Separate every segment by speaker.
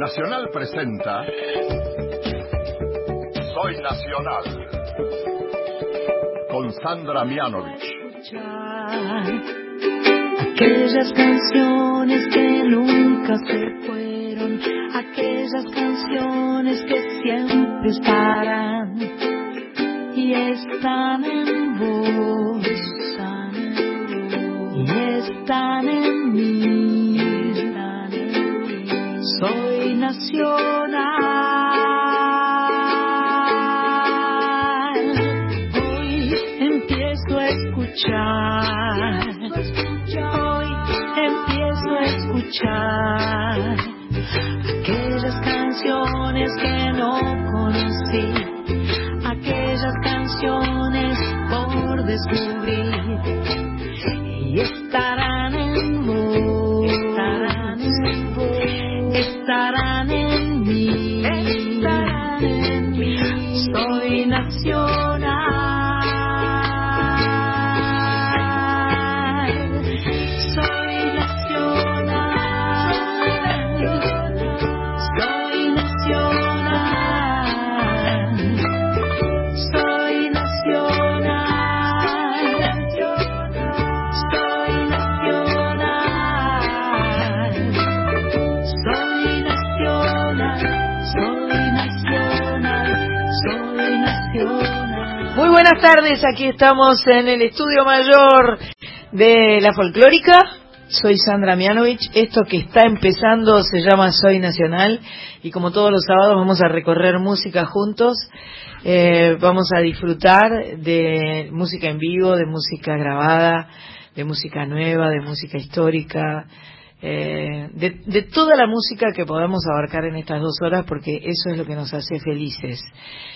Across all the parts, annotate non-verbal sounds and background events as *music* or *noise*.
Speaker 1: Nacional presenta Soy Nacional con Sandra Mianovich.
Speaker 2: Aquellas canciones que nunca se fueron, aquellas canciones que siempre estarán y están en vos, y están en mí, soy nacional. Hoy empiezo a escuchar, hoy empiezo a escuchar aquellas canciones que no conocí, aquellas canciones por descubrir
Speaker 3: buenas tardes, aquí estamos en el estudio mayor de la folclórica. Soy Sandra Mianovich. Esto que está empezando se llama Soy Nacional y como todos los sábados vamos a recorrer música juntos. Eh, vamos a disfrutar de música en vivo, de música grabada, de música nueva, de música histórica, eh, de, de toda la música que podamos abarcar en estas dos horas porque eso es lo que nos hace felices.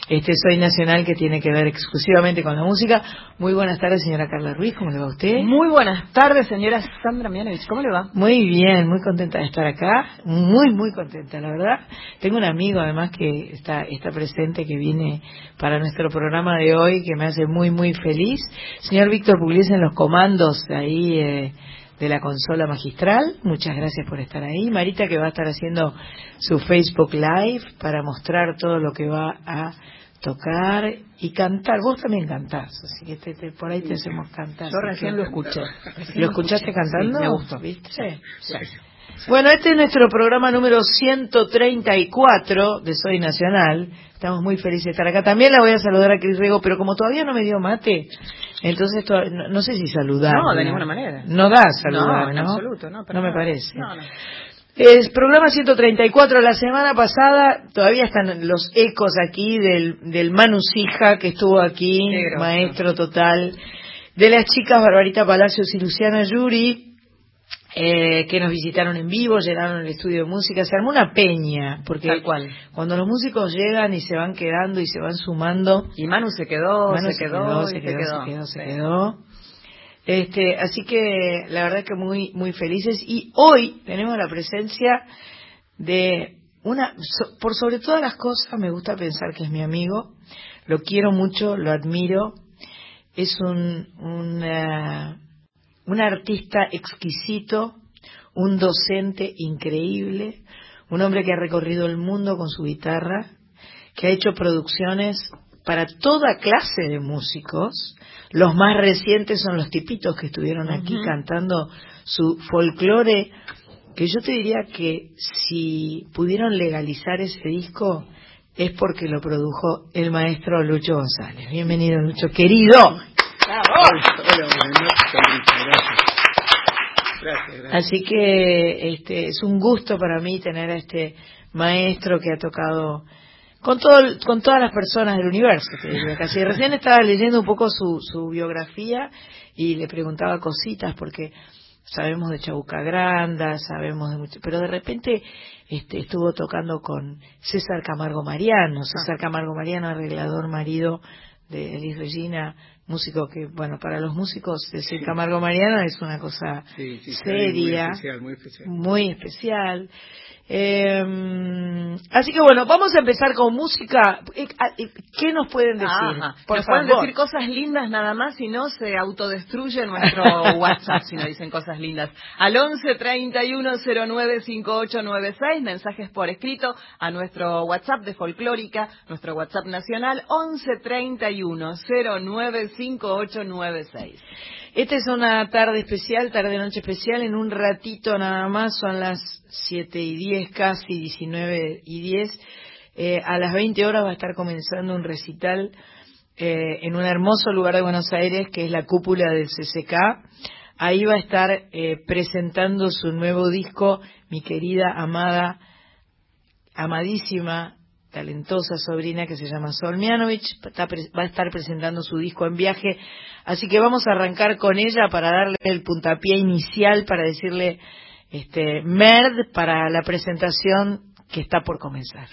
Speaker 3: Este Soy Nacional que tiene que ver exclusivamente con la música. Muy buenas tardes, señora Carla Ruiz, ¿cómo le va a usted?
Speaker 4: Muy buenas tardes, señora Sandra Mianovich. ¿Cómo le va?
Speaker 3: Muy bien, muy contenta de estar acá, muy, muy contenta, la verdad. Tengo un amigo además que está, está presente, que viene para nuestro programa de hoy, que me hace muy, muy feliz. Señor Víctor Pugliese en los comandos ahí eh, de la consola magistral, muchas gracias por estar ahí. Marita que va a estar haciendo su Facebook Live para mostrar todo lo que va a tocar y cantar. Vos también cantás, así que te- te- por ahí te hacemos cantar.
Speaker 4: Yo recién lo escuché.
Speaker 3: ¿Lo escuchaste cantando?
Speaker 4: Sí, me gustó.
Speaker 3: ¿Viste? Bueno, este es nuestro programa número 134 de Soy Nacional. Estamos muy felices de estar acá. También la voy a saludar a Cris Rego, pero como todavía no me dio mate, entonces to- no, no sé si saludar.
Speaker 4: No, de ninguna manera.
Speaker 3: No da saludar,
Speaker 4: No, en
Speaker 3: ¿no?
Speaker 4: absoluto, no, para
Speaker 3: me parece.
Speaker 4: No, no.
Speaker 3: El programa 134, la semana pasada, todavía están los ecos aquí del, del Manu Sija, que estuvo aquí, maestro total, de las chicas Barbarita Palacios y Luciana Yuri, eh, que nos visitaron en vivo, llenaron el estudio de música, se armó una peña, porque
Speaker 4: Tal cual.
Speaker 3: cuando los músicos llegan y se van quedando y se van sumando,
Speaker 4: Y Manu se quedó,
Speaker 3: Manu
Speaker 4: se, quedó, y
Speaker 3: se quedó, se quedó, se quedó. Este, así que la verdad que muy muy felices. Y hoy tenemos la presencia de una so- por sobre todas las cosas me gusta pensar que es mi amigo, lo quiero mucho, lo admiro, es un un, eh, un artista exquisito, un docente increíble, un hombre que ha recorrido el mundo con su guitarra, que ha hecho producciones para toda clase de músicos. Los más recientes son los tipitos que estuvieron aquí cantando su folclore, que yo te diría que si pudieron legalizar ese disco es porque lo produjo el maestro Lucho González. Bienvenido Lucho, querido.
Speaker 5: Hola, buenas noches, Sandrita, gracias. Gracias, gracias.
Speaker 3: Así que este es un gusto para mí tener a este maestro que ha tocado con todo con todas las personas del universo. te diría casi recién estaba leyendo un poco su, su biografía y le preguntaba cositas porque sabemos de Chabuca Granda, sabemos de mucho, pero de repente este, estuvo tocando con César Camargo Mariano, César Camargo Mariano, arreglador marido de Elis Regina,
Speaker 2: músico que, bueno, para los músicos decir Camargo Mariano es una cosa
Speaker 5: Sí, sí, sí,
Speaker 2: seria,
Speaker 5: Muy especial, muy especial.
Speaker 2: muy especial. Eh, así que bueno, vamos a empezar con música. Eh, eh, ¿Qué nos pueden decir?
Speaker 4: Ajá.
Speaker 2: Por
Speaker 4: Nos pueden
Speaker 2: favor.
Speaker 4: decir cosas lindas nada más si no se autodestruye *laughs* nuestro WhatsApp si no dicen cosas lindas. Al 11 31 09 5896, mensajes por escrito a nuestro WhatsApp de Folclórica, nuestro WhatsApp nacional 11 31 09 5896.
Speaker 2: Esta es una tarde especial, tarde-noche especial. En un ratito nada más, son las 7 y 10, casi 19 y 10. Eh, a las 20 horas va a estar comenzando un recital eh, en un hermoso lugar de Buenos Aires, que es la cúpula del CCK. Ahí va a estar eh, presentando su nuevo disco, mi querida, amada, amadísima, talentosa sobrina que se llama Sol Mianovich, va a estar presentando su disco en viaje, así que vamos a arrancar con ella para darle el puntapié inicial, para decirle este Merd para la presentación que está por comenzar.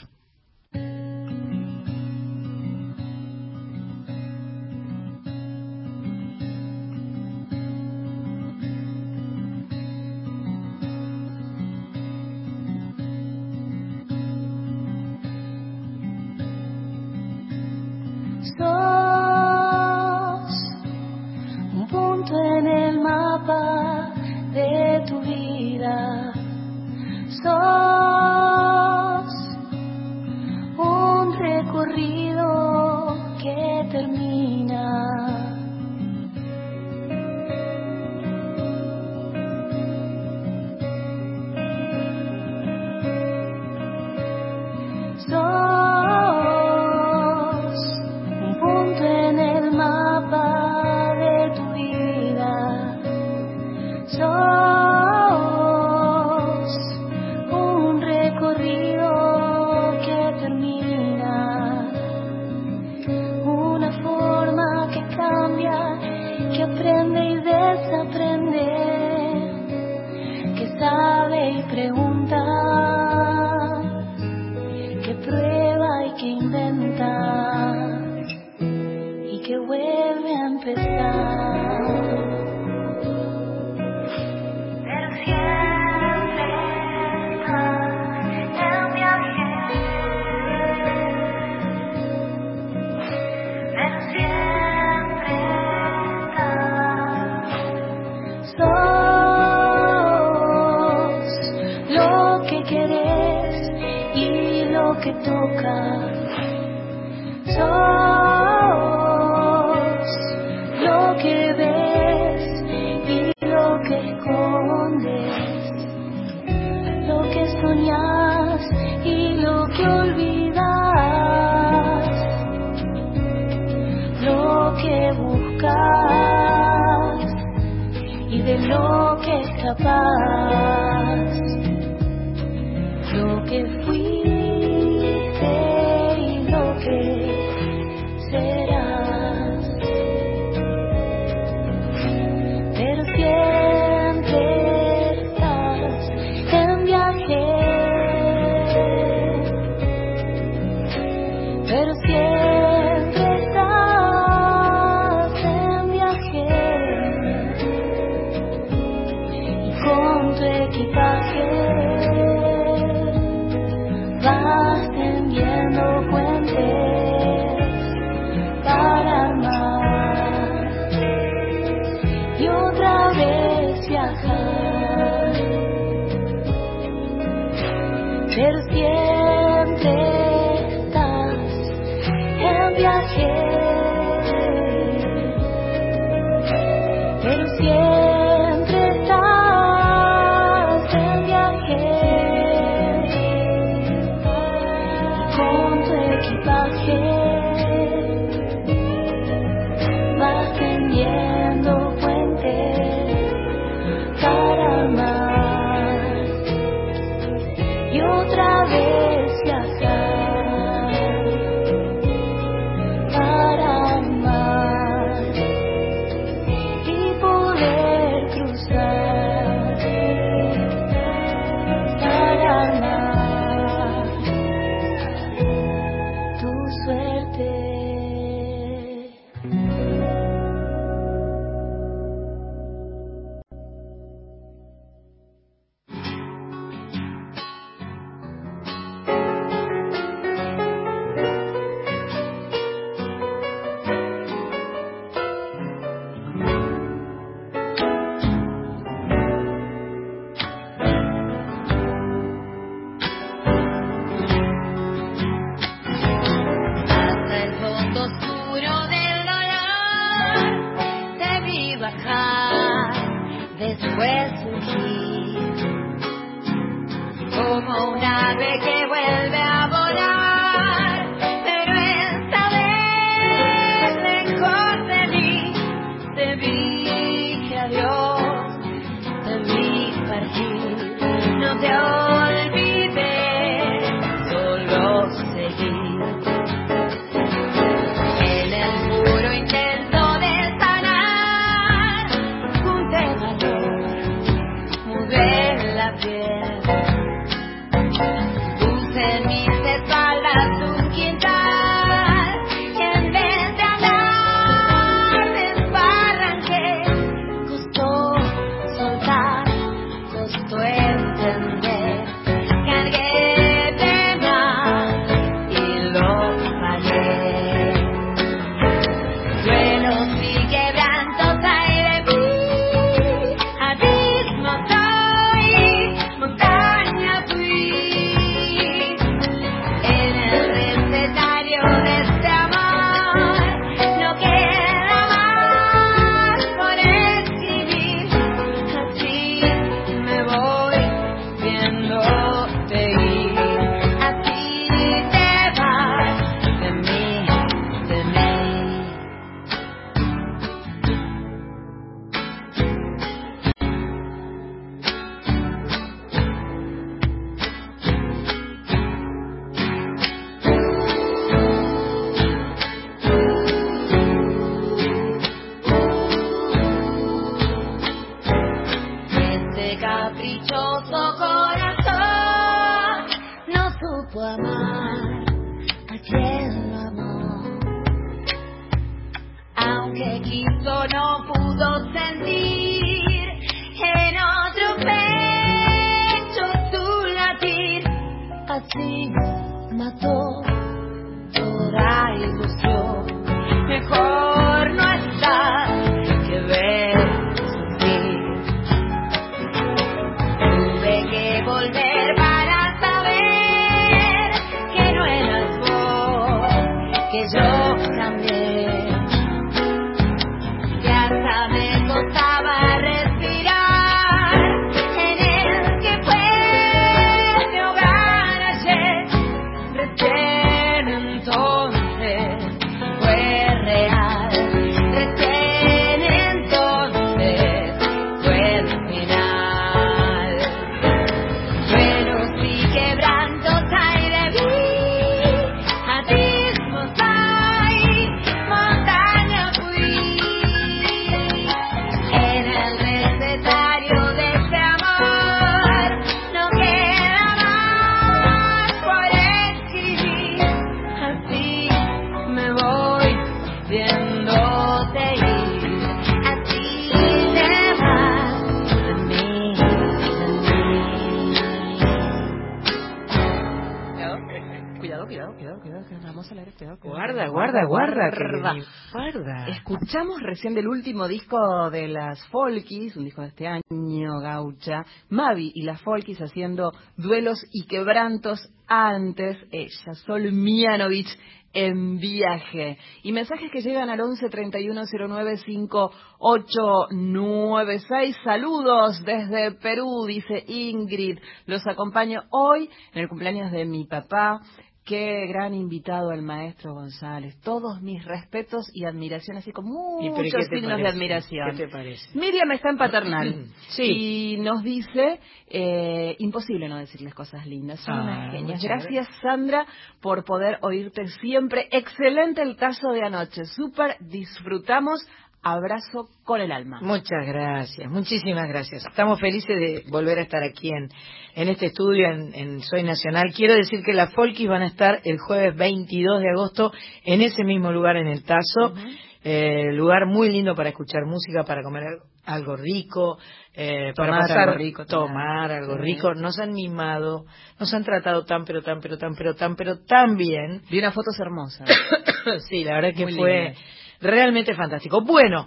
Speaker 4: Escuchamos recién del último disco de las Folkies, un disco de este año, Gaucha, Mavi y las Folkies haciendo duelos y quebrantos antes, ella, Sol Mianovich, en viaje. Y mensajes que llegan al 11 31 09 5896. Saludos desde Perú, dice Ingrid. Los acompaño hoy en el cumpleaños de mi papá. Qué gran invitado el maestro González. Todos mis respetos y admiración, así como
Speaker 3: ¿Y pero
Speaker 4: muchos signos de admiración.
Speaker 3: ¿Qué te parece?
Speaker 4: Miriam está en paternal *clears throat*
Speaker 3: Sí.
Speaker 4: y nos dice, eh, imposible no decirles cosas lindas, son
Speaker 3: Ah,
Speaker 4: unas genias. Gracias Sandra por poder oírte siempre. Excelente el caso de anoche, súper disfrutamos. Abrazo con el alma.
Speaker 3: Muchas gracias, muchísimas gracias. Estamos felices de volver a estar aquí en, en este estudio en, en Soy Nacional. Quiero decir que las Folkis van a estar el jueves 22 de agosto en ese mismo lugar en el Tazo. Eh, lugar muy lindo para escuchar música, para comer algo, rico, eh, para pasar,
Speaker 4: algo rico también.
Speaker 3: tomar algo rico. Nos han mimado, nos han tratado tan, pero tan, pero tan, pero tan, pero tan bien.
Speaker 4: Vi unas fotos hermosas. *coughs*
Speaker 3: sí, la verdad que
Speaker 4: Muy
Speaker 3: fue. Realmente fantástico. Bueno,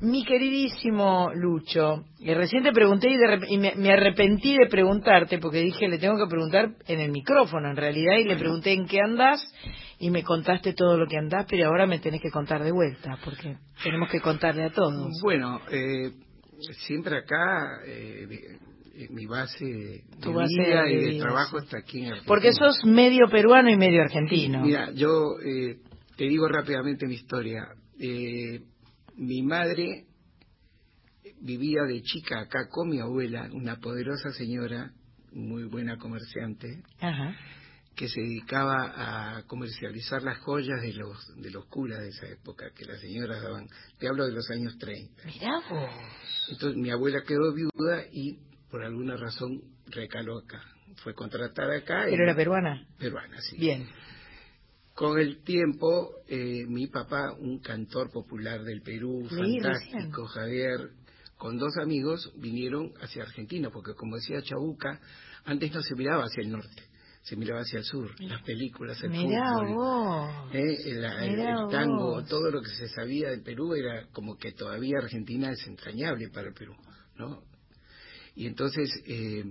Speaker 3: mi queridísimo Lucho, y recién te pregunté y, de y me, me arrepentí de preguntarte porque dije le tengo que preguntar en el micrófono en realidad y le pregunté en qué andás y me contaste todo lo que andás, pero ahora me tenés que contar de vuelta porque tenemos que contarle a todos.
Speaker 5: Bueno, eh, siempre acá, eh, eh, mi base de,
Speaker 3: Tu
Speaker 5: de
Speaker 3: base
Speaker 5: vida
Speaker 3: de
Speaker 5: y de
Speaker 3: vida,
Speaker 5: trabajo
Speaker 3: sí.
Speaker 5: está aquí en Argentina.
Speaker 3: Porque sos medio peruano y medio argentino.
Speaker 5: Mira, yo eh, te digo rápidamente mi historia. Eh, mi madre vivía de chica acá con mi abuela, una poderosa señora, muy buena comerciante,
Speaker 3: Ajá.
Speaker 5: que se dedicaba a comercializar las joyas de los de los curas de esa época, que las señoras daban. Te hablo de los años 30.
Speaker 3: Mirá vos.
Speaker 5: Entonces mi abuela quedó viuda y por alguna razón recaló acá. Fue contratada acá. y-
Speaker 3: Pero era peruana.
Speaker 5: Peruana, sí.
Speaker 3: Bien.
Speaker 5: Con el tiempo, eh, mi papá, un cantor popular del Perú, fantástico, Javier, con dos amigos vinieron hacia Argentina, porque como decía Chabuca, antes no se miraba hacia el norte, se miraba hacia el sur, las películas, el
Speaker 3: Mirá
Speaker 5: fútbol,
Speaker 3: vos.
Speaker 5: eh, el, el-
Speaker 3: Mirá
Speaker 5: el tango,
Speaker 3: vos.
Speaker 5: todo lo que se sabía del Perú era como que todavía Argentina es entrañable para el Perú, ¿no? Y entonces eh,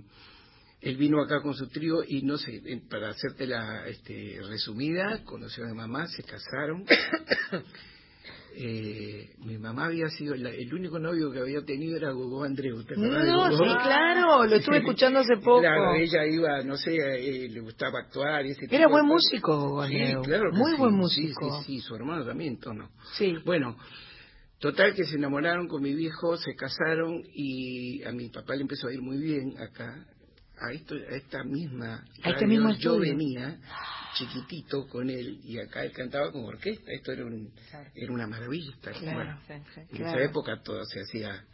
Speaker 5: él vino acá con su trío y no sé, eh, para hacerte la este, resumida, conoció a mi mamá, se casaron. *coughs* Eh, mi mamá había sido la- el único novio que había tenido era Gogó Andreu, ¿te
Speaker 3: No,
Speaker 5: Gogó?
Speaker 3: sí, claro, lo estuve *laughs* escuchando hace poco.
Speaker 5: Claro, ella iba, no sé, eh, le gustaba actuar y ese
Speaker 3: Era buen músico, Gogó
Speaker 5: Sí,
Speaker 3: Andreu.
Speaker 5: claro que
Speaker 3: Muy
Speaker 5: sí,
Speaker 3: buen
Speaker 5: sí,
Speaker 3: músico.
Speaker 5: Sí, sí, su hermano también, tono.
Speaker 3: Sí.
Speaker 5: Bueno, total que se enamoraron con mi viejo, se casaron y a mi papá le empezó a ir muy bien acá. A, esto, a esta misma
Speaker 3: este
Speaker 5: radio
Speaker 3: mismo
Speaker 5: yo venía chiquitito con él y acá él cantaba con orquesta. Esto era, un, era una maravilla.
Speaker 3: Claro,
Speaker 5: bueno,
Speaker 4: Sí, sí.
Speaker 5: en
Speaker 3: claro.
Speaker 5: esa época todo se hacía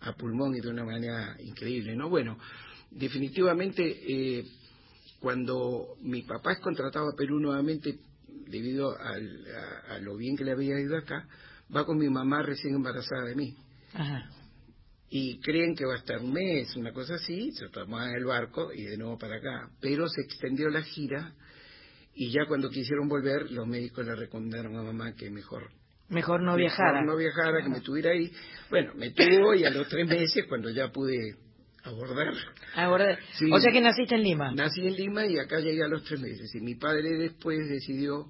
Speaker 5: a pulmón y de una manera increíble, ¿no? Bueno, definitivamente eh, cuando mi papá es contratado a Perú nuevamente debido al- a, a lo bien que le había ido acá, va con mi mamá recién embarazada de mí.
Speaker 3: Ajá.
Speaker 5: Y creen que va a estar un mes, una cosa así, se tomaban el barco y de nuevo para acá. Pero se extendió la gira y ya cuando quisieron volver, los médicos le recomendaron a mamá que mejor
Speaker 3: Mejor no
Speaker 5: mejor
Speaker 3: viajara.
Speaker 5: no viajara, que me tuviera ahí. Bueno, me tuvo y a los tres meses, cuando ya pude abordar,
Speaker 3: Ahora,
Speaker 5: Sí.
Speaker 3: O sea que naciste en Lima.
Speaker 5: nací en Lima y acá llegué a los tres meses. Y mi padre después decidió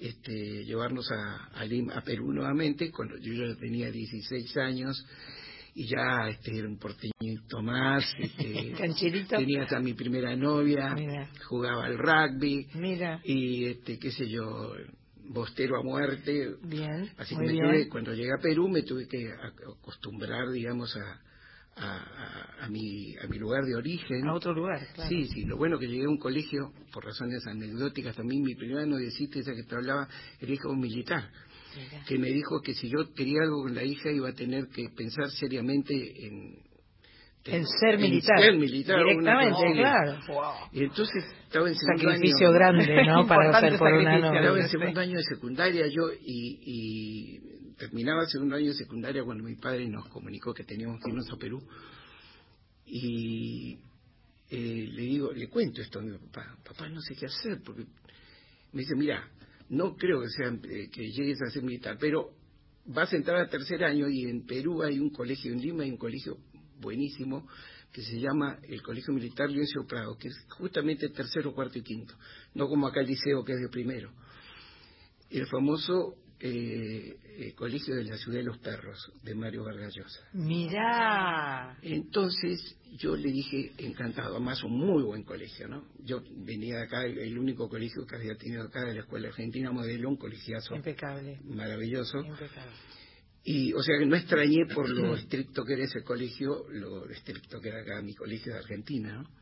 Speaker 5: este, llevarnos a, a Lima, a Perú nuevamente, cuando yo ya tenía 16 años y ya este, era un porteñito más. Este, *laughs*
Speaker 3: Cancherito.
Speaker 5: tenía hasta mi primera novia,
Speaker 3: Mira.
Speaker 5: jugaba al rugby
Speaker 3: Mira.
Speaker 5: y, este, qué sé yo, bostero a muerte,
Speaker 3: Bien.
Speaker 5: Así que
Speaker 3: muy
Speaker 5: me
Speaker 3: bien.
Speaker 5: tuve, cuando llegué a Perú me tuve que ac- acostumbrar, digamos, a, a, a- mi, a mi lugar de origen.
Speaker 3: A otro lugar, claro.
Speaker 5: Sí, sí, lo bueno que llegué a un colegio, por razones anecdóticas también, mi primera noviecita, esa que te hablaba, era hija de un militar,
Speaker 3: Mira.
Speaker 5: que me dijo que si yo quería algo con la hija iba a tener que pensar seriamente en...
Speaker 3: En ser militar.
Speaker 5: ser militar,
Speaker 3: Directamente, claro.
Speaker 5: Y entonces estaba en segundo
Speaker 3: Sacrificio
Speaker 5: año,
Speaker 3: grande, ¿no? *laughs* Para hacer por una
Speaker 5: estaba en segundo año de secundaria yo y, y terminaba el segundo año de secundaria cuando mi padre nos comunicó que teníamos que irnos a Perú y eh, le digo, le cuento esto a mi papá, papá no sé qué hacer porque me dice, mira, no creo que sea eh, que llegues a ser militar, pero vas a entrar a tercer año y en Perú hay un colegio, en Lima hay un colegio buenísimo que se llama el Colegio Militar Leoncio Prado, que es justamente tercero, cuarto y quinto, no como acá el liceo que es de primero. El famoso eh, eh, Colegio de la Ciudad de los Perros, de Mario Vargas Llosa.
Speaker 3: Mirá.
Speaker 5: Entonces yo le dije, encantado, además un muy buen colegio, ¿no? Yo venía de acá, el, el único colegio que había tenido acá de la Escuela Argentina Modelo, un colegiazo
Speaker 3: Impecable.
Speaker 5: maravilloso.
Speaker 3: Impecable.
Speaker 5: Y, o sea, que no extrañé por lo estricto que era ese colegio, lo estricto que era acá mi colegio de Argentina, ¿no?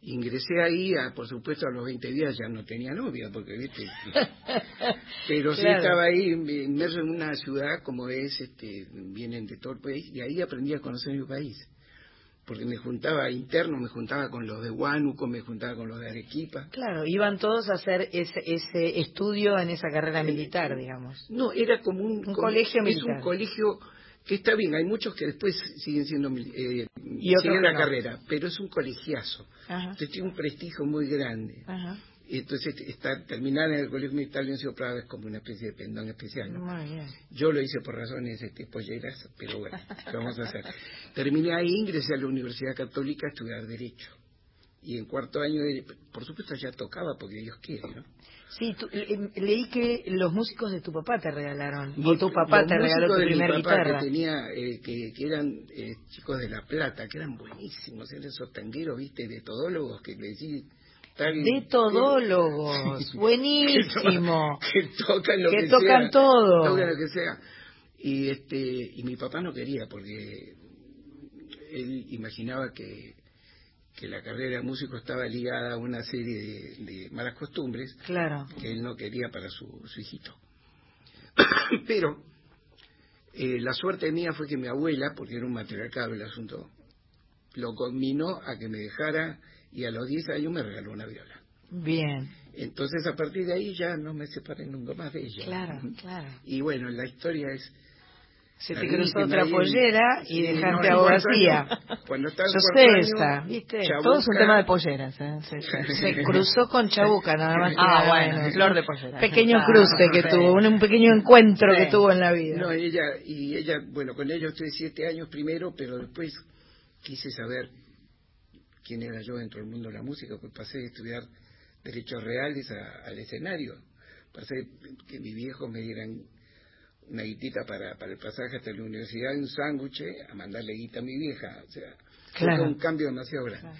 Speaker 5: Ingresé ahí, a, por supuesto, a los 20 días ya no tenía novia, porque, viste, *laughs* pero sí
Speaker 3: Claro.
Speaker 5: estaba ahí inmerso en una ciudad, como es, este, vienen de todo el país, y ahí aprendí a conocer mi país. Porque me juntaba interno, me juntaba con los de Huánuco, me juntaba con los de Arequipa.
Speaker 3: Claro, iban todos a hacer ese, ese estudio en esa carrera militar, digamos.
Speaker 5: No, era como un,
Speaker 3: colegio
Speaker 5: es
Speaker 3: militar.
Speaker 5: un colegio que está bien, hay muchos que después siguen siendo eh,
Speaker 3: Y
Speaker 5: siguen la
Speaker 3: no.
Speaker 5: carrera, pero es un colegiazo.
Speaker 3: Ajá.
Speaker 5: Entonces tiene un prestigio muy grande.
Speaker 3: Ajá.
Speaker 5: Y Entonces está terminar en el colegio militar Leoncio Prado es como una especie de pendón especial. Yo lo hice por razones este, polleras, pero bueno, ¿qué vamos a hacer? Terminé ahí, ingresé a la Universidad Católica a estudiar Derecho. y en cuarto año, él, por supuesto, ya tocaba porque Dios quiere, ¿no?
Speaker 3: Sí, tú- le- leí que los músicos de tu papá te regalaron.
Speaker 5: Mi-
Speaker 3: o tu papá
Speaker 5: los
Speaker 3: te regaló tu
Speaker 5: de mi
Speaker 3: primer
Speaker 5: papá
Speaker 3: guitarra.
Speaker 5: Que, tenía, eh, que, que eran eh, chicos de La Plata, que eran buenísimos, eran esos tangueros, viste, de todólogos que le decís...
Speaker 3: De todólogos. Buenísimo. *laughs*
Speaker 5: Que, to- que tocan lo
Speaker 3: Que
Speaker 5: que,
Speaker 3: tocan
Speaker 5: sea,
Speaker 3: todo.
Speaker 5: Tocan lo que sea. Y, este, y mi papá no quería porque él imaginaba que, que la carrera de músico estaba ligada a una serie de, de malas costumbres
Speaker 3: Claro.
Speaker 5: que él no quería para su, su hijito. *coughs* Pero eh, la suerte mía fue que mi abuela, porque era un matriarcado el asunto, lo combinó a que me dejara y a los 10 años me regaló una viola.
Speaker 3: Bien.
Speaker 5: Entonces a partir de ahí ya no me separé nunca más de ella.
Speaker 3: Claro, *laughs* claro.
Speaker 5: Y bueno, la historia es...
Speaker 3: Se te cruzó otra pollera y dejaste abogacía.
Speaker 5: Cuando, en
Speaker 3: Yo sé.
Speaker 5: Chabuca-
Speaker 4: Todo es un tema de polleras. ¿eh? *laughs*
Speaker 3: Se cruzó con Chabuca, nada más.
Speaker 4: Ah, bueno, flor de pollera.
Speaker 3: Pequeño
Speaker 4: Ah,
Speaker 3: cruce que tuvo, un, un pequeño encuentro
Speaker 4: Sí.
Speaker 3: que tuvo en la vida.
Speaker 5: No, ella, y ella, bueno, con ella estuve siete años primero, pero después quise saber quién era yo dentro del mundo de la música, pues pasé a estudiar derechos reales a- al escenario. Pasé que mis viejos me dieran una guitita para, para el pasaje hasta la universidad y un sándwich a mandarle guita a mi vieja. O sea, fue
Speaker 3: Claro.
Speaker 5: un cambio demasiado grande.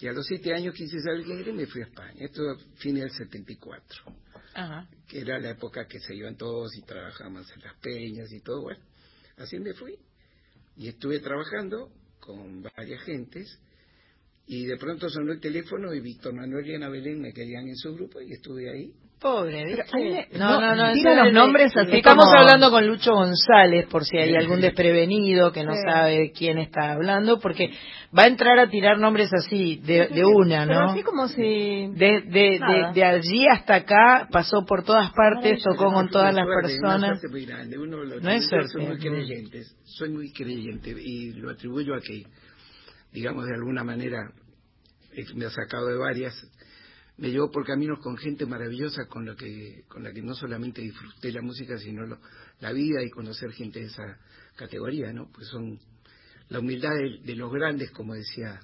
Speaker 5: Y a los siete años quise saber quién era y me fui a España. Esto fines del 74
Speaker 4: Ajá.
Speaker 5: que era la época que se iban todos y trabajábamos en las peñas y todo, bueno, así me fui. Y estuve trabajando con varias gentes y de pronto sonó el teléfono y Víctor Manuel y Ana Belén me querían en su grupo y estuve ahí.
Speaker 3: Pobre.
Speaker 4: Pero,
Speaker 3: No, no, no.
Speaker 4: tira los
Speaker 3: es-
Speaker 4: nombres así
Speaker 3: Estamos
Speaker 4: como-
Speaker 3: hablando con Lucho González, por si hay algún desprevenido que no
Speaker 4: Sí.
Speaker 3: sabe quién está hablando, porque va a entrar a tirar nombres así, de, de una,
Speaker 4: Pero
Speaker 3: ¿no?
Speaker 4: así como si...
Speaker 3: De, de, de, de allí hasta acá, pasó por todas partes, tocó con todas las personas. No es suerte,
Speaker 5: Son muy creyentes, soy muy creyente y lo atribuyo a que, digamos, de alguna manera eh, me ha sacado de varias. Me llevó por caminos con gente maravillosa con la que, con la que no solamente disfruté la música, sino lo- la vida y conocer gente de esa categoría, ¿no? Pues son la humildad de, de los grandes, como decía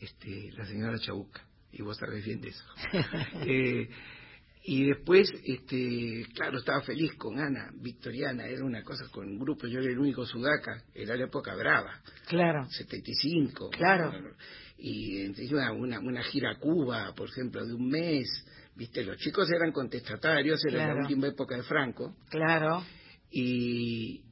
Speaker 5: este, la señora Chabuca, y vos sabés bien de eso. *laughs* Eh, y después, este, claro, estaba feliz con Ana, Victoriana, era una cosa con un grupo, yo era el único sudaca, era la época brava,
Speaker 3: Claro,
Speaker 5: 75.
Speaker 3: Claro.
Speaker 5: Y entonces una, una, una gira a Cuba, por ejemplo, de un mes, viste, los chicos eran contestatarios, era
Speaker 3: Claro.
Speaker 5: la última época de Franco,
Speaker 3: claro.
Speaker 5: y,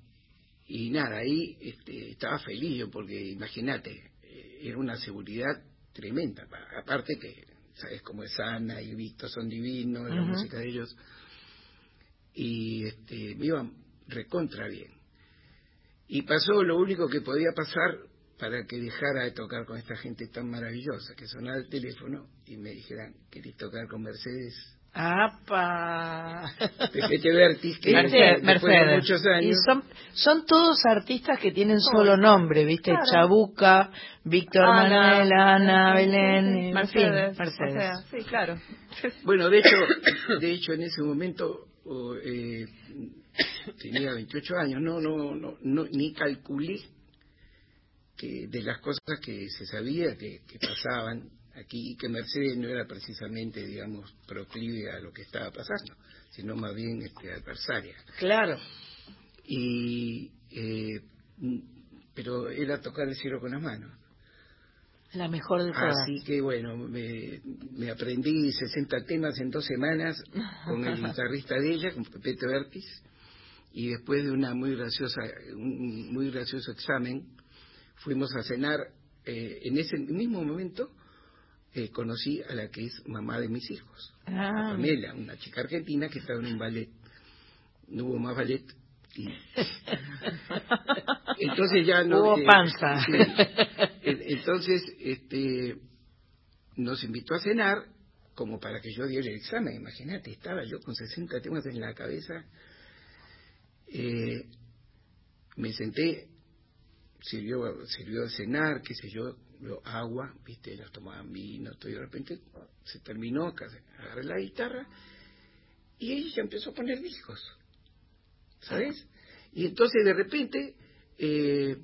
Speaker 5: y nada, ahí este, estaba feliz yo, porque imagínate, eh, era una seguridad tremenda, pa- aparte que, sabes cómo es Ana y Víctor son divinos, la música de ellos, y este, me iba recontra bien. Y pasó lo único que podía pasar para que dejara de tocar con esta gente tan maravillosa, que sonaba el teléfono y me dijeran, ¿querés tocar con Mercedes?
Speaker 3: ¡Apa!
Speaker 5: Pepete Vertis, que
Speaker 3: ¿Viste?
Speaker 5: después de
Speaker 4: Mercedes.
Speaker 5: muchos
Speaker 3: Y
Speaker 5: años...
Speaker 3: son, son todos artistas que tienen solo nombre, ¿viste?
Speaker 4: Claro.
Speaker 3: Chabuca, Víctor Manuel, Ana, Belén, en
Speaker 4: Mercedes.
Speaker 3: fin, Mercedes.
Speaker 4: O sea, sí, claro.
Speaker 5: Bueno, de hecho, *coughs* de hecho en ese momento oh, eh, *coughs* tenía 28 años, no, no, no, no, ni calculé que de las cosas que se sabía que, que pasaban aquí y que Mercedes no era precisamente, digamos, proclive a lo que estaba pasando, sino más bien este, adversaria.
Speaker 3: Claro.
Speaker 5: Y, eh, mm, pero era tocar el cielo con las manos.
Speaker 3: La mejor de todas.
Speaker 5: Así que bueno, me, me aprendí 60 temas en dos semanas con el *laughs* guitarrista de ella, con Pepe Vertis, y después de una muy graciosa, un muy gracioso examen, fuimos a cenar. eh, en ese mismo momento eh, conocí a la que es mamá de mis hijos, a
Speaker 3: Ah,
Speaker 5: Pamela, una chica argentina que estaba en un ballet. No hubo más ballet. y- *laughs* Entonces ya no.
Speaker 3: Hubo
Speaker 5: eh,
Speaker 3: panza.
Speaker 5: Entonces, este, nos invitó a cenar como para que yo diera el examen. Imagínate, estaba yo con 60 temas en la cabeza. Eh, me senté, sirvió, sirvió de cenar, qué sé yo, agua, viste, ellos tomaban vino, todo, y de repente se terminó, agarré la guitarra y ella ya empezó a poner discos, ¿sabes? Y entonces de repente eh,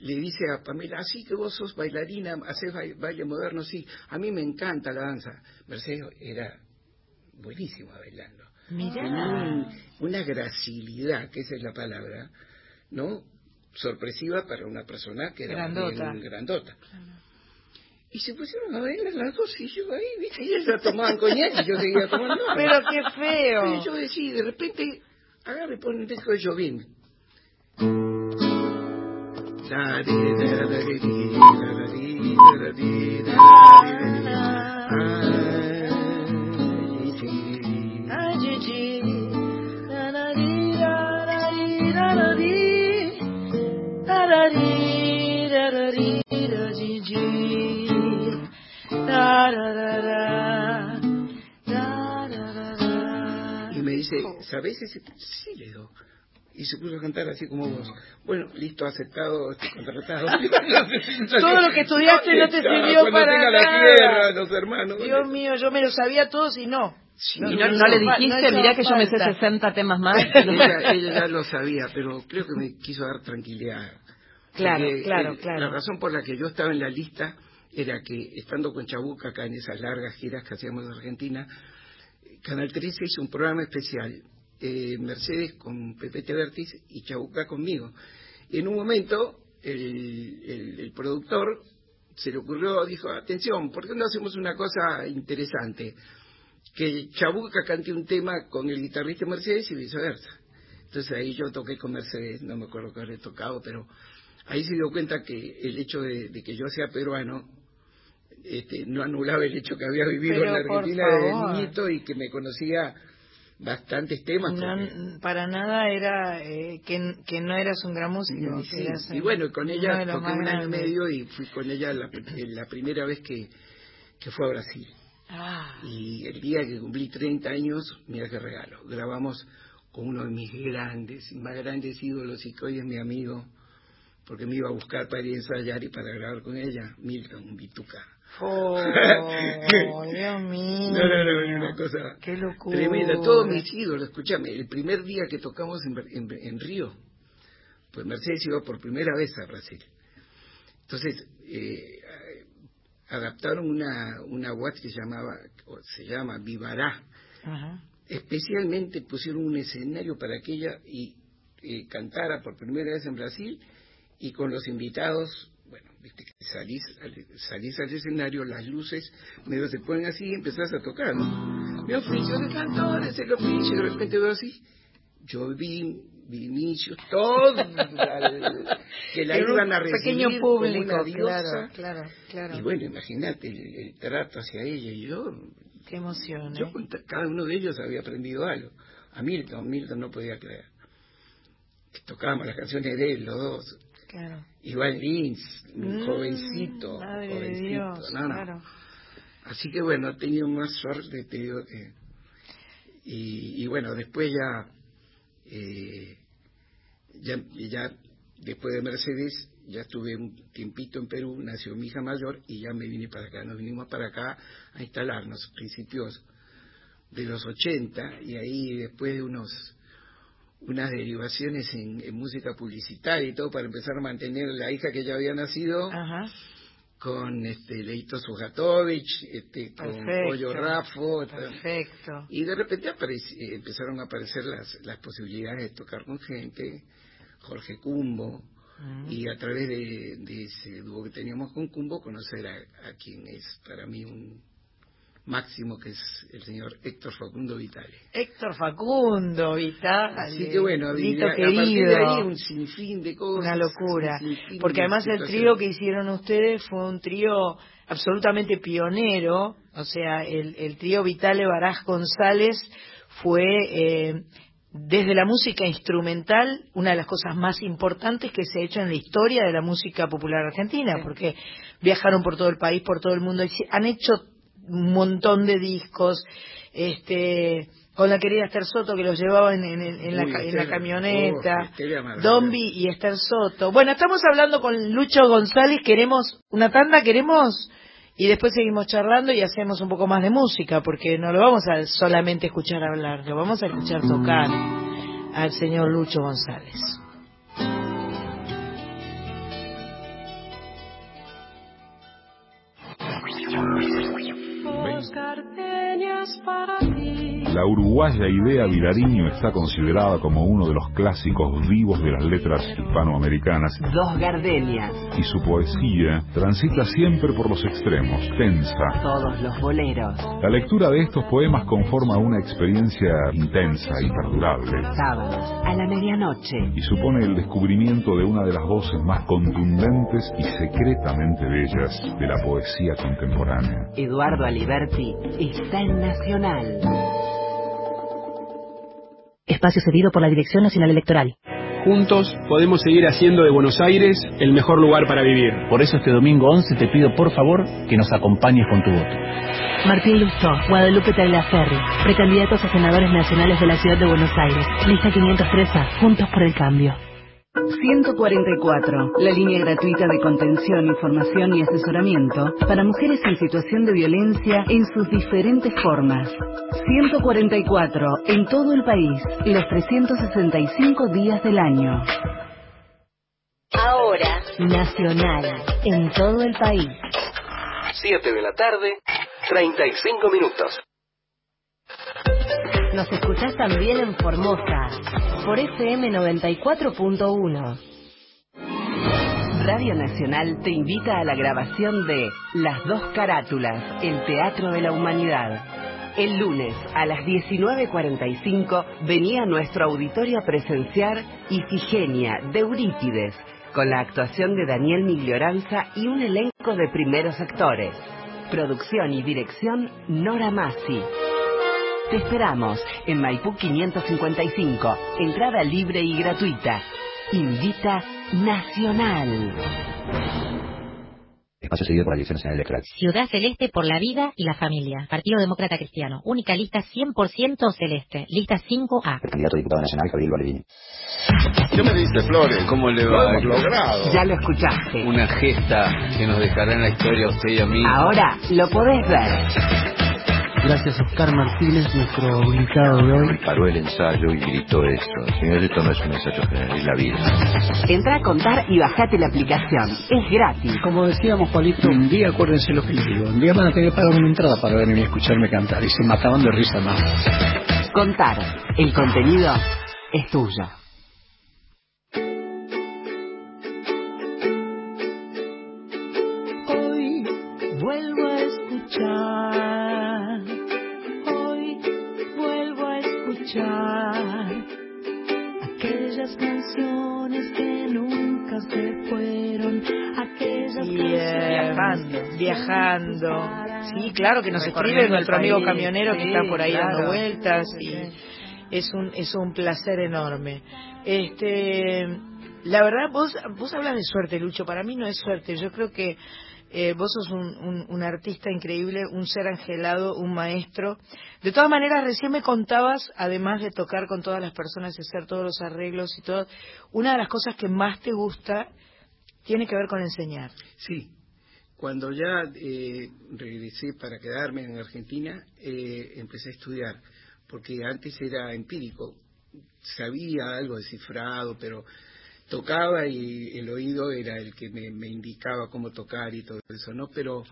Speaker 5: le dice a Pamela, así que vos sos bailarina, haces ba- baile moderno, sí, a mí me encanta la danza. Mercedes era buenísima bailando. Tenía
Speaker 3: Mirá.
Speaker 5: un- una gracilidad, que esa es la palabra, ¿no? Sorpresiva para una persona que era
Speaker 3: Grandota.
Speaker 5: bien grandota. Y se pusieron a bailar las dos y yo ahí, ¿viste? Y ellas tomaban coñac y yo seguía tomando.
Speaker 3: Pero qué feo.
Speaker 5: Y yo decía, de repente, agarra y pone un disco de Jovín. ¿Sabés ese? Sí, le digo. Y se puso a cantar así como vos. Bueno, listo, aceptado, estoy contratado. *laughs*
Speaker 3: Todo lo que estudiaste no te sirvió para
Speaker 5: tenga la
Speaker 3: nada.
Speaker 5: tierra, los hermanos.
Speaker 3: Dios mío, yo me lo sabía todos y no.
Speaker 5: Sí,
Speaker 4: Y
Speaker 5: no,
Speaker 4: no, no le dijiste,
Speaker 3: no
Speaker 4: mirá que yo me sé
Speaker 3: falta.
Speaker 4: 60 temas más. *laughs*
Speaker 5: ella, ella ya lo sabía, pero creo que me quiso dar tranquilidad.
Speaker 3: Claro,
Speaker 5: Porque,
Speaker 3: claro,
Speaker 5: eh,
Speaker 3: claro.
Speaker 5: La razón por la que yo estaba en la lista era que, estando con Chabuca acá en esas largas giras que hacíamos en Argentina, Canal 13 hizo un programa especial, eh, Mercedes con Pepe Tebertis y Chabuca conmigo. Y en un momento, el, el- el productor se le ocurrió, dijo, atención, ¿por qué no hacemos una cosa interesante? Que Chabuca cante un tema con el guitarrista Mercedes y viceversa. Entonces ahí yo toqué con Mercedes, no me acuerdo qué habré tocado, pero ahí se dio cuenta que el hecho de, de que yo sea peruano este, no anulaba el hecho que había vivido
Speaker 3: Pero,
Speaker 5: en la Argentina de niñito y que me conocía bastantes temas.
Speaker 3: No, para nada era eh, que, que no eras un gran músico.
Speaker 5: y,
Speaker 3: que
Speaker 5: sí,
Speaker 3: eras,
Speaker 5: y
Speaker 3: eh,
Speaker 5: bueno, con ella toqué un año y medio y fui con ella la, la primera vez que, que fue a Brasil.
Speaker 3: Ah,
Speaker 5: Y el día que cumplí 30 años, mira qué regalo, grabamos con uno de mis grandes, más grandes ídolos y que hoy es mi amigo, porque me iba a buscar para ir a ensayar y para grabar con ella, Milton Vituca.
Speaker 3: Oh, *laughs* Dios mío.
Speaker 5: No, no, no, una cosa
Speaker 3: Qué locura.
Speaker 5: tremenda. Todos mis ídolos, escúchame, el primer día que tocamos en, en- en Río, pues Mercedes iba por primera vez a Brasil. Entonces, eh, adaptaron una, una watch que se llamaba, o se llama Vivará.
Speaker 3: Ajá.
Speaker 5: Especialmente pusieron un escenario para que ella y, eh, cantara por primera vez en Brasil y con los invitados, salís, al- salís al escenario, las luces medio se ponen así y empezás a tocar. ¿no? Mi oficio de cantor es el oficio, y de repente veo así, yo vi Vinicius, todo, al- que la *laughs* iban a recibir
Speaker 3: pequeño
Speaker 5: como
Speaker 3: público,
Speaker 5: una diosa.
Speaker 3: claro, claro, claro.
Speaker 5: Y bueno, imagínate el, el trato hacia ella y yo,
Speaker 3: Qué emoción,
Speaker 5: yo
Speaker 3: ¿eh?
Speaker 5: con ta- cada uno de ellos había aprendido algo. A Milton, Milton no podía creer. Que tocábamos las canciones de él, los dos.
Speaker 3: Claro.
Speaker 5: Iván Lins, un
Speaker 3: Mm,
Speaker 5: jovencito, jovencito.
Speaker 3: Dios,
Speaker 5: no, no.
Speaker 3: claro.
Speaker 5: Así que bueno, he tenido más suerte, te digo que... Y, y bueno, después ya, eh, ya, ya, después de Mercedes, ya estuve un tiempito en Perú, nació mi hija mayor y ya me vine para acá. Nos vinimos para acá a instalarnos, principios de los 80, y ahí después de unos unas derivaciones en, en música publicitaria y todo para empezar a mantener la hija que ya había nacido
Speaker 3: Ajá.
Speaker 5: con este Leito Sujatovich, este, con. Pollo Rafo,
Speaker 3: Perfecto.
Speaker 5: y de repente empezaron a aparecer las, las posibilidades de tocar con gente, Jorge Cumbo,
Speaker 3: Mm.
Speaker 5: y a través de, de ese dúo que teníamos con Cumbo conocer a, a quien es para mí un máximo, que es el señor Héctor Facundo Vitale.
Speaker 3: Héctor Facundo, Vital.
Speaker 5: Así que bueno,
Speaker 3: Lito
Speaker 5: a partir de ahí un sinfín de cosas.
Speaker 3: Una locura.
Speaker 5: un
Speaker 3: Porque
Speaker 5: de
Speaker 3: además el trío que hicieron ustedes fue un trío absolutamente pionero. O sea, el, el trío Vitale Baraj González fue, eh, desde la música instrumental, una de las cosas más importantes que se ha hecho en la historia de la música popular argentina. Porque viajaron por todo el país, por todo el mundo. y Han hecho un montón de discos. Este con la querida Esther Soto que los llevaba en, en- en la,
Speaker 5: Uy,
Speaker 3: en la camioneta,
Speaker 5: oh.
Speaker 3: Dombi y Esther Soto. Bueno, estamos hablando con Lucho González, queremos una tanda, queremos y después seguimos charlando y hacemos un poco más de música, porque no lo vamos a solamente escuchar hablar, lo vamos a escuchar tocar al señor Lucho González. es para ti.
Speaker 6: La uruguaya Idea Vilariño está considerada como uno de los clásicos vivos de las letras hispanoamericanas
Speaker 7: Dos gardenias,
Speaker 6: y su poesía transita siempre por los extremos, tensa.
Speaker 7: todos los boleros.
Speaker 6: La lectura de estos poemas conforma una experiencia intensa y perdurable
Speaker 7: Sábados a la medianoche.
Speaker 6: y supone el descubrimiento de una de las voces más contundentes y secretamente bellas de la poesía contemporánea.
Speaker 7: Eduardo Aliberti está en Nacional.
Speaker 8: Espacio cedido por la Dirección Nacional Electoral.
Speaker 9: Juntos podemos seguir haciendo de Buenos Aires el mejor lugar para vivir.
Speaker 10: Por eso este domingo 11 te pido por favor que nos acompañes con tu voto.
Speaker 8: Martín Lustó, Guadalupe Tagliaferri, precandidatos a senadores nacionales de la Ciudad de Buenos Aires. Lista 513, Juntos por el Cambio.
Speaker 7: 144, la línea gratuita de contención, información y asesoramiento para mujeres en situación de violencia en sus diferentes formas. 144, en todo el país, los 365 días del año.
Speaker 8: Ahora, Nacional, en todo el país.
Speaker 11: 7 de la tarde, 35 minutos.
Speaker 8: Nos escuchás también en Formosa, por FM 94.1.
Speaker 7: Radio Nacional te invita a la grabación de Las dos carátulas, el Teatro de la Humanidad. El lunes a las 19.45 venía nuestro auditorio a presenciar Ifigenia de Eurípides, con la actuación de Daniel Miglioranza y un elenco de primeros actores. Producción y dirección Nora Massi. Te esperamos en Maipú 555. Entrada libre y gratuita. Invita Nacional.
Speaker 12: Espacio seguido por la Dirección Nacional Electoral.
Speaker 13: Ciudad Celeste por la vida y la familia. Partido Demócrata Cristiano. Única lista 100% celeste. Lista 5A.
Speaker 12: El candidato a diputado nacional, Gabriel Valevini.
Speaker 1: ¿Qué me dice Flores? ¿Cómo le va? Lo hemos logrado.
Speaker 7: Ya lo escuchaste.
Speaker 14: Una gesta que nos dejará en la historia a usted y a mí.
Speaker 7: Ahora lo podés ver.
Speaker 15: Gracias Oscar Martínez, nuestro invitado de hoy.
Speaker 16: Paró el ensayo y gritó esto. Señor, esto no es un ensayo general, es la vida.
Speaker 7: Entra a contar y bajate la aplicación. Es gratis.
Speaker 15: Como decíamos, Paulito, un día acuérdense lo que les digo. Un día van a tener que pagar una entrada para verme y escucharme cantar. Y se mataban de risa más.
Speaker 7: Contar. El contenido es tuyo.
Speaker 3: Sí, claro que nos escribe nuestro amigo camionero que está por ahí dando vueltas y es un es un placer enorme. Este, la verdad vos vos hablas de suerte, Lucho. Para mí no es suerte. Yo creo que eh, vos sos un, un, un artista increíble, un ser angelado, un maestro. De todas maneras, recién me contabas, además de tocar con todas las personas y hacer todos los arreglos y todo, una de las cosas que más te gusta tiene que ver con enseñar.
Speaker 5: Sí, cuando ya eh, regresé para quedarme en Argentina, eh, empecé a estudiar, porque antes era empírico, sabía algo descifrado, pero tocaba y el oído era el que me, me indicaba cómo tocar y todo eso, ¿no? Pero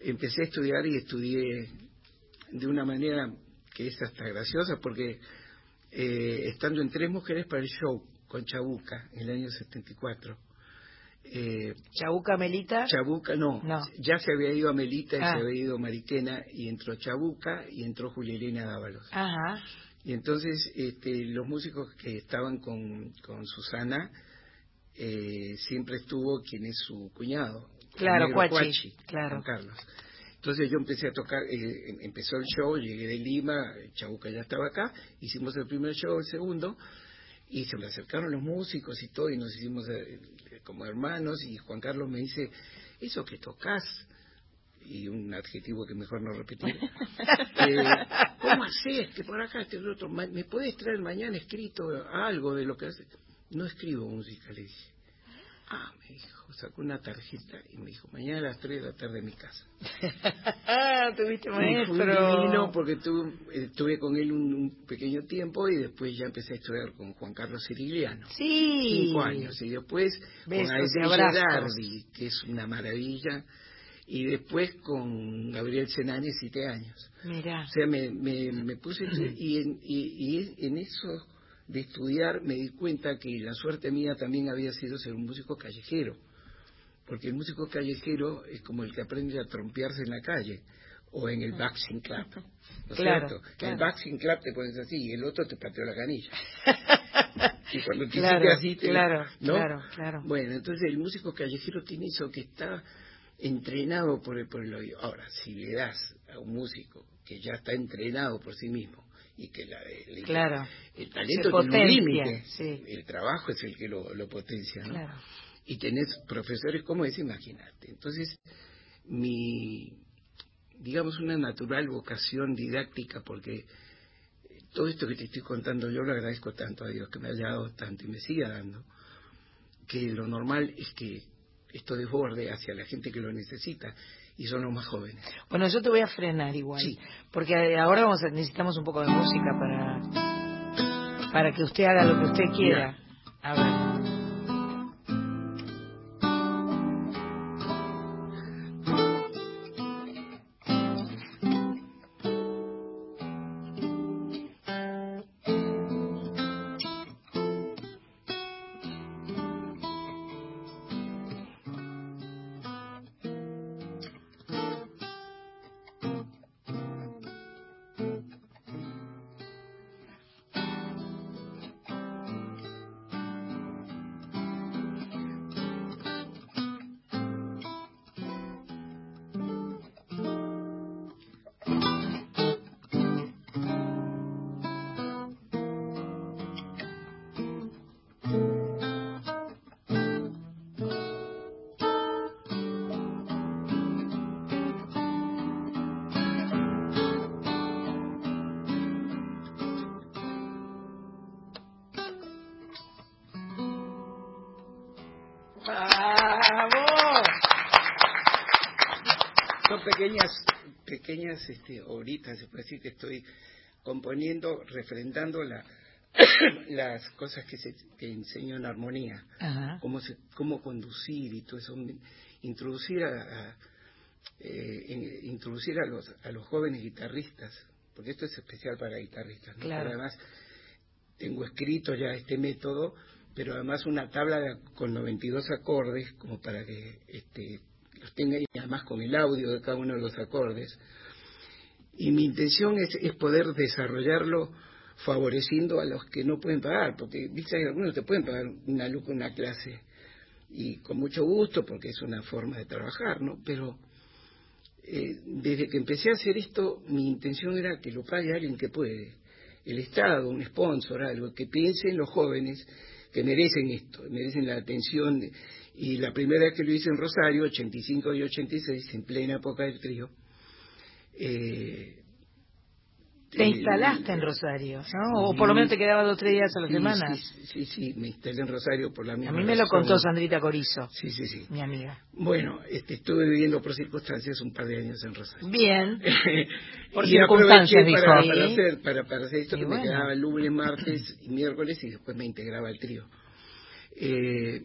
Speaker 5: empecé a estudiar y estudié de una manera que es hasta graciosa, porque eh, estando en Tres Mujeres para el Show con Chabuca en el año 74, eh,
Speaker 3: Chabuca Melita.
Speaker 5: Chabuca, no,
Speaker 3: No.
Speaker 5: ya se había ido a Melita y
Speaker 3: Ah.
Speaker 5: se había ido Mariquena y entró Chabuca y entró Julia Elena Dávalos.
Speaker 3: Ajá.
Speaker 5: Y entonces este, los músicos que estaban con, con Susana eh, siempre estuvo quien es su cuñado.
Speaker 3: Claro, Cuachi,
Speaker 5: Cuachi,
Speaker 3: claro.
Speaker 5: Juan Carlos. Entonces yo empecé a tocar, eh, em- empezó el show, llegué de Lima, Chabuca ya estaba acá, hicimos el primer show, el segundo, y se me acercaron los músicos y todo, y nos hicimos eh, como hermanos, y Juan Carlos me dice, eso que tocas, y un adjetivo que mejor no repetir, *laughs* eh, ¿cómo haces? Que por acá, este otro, ¿me puedes traer mañana escrito algo de lo que haces? No escribo música, le dije. Ah, me dijo, sacó una tarjeta y me dijo, mañana a las 3 de la tarde en mi casa.
Speaker 3: Ah, *laughs* tuviste maestro.
Speaker 5: divino porque tuve, estuve con él un, un pequeño tiempo y después ya empecé a estudiar con Juan Carlos Cirigliano.
Speaker 3: Sí.
Speaker 5: Cinco años. Y después
Speaker 3: Besos
Speaker 5: con
Speaker 3: y
Speaker 5: Aedre
Speaker 3: abrazos.
Speaker 5: Gerardi, que es una maravilla. y después con Gabriel Senane siete años.
Speaker 3: Mira.
Speaker 5: O sea, me, me, me puse y en, y, y en eso de estudiar me di cuenta que la suerte mía también había sido ser un músico callejero, porque el músico callejero es como el que aprende a trompearse en la calle o en el boxing club. ¿no
Speaker 3: Claro,
Speaker 5: cierto?
Speaker 3: Claro.
Speaker 5: el boxing club te pones así y el otro te pateó la canilla. *laughs* y cuando te
Speaker 3: Claro,
Speaker 5: así, te-
Speaker 3: claro,
Speaker 5: ¿no?
Speaker 3: claro, claro.
Speaker 5: Bueno, entonces el músico callejero tiene eso que está entrenado por el, por el oído. Ahora, si le das a un músico que ya está entrenado por sí mismo y que la, el,
Speaker 3: Claro.
Speaker 5: el talento tiene un límite,
Speaker 3: sí.
Speaker 5: el trabajo es el que lo, lo potencia, ¿no?
Speaker 3: Claro.
Speaker 5: Y tenés profesores como ese, imagínate. Entonces, mi, digamos, una natural vocación didáctica, porque todo esto que te estoy contando yo lo agradezco tanto a Dios que me haya dado tanto y me siga dando, que lo normal es que esto desborde hacia la gente que lo necesita y son los más jóvenes.
Speaker 3: Bueno, yo te voy a frenar igual, porque ahora vamos a- necesitamos un poco de música para para que usted haga lo que usted quiera. A ver.
Speaker 5: Este, horitas, se puede decir que estoy componiendo, refrendando la, *coughs* las cosas que, se, que enseño en armonía,
Speaker 3: Ajá.
Speaker 5: cómo, se, cómo conducir y todo eso, introducir a, a, eh, introducir a los, a los jóvenes guitarristas, porque esto es especial para guitarristas, ¿no?
Speaker 3: Claro.
Speaker 5: Pero además tengo escrito ya este método, pero además una tabla de- con 92 acordes, como para que este, los tenga y además con el audio de cada uno de los acordes. Y mi intención es, es poder desarrollarlo favoreciendo a los que no pueden pagar, porque viste, hay algunos que te pueden pagar una luz una clase, y con mucho gusto, porque es una forma de trabajar, ¿no? Pero eh, desde que empecé a hacer esto, mi intención era que lo pague alguien que puede. El Estado, un sponsor, algo, que piense en los jóvenes que merecen esto, merecen la atención. Y la primera vez que lo hice en Rosario, 85 y 86, en plena época del trío, eh,
Speaker 3: Te
Speaker 5: eh,
Speaker 3: instalaste en Rosario, ¿no? O por lo menos te quedabas dos o tres días a la
Speaker 5: Sí,
Speaker 3: semana.
Speaker 5: Sí, sí, sí, me instalé en Rosario por la
Speaker 3: A
Speaker 5: misma
Speaker 3: mí me lo contó Sandrita Corizo,
Speaker 5: Sí, sí, sí.
Speaker 3: mi amiga.
Speaker 5: Bueno, este, estuve viviendo por circunstancias un par de años en Rosario.
Speaker 3: Bien. *laughs* Por
Speaker 5: y
Speaker 3: circunstancias, dijo.
Speaker 5: para, para hacer, para, para hacer esto
Speaker 3: Y
Speaker 5: que me quedaba lunes, *clears throat* martes y miércoles y después me integraba al trío. Eh,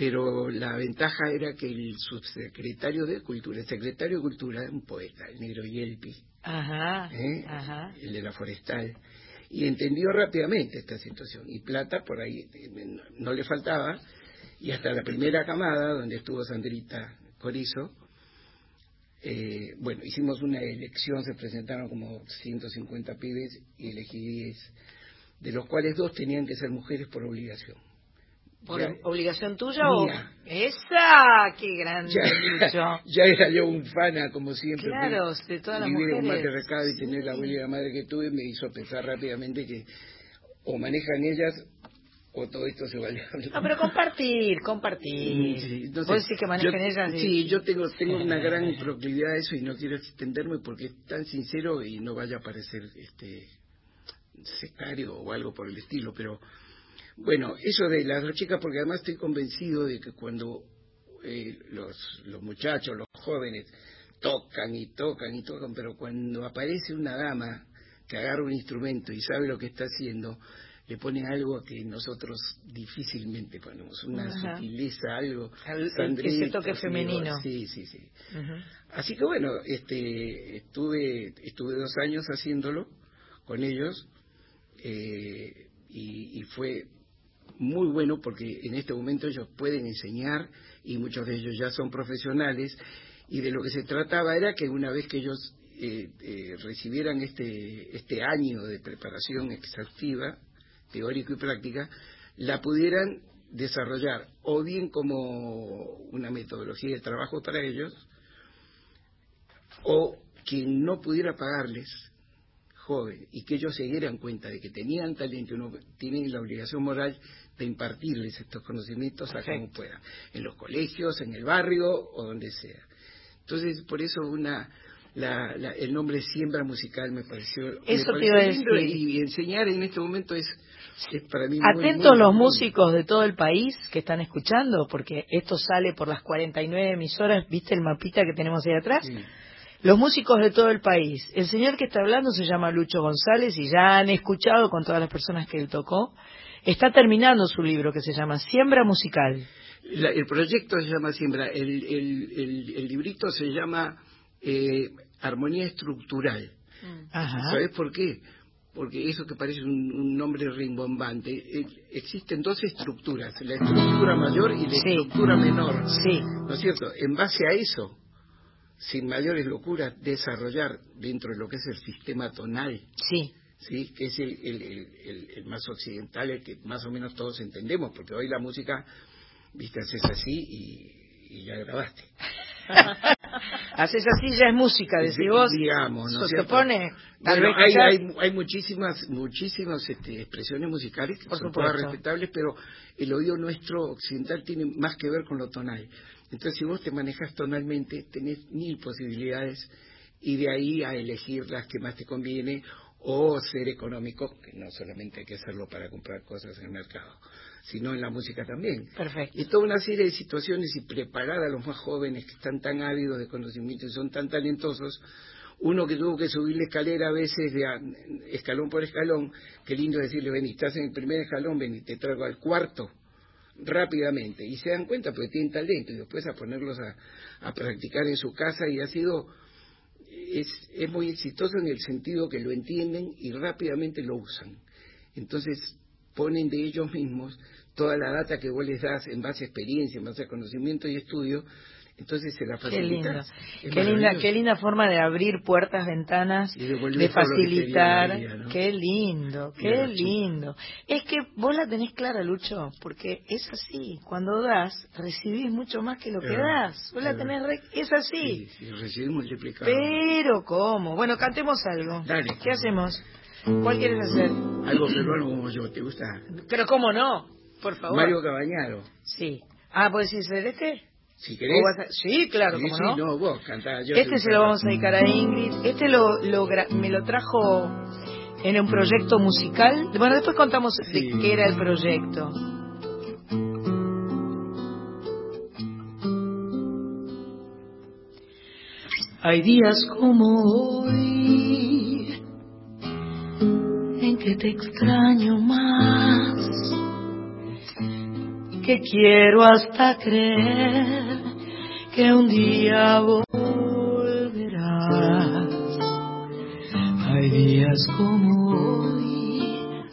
Speaker 5: pero la ventaja era que el subsecretario de Cultura, el secretario de Cultura, un poeta, el negro Yelpi,
Speaker 3: Ajá,
Speaker 5: ¿eh?
Speaker 3: ajá.
Speaker 5: el de la forestal, y entendió rápidamente esta situación. Y plata por ahí eh, no, no le faltaba, y hasta la primera camada, donde estuvo Sandrita Corizo, eh, bueno, hicimos una elección, se presentaron como 150 pibes y elegí 10, de los cuales dos tenían que ser mujeres por obligación.
Speaker 3: ¿Por
Speaker 5: Ya-
Speaker 3: obligación tuya
Speaker 5: Mía.
Speaker 3: o...? ¡Esa! ¡Qué grande,
Speaker 5: ya,
Speaker 3: Lucho! *laughs*
Speaker 5: ya era yo un fana, como siempre.
Speaker 3: Claro, de todas las mujeres.
Speaker 5: y tener la abuela y la madre que tuve me hizo pensar rápidamente que o manejan ellas o todo esto se vale.
Speaker 3: No, pero compartir, compartir.
Speaker 5: Sí.
Speaker 3: Vos decís que manejan
Speaker 5: Yo-
Speaker 3: ellas. y-
Speaker 5: Sí, yo tengo, tengo una *laughs* gran proclividad a eso y no quiero extenderme porque es tan sincero y no vaya a parecer este sectario o algo por el estilo, pero bueno, eso de las dos chicas, porque además estoy convencido de que cuando eh, los, los muchachos, los jóvenes, tocan y tocan y tocan, pero cuando aparece una dama que agarra un instrumento y sabe lo que está haciendo, le ponen algo que nosotros difícilmente ponemos, una
Speaker 3: Ajá.
Speaker 5: sutileza, algo.
Speaker 3: Al- ese toque femenino.
Speaker 5: Sí, sí, sí. Así que bueno, este, estuve, estuve dos años haciéndolo con ellos eh, y, y fue muy bueno porque en este momento ellos pueden enseñar y muchos de ellos ya son profesionales. Y de lo que se trataba era que una vez que ellos eh, eh, recibieran este, este año de preparación exhaustiva, teórico y práctica, la pudieran desarrollar o bien como una metodología de trabajo para ellos, o quien no pudiera pagarles, joven, y que ellos se dieran cuenta de que tenían talento, uno tienen la obligación moral de impartirles estos conocimientos a como
Speaker 3: Perfecto.
Speaker 5: puedan, en los colegios, en el barrio o donde sea. Entonces, por eso una la, la- el nombre siembra musical me pareció me
Speaker 3: Eso te
Speaker 5: pareció
Speaker 3: a
Speaker 5: lindo
Speaker 3: decir.
Speaker 5: y, y enseñar en este momento es, es para mí
Speaker 3: Atentos los músicos de todo el país que están escuchando, porque esto sale por las 49 emisoras, ¿viste el mapita que tenemos ahí atrás?
Speaker 5: Sí.
Speaker 3: Los músicos de todo el país. El señor que está hablando se llama Lucho González y ya han escuchado con todas las personas que él tocó. Está terminando su libro que se llama Siembra Musical.
Speaker 5: La- el proyecto se llama Siembra, el, el, el- el librito se llama eh, Armonía Estructural.
Speaker 3: Ajá.
Speaker 5: ¿Sabes por qué? Porque eso que parece un, un nombre rimbombante, eh, existen dos estructuras, la estructura mayor y la
Speaker 3: Sí.
Speaker 5: estructura menor.
Speaker 3: Sí.
Speaker 5: ¿No es cierto? En base a eso, sin mayores locuras, desarrollar dentro de lo que es el sistema tonal,
Speaker 3: Sí.
Speaker 5: ¿sí? que es el, el- el- más occidental, el que más o menos todos entendemos, porque hoy la música, viste, haces así y, y ya grabaste. *laughs*
Speaker 3: Haces así, ya es música, decís vos.
Speaker 5: Digamos, ¿no
Speaker 3: Se pone, tal
Speaker 5: Bueno,
Speaker 3: vez
Speaker 5: hay, hay, hay muchísimas, muchísimas este, expresiones musicales que
Speaker 3: Por
Speaker 5: son todas respetables, pero el oído nuestro occidental tiene más que ver con lo tonal. Entonces, si vos te manejas tonalmente, tenés mil posibilidades y de ahí a elegir las que más te conviene o ser económico, que no solamente hay que hacerlo para comprar cosas en el mercado, sino en la música también.
Speaker 3: Perfecto.
Speaker 5: Y toda una serie de situaciones y preparar a los más jóvenes que están tan ávidos de conocimiento y son tan talentosos, uno que tuvo que subir la escalera a veces de a- escalón por escalón, qué lindo decirle, ven, estás en el primer escalón, ven, y te traigo al cuarto rápidamente. Y se dan cuenta porque tienen talento y después a ponerlos a, a practicar en su casa y ha sido, es, es muy exitoso en el sentido que lo entienden y rápidamente lo usan. Entonces ponen de ellos mismos toda la data que vos les das en base a experiencia, en base a conocimiento y estudio, entonces se la
Speaker 3: Qué lindo.
Speaker 5: facilitas. Es
Speaker 3: Qué linda, qué linda forma de abrir puertas, ventanas,
Speaker 5: Y
Speaker 3: de facilitar. Qué lindo, qué
Speaker 5: sí.
Speaker 3: lindo. Es que vos la tenés clara, Lucho, porque es así. Cuando das, recibís mucho más que lo que das. Vos la tenés re- Es así.
Speaker 5: Sí, sí, recibir multiplicado.
Speaker 3: Pero, ¿cómo? Bueno, cantemos algo.
Speaker 5: Dale.
Speaker 3: ¿Qué hacemos? ¿Cuál quieres hacer?
Speaker 5: Algo peruano como yo, ¿te gusta?
Speaker 3: Pero, ¿cómo no? Por favor.
Speaker 5: Mario Cabañaro.
Speaker 3: Sí. Ah, ¿puedes decir este?
Speaker 5: Si querés.
Speaker 3: ¿O vas a- Sí, claro,
Speaker 5: Sí,
Speaker 3: ¿cómo
Speaker 5: sí,
Speaker 3: no?
Speaker 5: no, vos cantá. yo
Speaker 3: Este
Speaker 5: te
Speaker 3: se lo vamos a dedicar a Ingrid. Este lo, lo gra- me lo trajo en un proyecto musical. Bueno, después contamos
Speaker 5: Sí.
Speaker 3: de qué era el proyecto. Hay días como hoy en que te extraño más, que quiero hasta creer que un día volverás. Hay días como hoy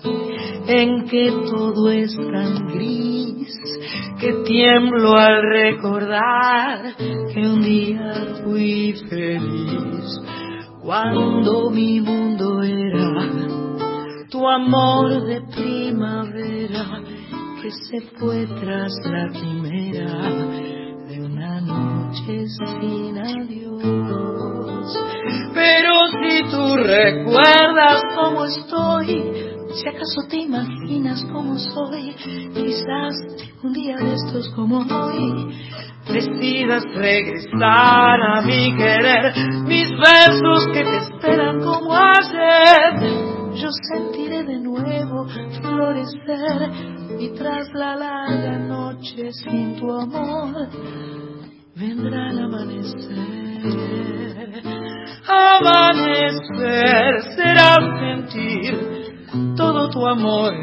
Speaker 3: en que todo es tan gris que tiemblo al recordar que un día fui feliz cuando mi mundo era tu amor de primavera que se fue tras la quimera de una noche sin adiós. Pero si tú recuerdas cómo estoy, si acaso te imaginas cómo soy, quizás un día de estos como hoy, decidas regresar a mi querer, mis besos que te esperan como ayer. Yo sentiré de nuevo florecer y tras la larga noche sin tu amor vendrá el amanecer. Amanecer será sentir todo tu amor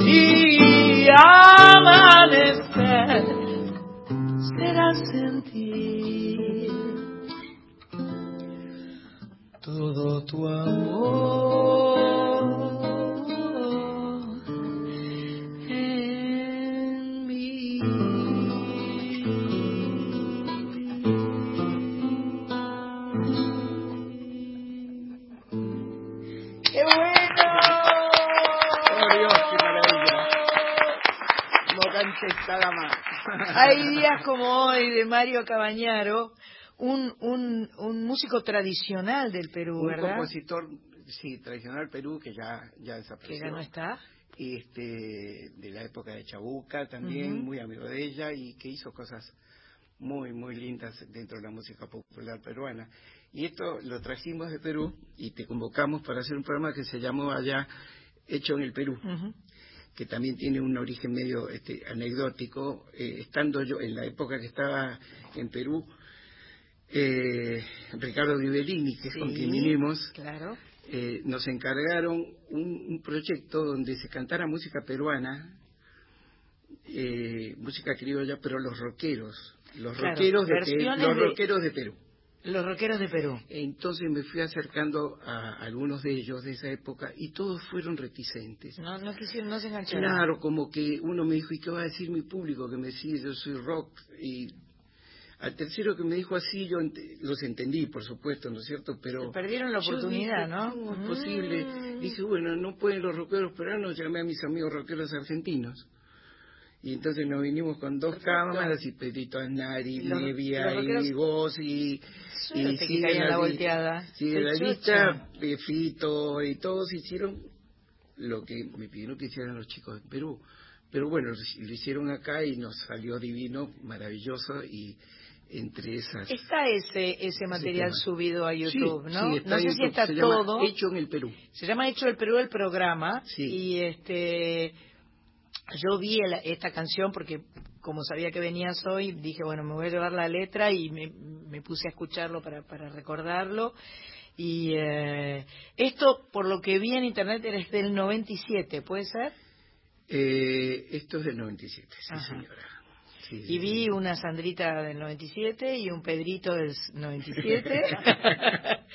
Speaker 3: y amanecer será sentir todo tu amor
Speaker 5: Más. *laughs*
Speaker 3: Hay días como hoy de Mario Cabañaro, un, un, un músico tradicional del Perú,
Speaker 5: Un
Speaker 3: ¿verdad?
Speaker 5: compositor, sí, tradicional Perú, que ya, ya
Speaker 3: Que
Speaker 5: desapareció.
Speaker 3: ya no está.
Speaker 5: este de la época de Chabuca también, muy amigo de ella y que hizo cosas muy, muy lindas dentro de la música popular peruana. Y esto lo trajimos de Perú y te convocamos para hacer un programa que se llamó allá Hecho en el Perú, que también tiene un origen medio este, anecdótico. Eh, estando yo en la época que estaba en Perú, eh, Ricardo Rivellini, que es con quien vinimos,
Speaker 3: Claro.
Speaker 5: eh, nos encargaron un, un proyecto donde se cantara música peruana, música criolla, pero los rockeros, los
Speaker 3: Claro,
Speaker 5: rockeros de, los
Speaker 3: de-
Speaker 5: rockeros de Perú.
Speaker 3: Los rockeros de Perú.
Speaker 5: Entonces me fui acercando a algunos de ellos de esa época y todos fueron reticentes.
Speaker 3: No, no quisieron, no se engancharon.
Speaker 5: Claro, como que uno me dijo, ¿y qué va a decir mi público que me sigue? Yo soy rock. Y al tercero que me dijo así, yo ent- los entendí, por supuesto, ¿no es cierto? Pero
Speaker 3: Perdieron la oportunidad,
Speaker 5: dije,
Speaker 3: ¿no?
Speaker 5: ¿Cómo es
Speaker 3: Mm.
Speaker 5: posible? Dije, bueno, no pueden los rockeros peruanos, llamé a mis amigos rockeros argentinos. Y entonces nos vinimos con dos cámaras y
Speaker 3: Y los-
Speaker 5: Nevia y vos y,
Speaker 3: caía en la
Speaker 5: li-
Speaker 3: volteada. Qué
Speaker 5: la lista, eh, Fito y todos hicieron lo que me pidieron que hicieran los chicos de Perú. Pero bueno, lo, hicieron acá y nos salió divino, maravilloso y entre esas...
Speaker 3: Está ese ese material subido a YouTube,
Speaker 5: Sí,
Speaker 3: ¿no?
Speaker 5: sí, está
Speaker 3: no
Speaker 5: en
Speaker 3: sé si está
Speaker 5: se llama
Speaker 3: todo.
Speaker 5: Hecho en el Perú.
Speaker 3: Se llama Hecho el Perú el programa. Y este yo vi el- esta canción porque como sabía que venías hoy, dije, bueno, me voy a llevar la letra y me, me puse a escucharlo para, para recordarlo. Y eh, esto, por lo que vi en internet, eres del 97, ¿puede ser?
Speaker 5: Eh, esto es del 97, sí
Speaker 3: Ajá.
Speaker 5: señora. Sí,
Speaker 3: Y vi una Sandrita del 97 y un Pedrito del 97. *laughs*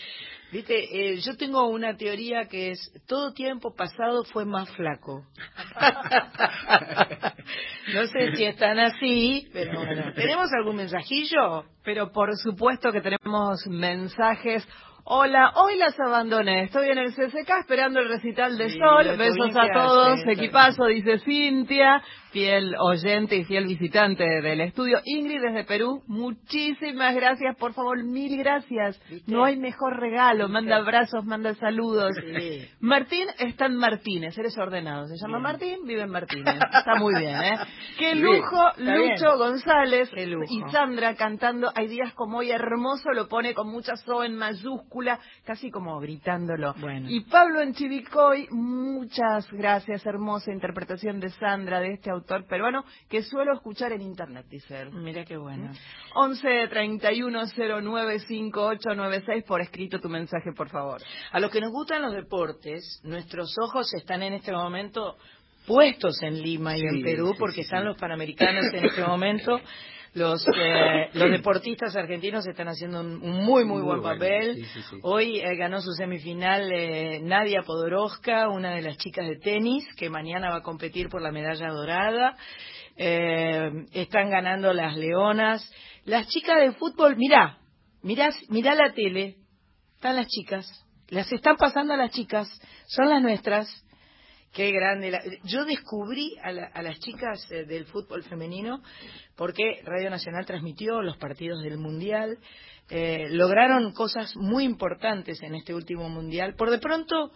Speaker 3: Viste, eh, yo tengo una teoría que es todo tiempo pasado fue más flaco. *laughs* no sé si están así, pero bueno. ¿Tenemos algún mensajillo?
Speaker 4: Pero por supuesto que tenemos mensajes. Hola, hoy las abandoné. Estoy en el CCK esperando el recital de
Speaker 3: Sí,
Speaker 4: Sol. Besos a todos. Equipazo, dice Cintia, fiel oyente y fiel visitante del estudio. Ingrid desde Perú, muchísimas gracias. Por favor, mil gracias. No hay mejor regalo. Manda abrazos, manda saludos.
Speaker 3: Sí.
Speaker 4: Martín está en Martínez, eres ordenado. Se llama Martín, vive en Martínez. *laughs* Está muy bien, ¿eh? Qué lujo,
Speaker 3: está bien.
Speaker 4: Lucho González
Speaker 3: Qué lujo.
Speaker 4: y Sandra cantando Hay días como hoy, hermoso, lo pone con mucha so en casi como gritándolo.
Speaker 3: Bueno.
Speaker 4: Y Pablo en Chivicoy, muchas gracias, hermosa interpretación de Sandra, de este autor peruano, que suelo escuchar en internet, dice él.
Speaker 3: Mira qué bueno.
Speaker 4: 11 31 09 5896, por escrito tu mensaje, por favor.
Speaker 3: A los que nos gustan los deportes, nuestros ojos están en este momento puestos en Lima y
Speaker 5: Sí,
Speaker 3: en Perú porque
Speaker 5: sí,
Speaker 3: están los panamericanos en este momento. *coughs* Los, eh, *coughs* los deportistas argentinos están haciendo un, muy, muy,
Speaker 5: Muy
Speaker 3: buen
Speaker 5: bueno,
Speaker 3: papel.
Speaker 5: sí, sí, sí.
Speaker 3: Hoy eh, ganó su semifinal eh, Nadia Podoroska, una de las chicas de tenis, que mañana va a competir por la medalla dorada. Eh, están ganando las leonas. Las chicas de fútbol, mirá, mirá, mirá la tele, están las chicas, las están pasando a las chicas, son las nuestras. Qué grande. la- Yo descubrí a, la- a las chicas eh, del fútbol femenino porque Radio Nacional transmitió los partidos del Mundial. eh, lograron cosas muy importantes en este último Mundial. Por de pronto,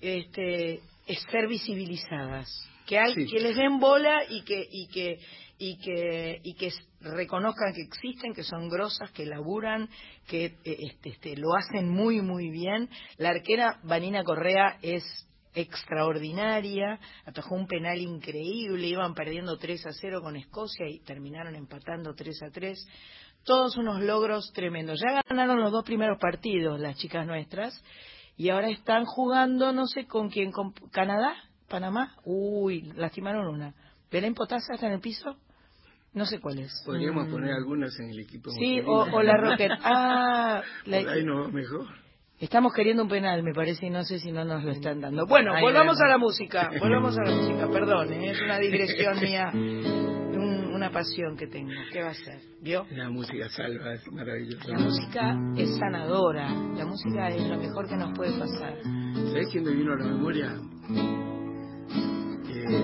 Speaker 3: este, es ser visibilizadas. Que, hay,
Speaker 5: Sí.
Speaker 3: que les den bola y que, y que, y que, y que reconozcan que existen, que son grosas, que laburan, que eh, este, este, lo hacen muy, muy bien. La arquera Vanina Correa es extraordinaria, atajó un penal increíble, iban perdiendo 3 a 0 con Escocia y terminaron empatando 3 a 3. Todos unos logros tremendos. Ya ganaron los dos primeros partidos las chicas nuestras y ahora están jugando, no sé con quién, con Canadá, Panamá. Uy, lastimaron una. Belén Potasa está en el piso. No sé cuál es.
Speaker 5: Podríamos
Speaker 3: Mm.
Speaker 5: poner algunas en el equipo.
Speaker 3: Sí, o, o la Rocket. *laughs* Ah, la-
Speaker 5: Por ahí no mejor.
Speaker 3: Estamos queriendo un penal, me parece, y no sé si no nos lo están dando. Bueno,
Speaker 4: Ahí
Speaker 3: volvamos
Speaker 4: vemos.
Speaker 3: a la música. Volvamos a la música, perdón, ¿eh? es una digresión *laughs* mía, un- una pasión que tengo. ¿Qué va a ser? ¿Vio?
Speaker 5: La música salva, es maravillosa.
Speaker 3: La música es sanadora, la música es lo mejor que nos puede pasar.
Speaker 5: ¿Sabes quién me vino a la memoria? Eh,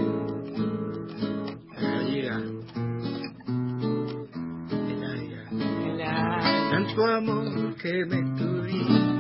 Speaker 5: la gallega. Eladia.
Speaker 3: La-
Speaker 5: Tanto amor que me tuviste,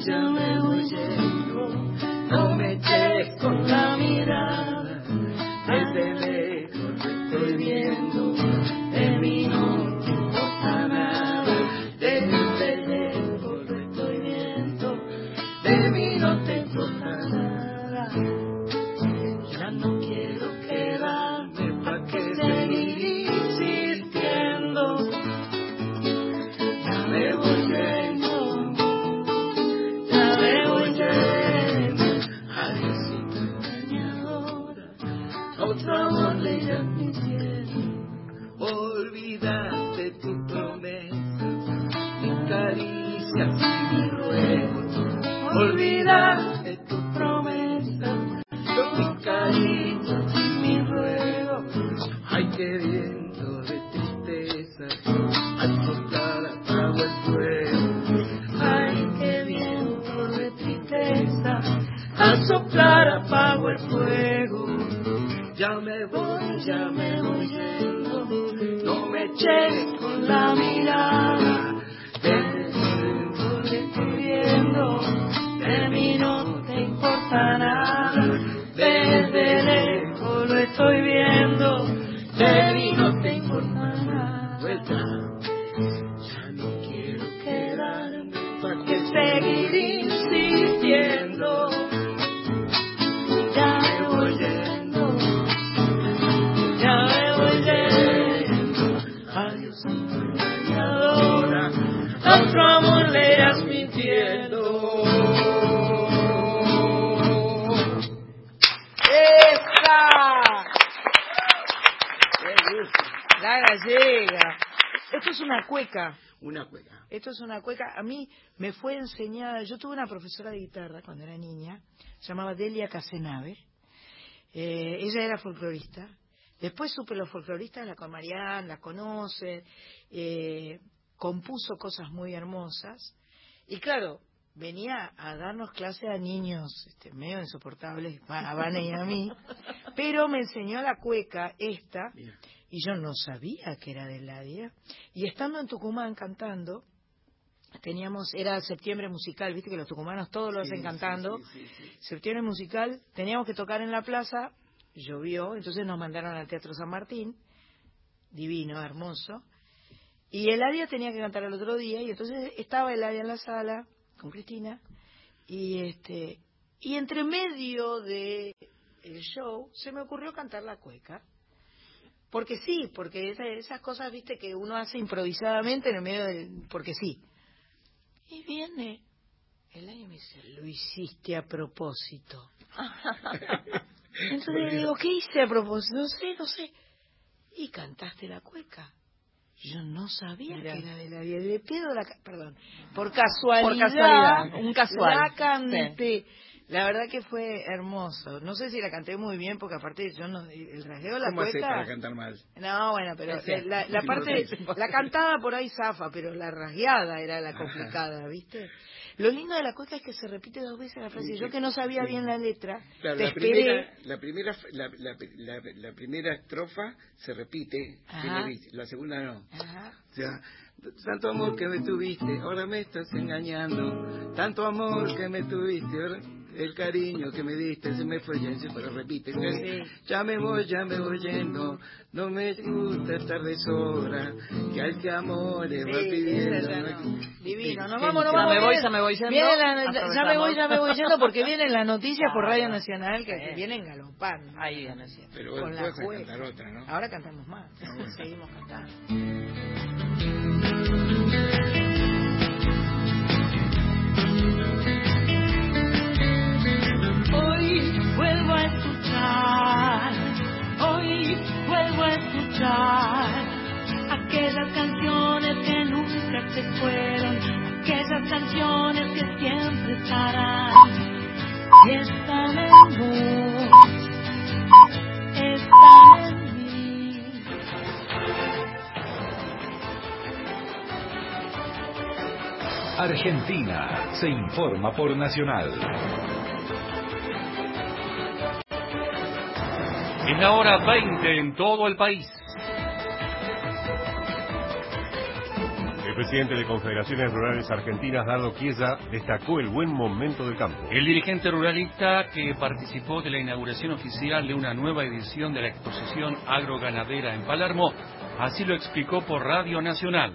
Speaker 5: voy, ya me voy yendo.
Speaker 3: Esto es una cueca. A mí me fue enseñada. Yo tuve una profesora de guitarra cuando era niña. Se llamaba Delia Casenave. Eh, ella era folclorista. Después supe los folcloristas, la con Marianne, la conoce. eh, compuso cosas muy hermosas. Y claro, venía a darnos clase a niños este, medio insoportables, a Vane y a mí. *laughs* Pero me enseñó la cueca esta. Y yo no sabía que era de Ladia. Y estando en Tucumán cantando, teníamos, era septiembre musical, viste que los tucumanos todos lo hacen
Speaker 5: sí,
Speaker 3: cantando.
Speaker 5: sí, sí, sí.
Speaker 3: Septiembre musical, teníamos que tocar en la plaza, llovió, entonces nos mandaron al Teatro San Martín, divino, hermoso. Y Eladia tenía que cantar el otro día, y entonces estaba Eladia en la sala con Cristina, y este y entre medio de el show se me ocurrió cantar la cueca. Porque sí, porque esa- esas cosas, viste, que uno hace improvisadamente en el medio del... porque sí. Y viene el año y me dice, lo hiciste a propósito. *laughs* Entonces le digo, ¿qué hice a propósito? No sé, no sé. Y cantaste la cueca. Yo no sabía que era de la vida. Le pido la... Perdón. Por casualidad.
Speaker 4: Por casualidad, un casual.
Speaker 3: La canté. La verdad que fue hermoso. No sé si la canté muy bien, porque aparte yo no... El rasgueo de la
Speaker 5: ¿Cómo
Speaker 3: cueca...
Speaker 5: para cantar mal?
Speaker 3: No, bueno, pero la, la parte, la cantada por ahí zafa, pero la rasgueada era la complicada, ¿viste? Lo lindo de la cueca es que se repite dos veces la frase. Yo que no sabía bien la letra,
Speaker 5: Claro,
Speaker 3: te
Speaker 5: la
Speaker 3: esperé.
Speaker 5: primera, la primera, la, la, la, la primera estrofa se repite, la segunda no.
Speaker 3: Ajá.
Speaker 5: O sea, tanto amor que me tuviste, ahora me estás engañando. Tanto amor que me tuviste, ahora... el cariño que me diste se me fue yendo, pero repite, ya me voy, ya me voy yendo, no me gusta estar de sobra, que al que amores va pidiendo.
Speaker 3: Divino, nos vamos, nos vamos.
Speaker 4: Ya me voy, ya me voy yendo.
Speaker 3: Viene la- ya me voy, ya me voy yendo porque vienen las noticias por Radio Nacional que, vienen galopando.
Speaker 4: Ahí viene siempre.
Speaker 5: Pero
Speaker 3: Con la
Speaker 5: cantar otra, ¿no?
Speaker 3: Ahora cantamos más, *laughs* seguimos cantando.
Speaker 2: Hoy vuelvo a escuchar aquellas canciones que nunca se fueron, aquellas canciones que siempre estarán están en vos, están en mí.
Speaker 6: Argentina se informa por Nacional.
Speaker 17: Es la hora 20 en todo el país.
Speaker 18: El presidente de Confederaciones Rurales Argentinas, Dardo Chiesa, destacó el buen momento del campo.
Speaker 17: El dirigente ruralista que participó de la inauguración oficial de una nueva edición de la exposición agroganadera en Palermo, así lo explicó por Radio Nacional.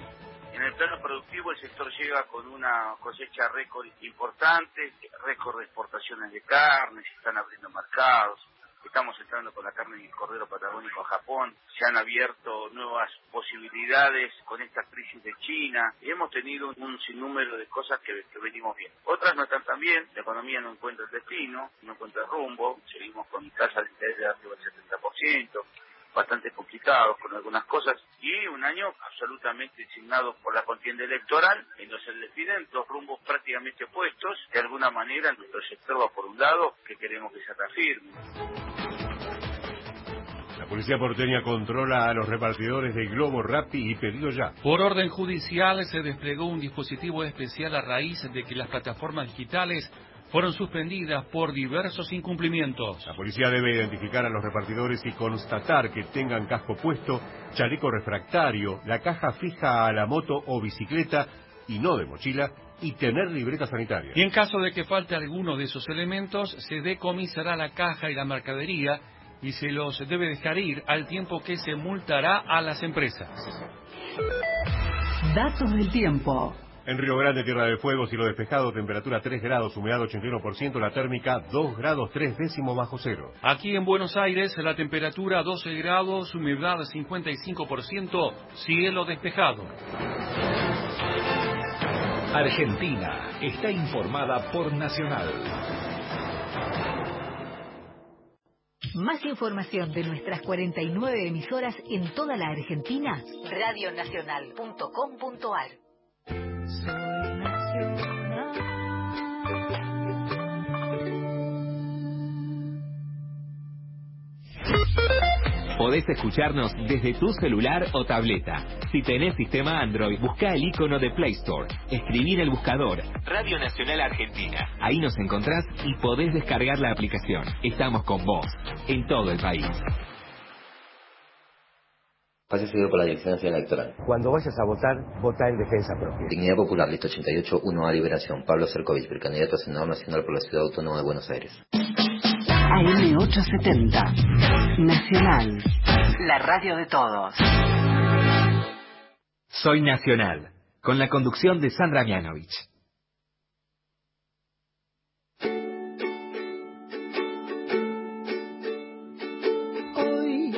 Speaker 19: En el plano productivo el sector llega con una cosecha récord importante, récord de exportaciones de carne, se están abriendo mercados, estamos entrando con la carne y el cordero patagónico a Japón, se han abierto nuevas posibilidades con esta crisis de China y hemos tenido un sinnúmero de cosas que, venimos bien. Otras no están tan bien, la economía no encuentra el destino, no encuentra el rumbo, seguimos con tasas de interés de arriba del 70%, bastante complicados con algunas cosas y un año absolutamente signado por la contienda electoral en donde se dos rumbos prácticamente opuestos de alguna manera nuestro sector va por un lado que queremos que se reafirme
Speaker 18: La policía porteña controla a los repartidores de Globo, Rappi y Pedido Ya.
Speaker 17: Por orden judicial se desplegó un dispositivo especial a raíz de que las plataformas digitales fueron suspendidas por diversos incumplimientos.
Speaker 18: La policía debe identificar a los repartidores y constatar que tengan casco puesto, chaleco refractario, la caja fija a la moto o bicicleta y no de mochila, y tener libreta sanitaria.
Speaker 17: Y en caso de que falte alguno de esos elementos, se decomisará la caja y la mercadería y se los debe dejar ir al tiempo que se multará a las empresas.
Speaker 7: Datos del tiempo.
Speaker 18: En Río Grande, Tierra del Fuego, cielo despejado, temperatura 3 grados, humedad 81%, la térmica 2 grados 3 décimos bajo cero.
Speaker 17: Aquí en Buenos Aires, la temperatura 12 grados, humedad 55%, cielo despejado.
Speaker 6: Argentina está informada por Nacional.
Speaker 8: Más información de nuestras 49 emisoras en toda la Argentina, radionacional.com.ar.
Speaker 20: Podés escucharnos desde tu celular o tableta. Si tenés sistema Android, busca el icono de Play Store. Escribí en el buscador Radio Nacional Argentina. Ahí nos encontrás y podés descargar la aplicación. Estamos con vos, en todo el país.
Speaker 12: Pase seguido por la Dirección Nacional Electoral.
Speaker 21: Cuando vayas a votar, vota en defensa propia.
Speaker 12: Dignidad Popular, lista 88, 1A Liberación. Pablo Cercovich, precandidato a senador nacional por la Ciudad Autónoma de Buenos Aires.
Speaker 7: AM870. Nacional. La radio de todos.
Speaker 20: Soy Nacional, con la conducción de Sandra Mianovich.
Speaker 2: Hoy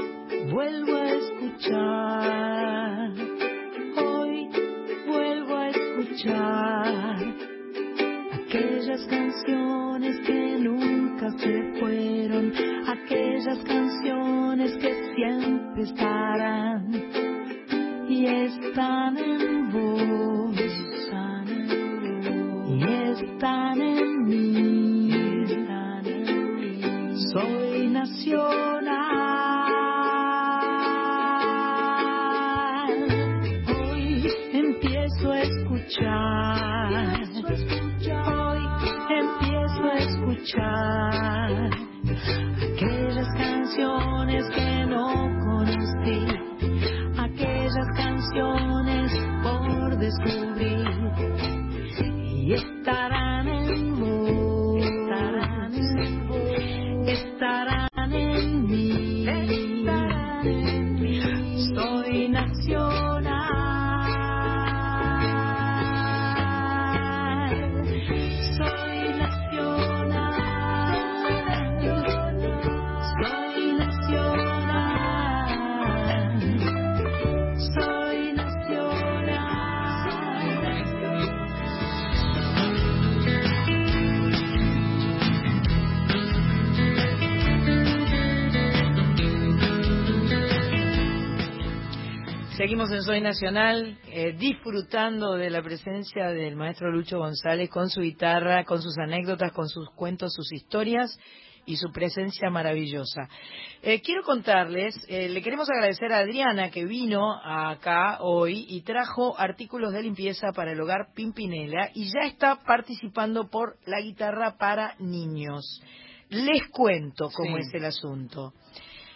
Speaker 2: vuelvo a escuchar, hoy vuelvo a escuchar aquellas canciones que nunca se fueron, aquellas canciones que siempre estarán y están en vos, están en vos, y mí, están en mí. Soy nacional. Hoy empiezo a escuchar. Escuchar aquellas canciones que no conocí, aquellas canciones por descubrir
Speaker 3: Seguimos en Soy Nacional, eh, disfrutando de la presencia del maestro Lucho González con su guitarra, con sus anécdotas, con sus cuentos, sus historias y su presencia maravillosa. Eh, quiero contarles, eh, le queremos agradecer a Adriana que vino acá hoy y trajo artículos de limpieza para el hogar Pimpinela y ya está participando por la guitarra para niños. Les cuento cómo
Speaker 4: Sí.
Speaker 3: es el asunto.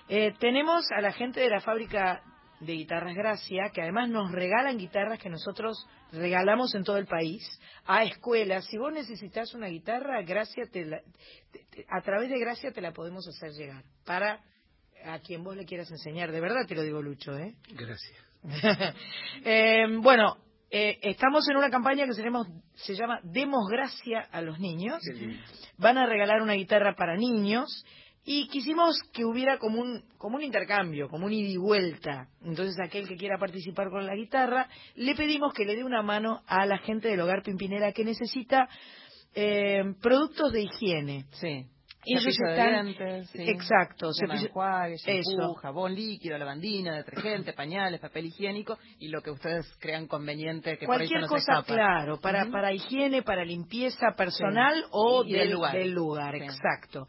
Speaker 3: Eh, tenemos a la gente de la fábrica de guitarras Gracia, que además nos regalan guitarras que nosotros regalamos en todo el país a escuelas. Si vos necesitas una guitarra, Gracia te la- te- te- a través de Gracia te la podemos hacer llegar para a quien vos le quieras enseñar. De verdad te lo digo, Lucho, ¿eh?
Speaker 5: Gracias. *laughs*
Speaker 3: Eh, bueno, eh, estamos en una campaña que se llama, se llama Demos Gracia a los niños. Van a regalar una guitarra para niños y quisimos que hubiera como un, como un intercambio, como un ida y vuelta. Entonces, aquel que quiera participar con la guitarra, le pedimos que le dé una mano a la gente del hogar Pimpinera que necesita eh, productos de higiene.
Speaker 4: Sí.
Speaker 3: Ellos
Speaker 4: de
Speaker 3: están,
Speaker 4: dientes, sí.
Speaker 3: exacto,
Speaker 4: Crema de enjuague, shampoo,
Speaker 3: eso.
Speaker 4: jabón líquido, lavandina, detergente, pañales, papel higiénico y lo que ustedes crean conveniente que por ahí se
Speaker 3: Cualquier
Speaker 4: nos
Speaker 3: cosa, claro, para, para higiene, para limpieza personal
Speaker 4: Sí.
Speaker 3: o
Speaker 4: Y- del lugar.
Speaker 3: del lugar,
Speaker 4: Sí.
Speaker 3: exacto.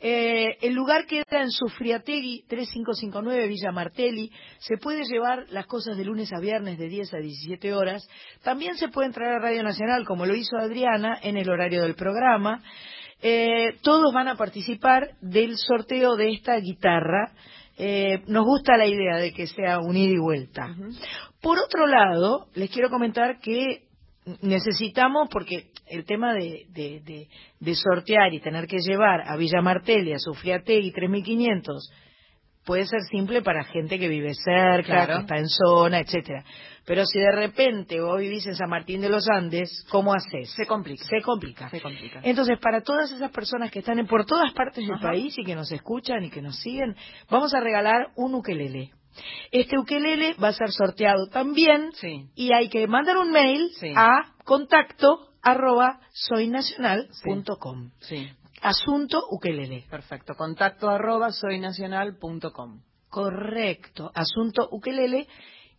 Speaker 3: Eh, el lugar queda en Sufriategui 3559 Villa Martelli. Se puede llevar las cosas de lunes a viernes de 10 a 17 horas. También se puede entrar a Radio Nacional, como lo hizo Adriana, en el horario del programa. Eh, todos van a participar del sorteo de esta guitarra. Eh, nos gusta la idea de que sea un ida y vuelta. Por otro lado, les quiero comentar que necesitamos, porque el tema de, de, de- de sortear y tener que llevar a Villa Martelli, a Sufriategui 3500, puede ser simple para gente que vive cerca,
Speaker 4: Claro.
Speaker 3: que está en zona, etcétera. Pero si de repente vos vivís en San Martín de los Andes, ¿cómo haces?
Speaker 4: Se complica.
Speaker 3: Se complica.
Speaker 4: Se complica.
Speaker 3: Entonces, para todas esas personas que están en, por todas partes del
Speaker 4: Ajá.
Speaker 3: país y que nos escuchan y que nos siguen, vamos a regalar un ukelele. Este ukelele va a ser sorteado también y hay que mandar un mail
Speaker 4: Sí.
Speaker 3: a contacto arroba soynacional.com.
Speaker 4: Sí.
Speaker 3: Asunto ukelele.
Speaker 4: Perfecto. Contacto arroba soynacional.com.
Speaker 3: Correcto. Asunto ukelele.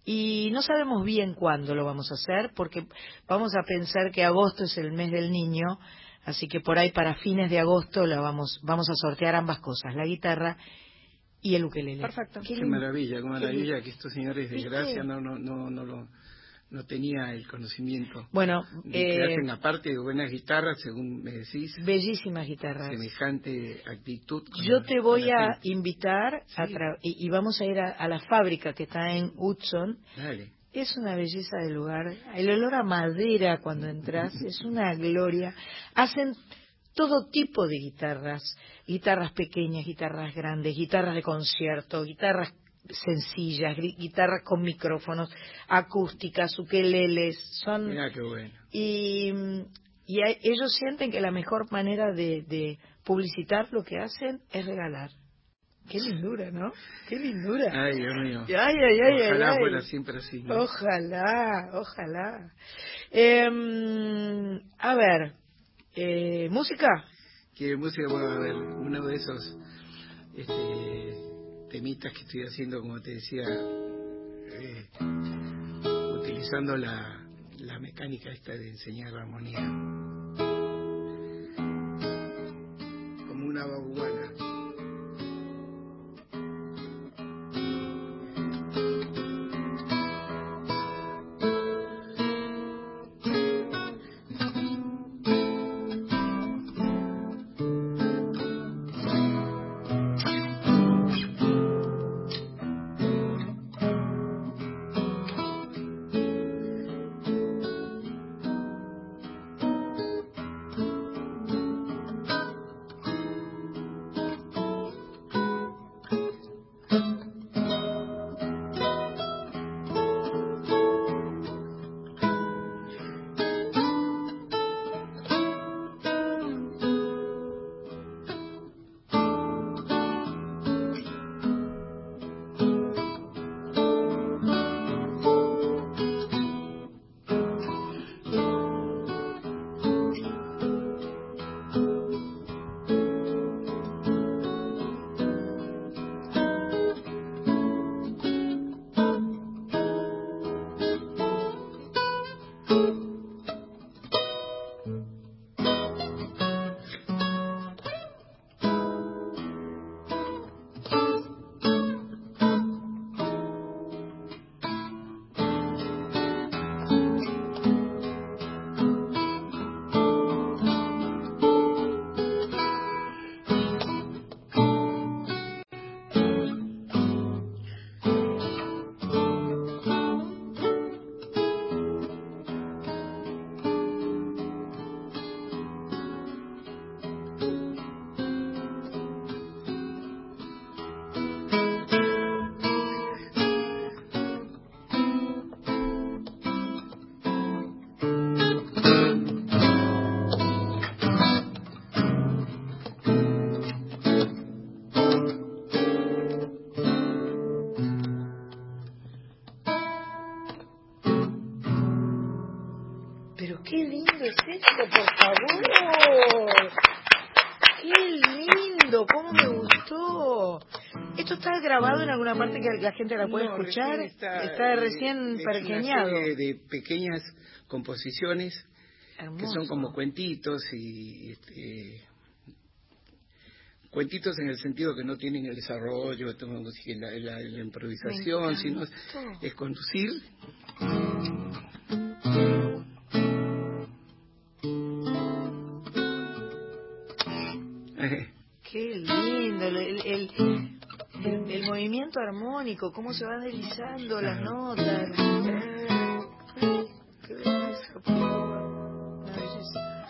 Speaker 3: Y no sabemos bien cuándo lo vamos a hacer, porque vamos a pensar que agosto es el mes del niño, así que por ahí para fines de agosto la vamos, vamos a sortear ambas cosas, la guitarra y el ukelele.
Speaker 4: Perfecto.
Speaker 3: Qué
Speaker 5: maravilla, qué maravilla que estos señores de. Gracia no, no, no, no, lo, no tenía el conocimiento.
Speaker 3: Bueno,
Speaker 5: de
Speaker 3: eh,
Speaker 5: hacen aparte de buenas guitarras, según me decís,
Speaker 3: bellísimas guitarras.
Speaker 5: semejante actitud.
Speaker 3: Yo
Speaker 5: la-
Speaker 3: te voy a
Speaker 5: gente.
Speaker 3: invitar a tra- y, y vamos a ir a, a la fábrica que está en Hudson.
Speaker 5: Dale.
Speaker 3: Es una belleza de lugar. El olor a madera cuando entras es una gloria. Hacen todo tipo de guitarras. Guitarras pequeñas, guitarras grandes, guitarras de concierto, guitarras sencillas, guitarras con micrófonos, acústicas, ukeleles. Son
Speaker 5: Mira qué bueno.
Speaker 3: y, y a- ellos sienten que la mejor manera de, de publicitar lo que hacen es regalar. Qué lindura, ¿no? Qué lindura.
Speaker 5: Ay, Dios mío.
Speaker 3: Ay, ay, ay,
Speaker 5: Ojalá fuera siempre así. ¿no?
Speaker 3: Ojalá, ojalá. Em, a ver, eh, música.
Speaker 5: ¿Qué música puedo ver? Uno de esos este, temitas que estoy haciendo, como te decía, eh, utilizando la, la mecánica esta de enseñar la armonía. Como una babuana.
Speaker 2: Thank gente la puede
Speaker 5: No,
Speaker 2: escuchar?
Speaker 5: recién
Speaker 2: Está,
Speaker 5: está,
Speaker 2: recién
Speaker 5: es una
Speaker 2: pergeñado.
Speaker 5: serie de pequeñas composiciones que son como cuentitos y este, cuentitos en el sentido que no tienen el desarrollo, la- la improvisación, sino es conducir.
Speaker 2: Cómo se van deslizando las notas. Qué belleza, por favor. Una belleza.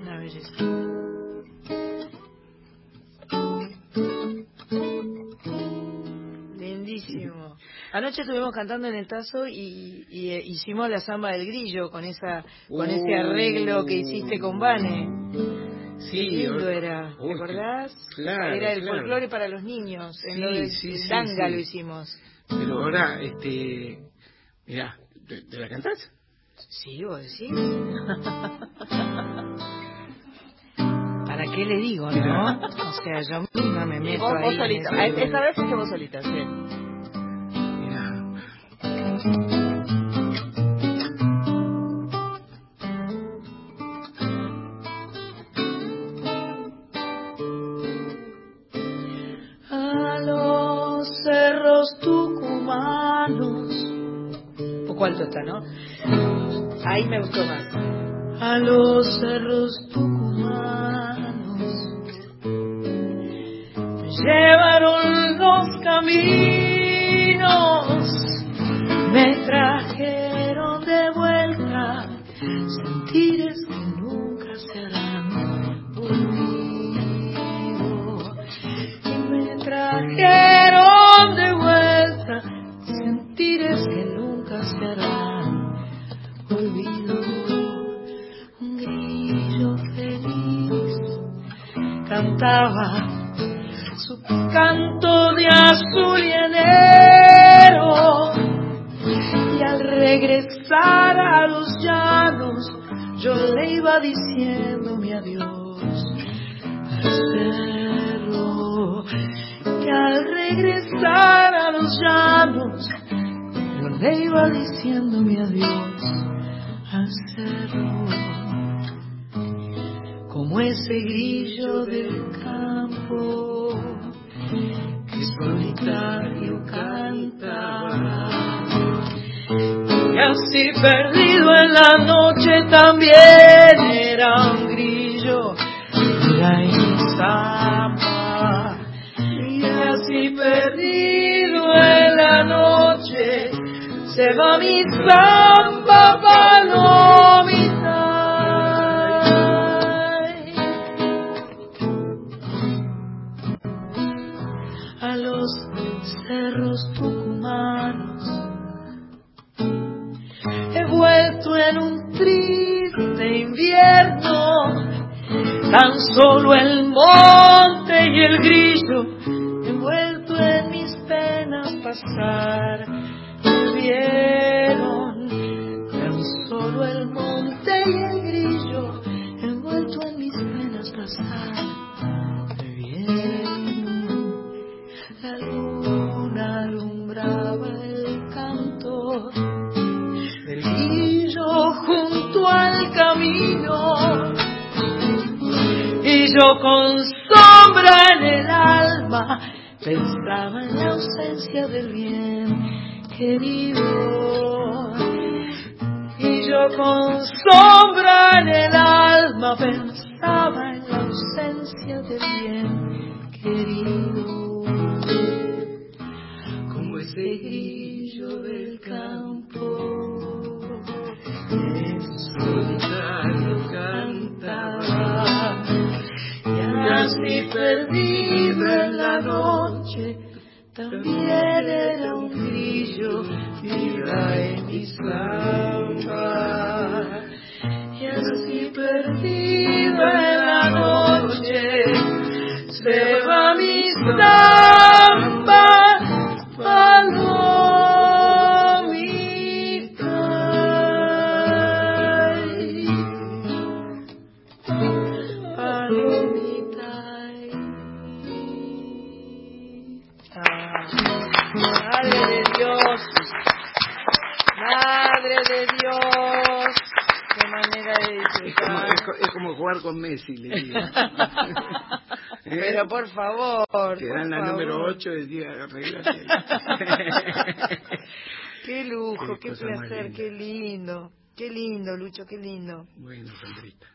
Speaker 2: Una belleza. Lindísimo. Anoche estuvimos cantando en el tazo y, y, eh, hicimos la samba del grillo con esa con ese arreglo que hiciste con Vane.
Speaker 5: Sí,
Speaker 2: lindo era, ¿te acordás?
Speaker 5: claro,
Speaker 2: Era el
Speaker 5: claro.
Speaker 2: folclore para los niños, en
Speaker 5: Sí,
Speaker 2: lo de
Speaker 5: sí, sí,
Speaker 2: Danga
Speaker 5: sí.
Speaker 2: lo hicimos.
Speaker 5: Pero ahora, este, mira, ¿te, te la cantás?
Speaker 2: Sí, vos decís. *laughs* ¿Para qué le digo, no? O sea, yo misma me meto
Speaker 4: Vos,
Speaker 2: ahí.
Speaker 4: vos solita. Esta vez es que vos solita, sí.
Speaker 2: A Ahí me gustó más. Cantaba su canto de azul y enero. Y al regresar a los llanos yo le iba diciendo mi adiós al cerro. Y al regresar a los llanos yo le iba diciendo mi adiós al cerro. Como ese grillo del solitario cantaba. Y así perdido en la noche también era un grillo la insama y así perdido en la noche se va mi
Speaker 3: favor.
Speaker 5: número 8 del día, arreglate. *laughs*
Speaker 3: Qué lujo,
Speaker 5: Qué
Speaker 3: placer, qué lindo. Qué lindo, Lucho, qué lindo.
Speaker 5: Bueno, Sandrita.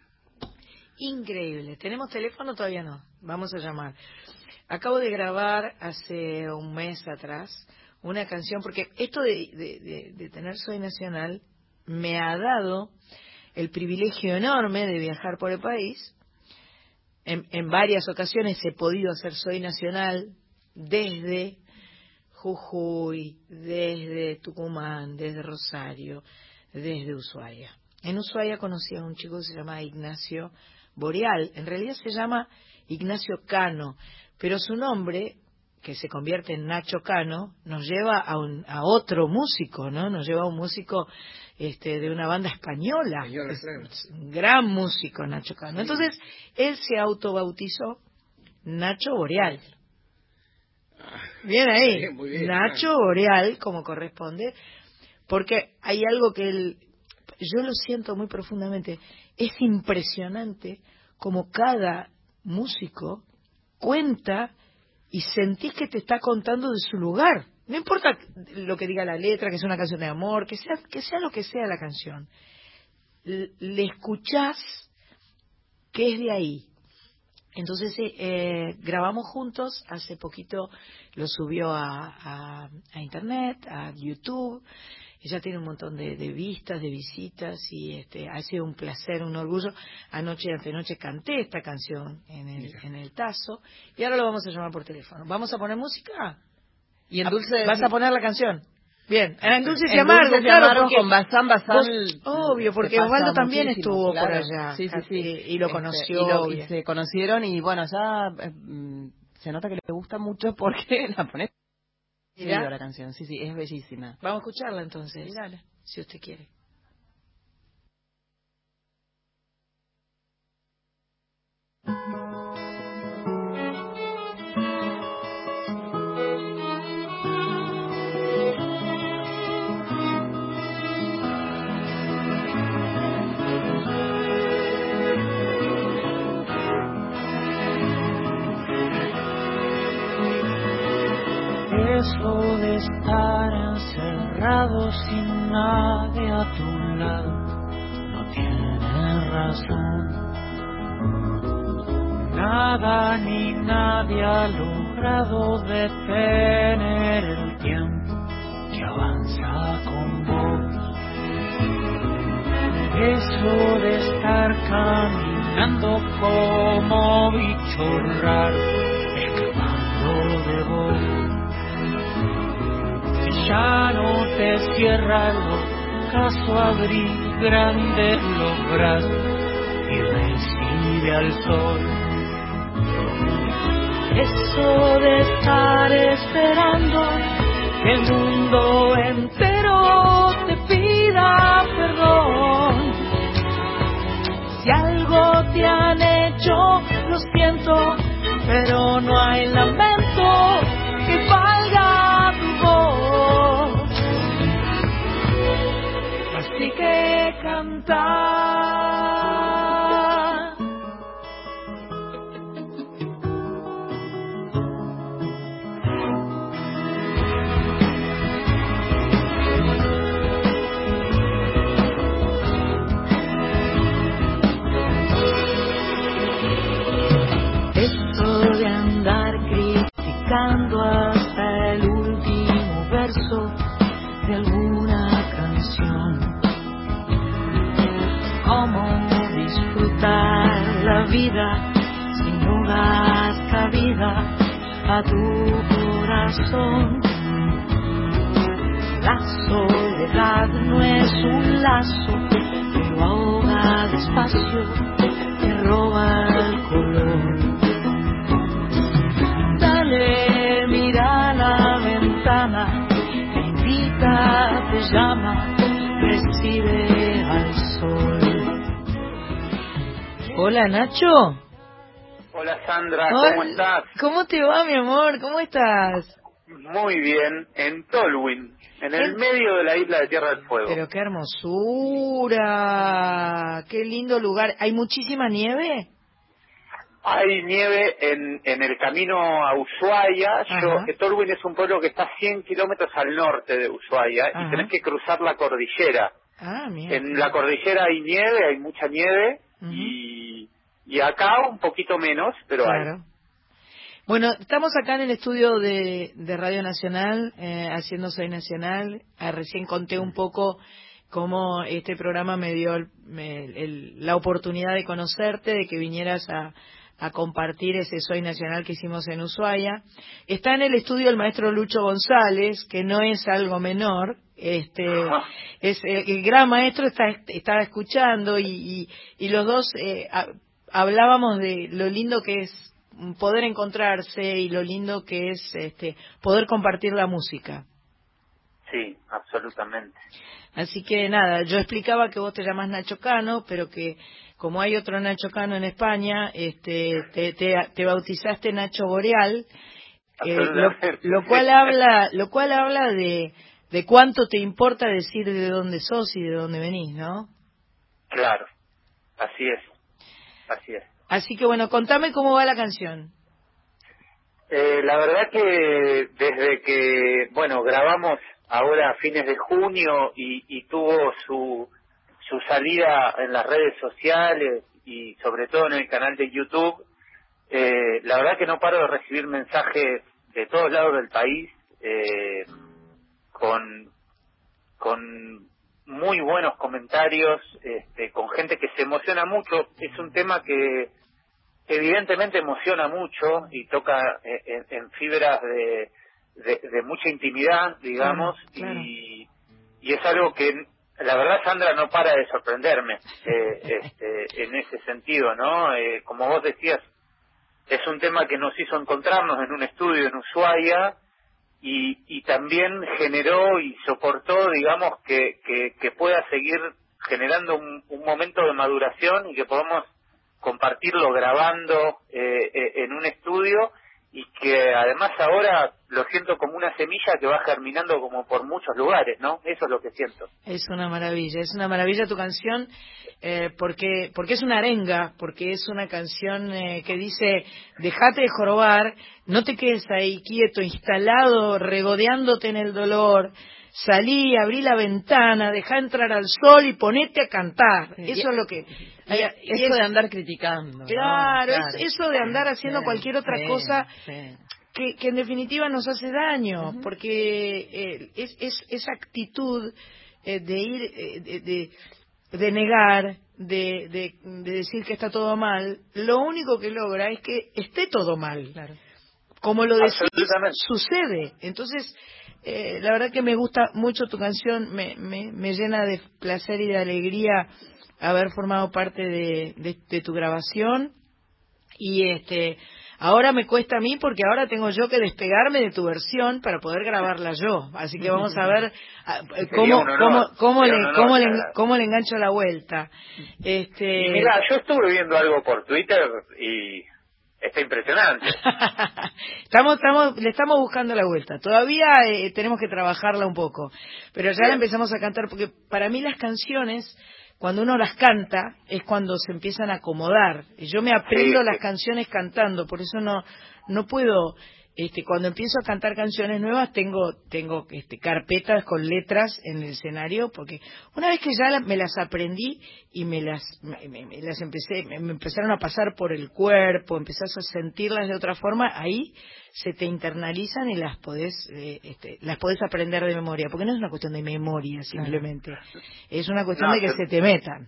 Speaker 3: Increíble. ¿Tenemos teléfono? Todavía no. Vamos a llamar. Acabo de grabar hace un mes atrás una canción, porque esto de, de- de- de tener Soy Nacional me ha dado el privilegio enorme de viajar por el país. En, en varias ocasiones he podido hacer Soy Nacional desde Jujuy, desde Tucumán, desde Rosario, desde Ushuaia. En Ushuaia conocí a un chico que se llama Ignacio Boreal. En realidad se llama Ignacio Cano, pero su nombre, que se convierte en Nacho Cano, nos lleva a, un, a otro músico, ¿no? Nos lleva a un músico este, de una banda española.
Speaker 5: Española,
Speaker 3: Es-
Speaker 5: claro.
Speaker 3: es un gran músico, Nacho Cano. Entonces, él se autobautizó Nacho Boreal. Bien ahí.
Speaker 5: Bien, muy bien,
Speaker 3: Nacho. Boreal, como corresponde, porque hay algo que él, yo lo siento muy profundamente, es impresionante como cada músico cuenta y sentís que te está contando de su lugar. No importa lo que diga la letra, que sea una canción de amor, que sea, que sea lo que sea la canción. Le escuchás que es de ahí. Entonces eh, eh, grabamos juntos, hace poquito lo subió a, a- a internet, a YouTube, ella tiene un montón de, de vistas, de visitas y este, ha sido un placer, un orgullo. Anoche y antenoche canté esta canción en el, en el tazo y ahora lo vamos a llamar por teléfono. ¿Vamos a poner música?
Speaker 4: Y en Dulce...
Speaker 3: ¿Vas a poner la canción? Bien, en Dulces y Amargos, claro, porque
Speaker 4: con Bazán, Bazán
Speaker 3: vos- obvio, porque Osvaldo también estuvo por allá.
Speaker 4: Sí, sí, sí.
Speaker 3: Y, y lo
Speaker 4: Este,
Speaker 3: conoció.
Speaker 4: y, lo- y
Speaker 3: bien.
Speaker 4: se conocieron y bueno, ya eh, mm, se nota que le gusta mucho *laughs* porque la pones la canción. Sí, sí, es bellísima.
Speaker 3: Vamos a escucharla entonces, si usted quiere.
Speaker 2: Encerrado sin nadie a tu lado no tiene razón. Nada ni nadie ha logrado detener el tiempo que avanza con vos. Eso de estar caminando como bicho raro, escapando de vos. Ya no te cierra el ocaso, abrir grandes los brazos y recibe al sol. Eso de estar esperando que el mundo entero te pida perdón. Si algo te han hecho, lo siento, pero no hay lamento canta. Vida si no das cabida a tu corazón. La soledad no es un lazo, pero ahoga despacio, te roba
Speaker 3: Hola, Nacho.
Speaker 22: Hola Sandra,
Speaker 3: Hola.
Speaker 22: ¿cómo estás?
Speaker 3: ¿Cómo te va, mi amor? ¿Cómo estás?
Speaker 22: Muy bien, en Tolwyn, en el medio de la isla de Tierra del Fuego.
Speaker 3: Pero qué hermosura, qué lindo lugar. ¿Hay muchísima nieve?
Speaker 22: Hay nieve en, en el camino a Ushuaia. Yo, que Tolwyn es un pueblo que está 100 kilómetros al norte de Ushuaia
Speaker 3: Ajá.
Speaker 22: y tenés que cruzar la cordillera.
Speaker 3: Ah, mira.
Speaker 22: En la cordillera hay nieve, hay mucha nieve y, y acá un poquito menos, pero
Speaker 3: Claro.
Speaker 22: hay.
Speaker 3: Bueno, estamos acá en el estudio de, de Radio Nacional, eh, haciendo Soy Nacional. Ah, recién conté un poco cómo este programa me dio el- me- el- la oportunidad de conocerte, de que vinieras a, a compartir ese Soy Nacional que hicimos en Ushuaia. Está en el estudio el maestro Lucho González, que no es algo menor. Este, *laughs* es el, el gran maestro está, estaba escuchando y, y, y los dos eh, hablábamos de lo lindo que es poder encontrarse y lo lindo que es este poder compartir la música.
Speaker 22: Sí, absolutamente.
Speaker 3: Así que nada, yo explicaba que vos te llamás Nacho Cano, pero que como hay otro Nacho Cano en España, este, te, te, te bautizaste Nacho Boreal, eh, lo, lo cual habla, lo cual habla de, de cuánto te importa decir de dónde sos y de dónde venís, ¿no?
Speaker 22: Claro, así es, así es.
Speaker 3: Así que bueno, contame cómo va la canción.
Speaker 22: Eh, la verdad que desde que, bueno, grabamos ahora a fines de junio y, y tuvo su, su salida en las redes sociales y sobre todo en el canal de YouTube, eh, la verdad que no paro de recibir mensajes de todos lados del país eh, con, con muy buenos comentarios, este, con gente que se emociona mucho. Es un tema que evidentemente emociona mucho y toca eh, en, en fibras de, de, de mucha intimidad, digamos,
Speaker 3: Claro, claro.
Speaker 22: y, y es algo que la verdad Sandra no para de sorprenderme eh, este, *laughs* en ese sentido, ¿no? Eh, como vos decías, es un tema que nos hizo encontrarnos en un estudio en Ushuaia y, y también generó y soportó, digamos, que, que, pueda seguir generando un, un momento de maduración y que podamos compartirlo grabando eh, eh, en un estudio y que además ahora lo siento como una semilla que va germinando como por muchos lugares, ¿no? Eso es lo que siento.
Speaker 3: Es una maravilla, es una maravilla tu canción eh, porque porque es una arenga, porque es una canción eh, que dice dejate de jorobar, no te quedes ahí quieto, instalado, regodeándote en el dolor, salí, abrí la ventana, deja entrar al sol y ponete a cantar. Eso
Speaker 4: y-
Speaker 3: es lo que
Speaker 4: y-
Speaker 3: y
Speaker 4: eso de andar criticando. ¿no?
Speaker 3: Claro, es eso de andar haciendo cualquier otra
Speaker 4: sí,
Speaker 3: cosa
Speaker 4: sí.
Speaker 3: que, que en definitiva nos hace daño, porque eh, es, es esa actitud eh, de ir, eh, de, de, de negar, de, de, de decir que está todo mal, lo único que logra es que esté todo mal. Como lo decís, sucede. Entonces, eh, la verdad que me gusta mucho tu canción, me, me, me llena de placer y de alegría haber formado parte de, de, de tu grabación. Y este ahora me cuesta a mí porque ahora tengo yo que despegarme de tu versión para poder grabarla yo. Así que vamos a ver ah, *laughs* cómo cómo cómo le cómo le cómo le engancho la vuelta. Este
Speaker 22: mira, yo estuve viendo algo por Twitter y está impresionante. *laughs*
Speaker 3: estamos estamos le estamos buscando la vuelta. Todavía eh, tenemos que trabajarla un poco. Pero ya la empezamos a cantar porque para mí las canciones cuando uno las canta es cuando se empiezan a acomodar. Y yo me aprendo
Speaker 22: Sí,
Speaker 3: las canciones cantando por eso no no puedo este cuando empiezo a cantar canciones nuevas tengo tengo este carpetas con letras en el escenario porque una vez que ya la- me las aprendí y me las me, me- me las empecé me, me empezaron a pasar por el cuerpo empezás a sentirlas de otra forma ahí se te internalizan y las podés eh, este, las podés aprender de memoria porque no es una cuestión de memoria simplemente es una cuestión
Speaker 22: No,
Speaker 3: de que
Speaker 22: pero-
Speaker 3: se te metan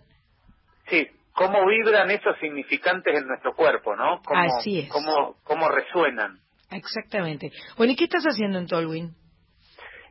Speaker 22: Sí, cómo vibran esos significantes en nuestro cuerpo, ¿no? Cómo,
Speaker 3: Así es.
Speaker 22: Cómo, cómo resuenan.
Speaker 3: Exactamente bueno y qué estás haciendo en Tolwyn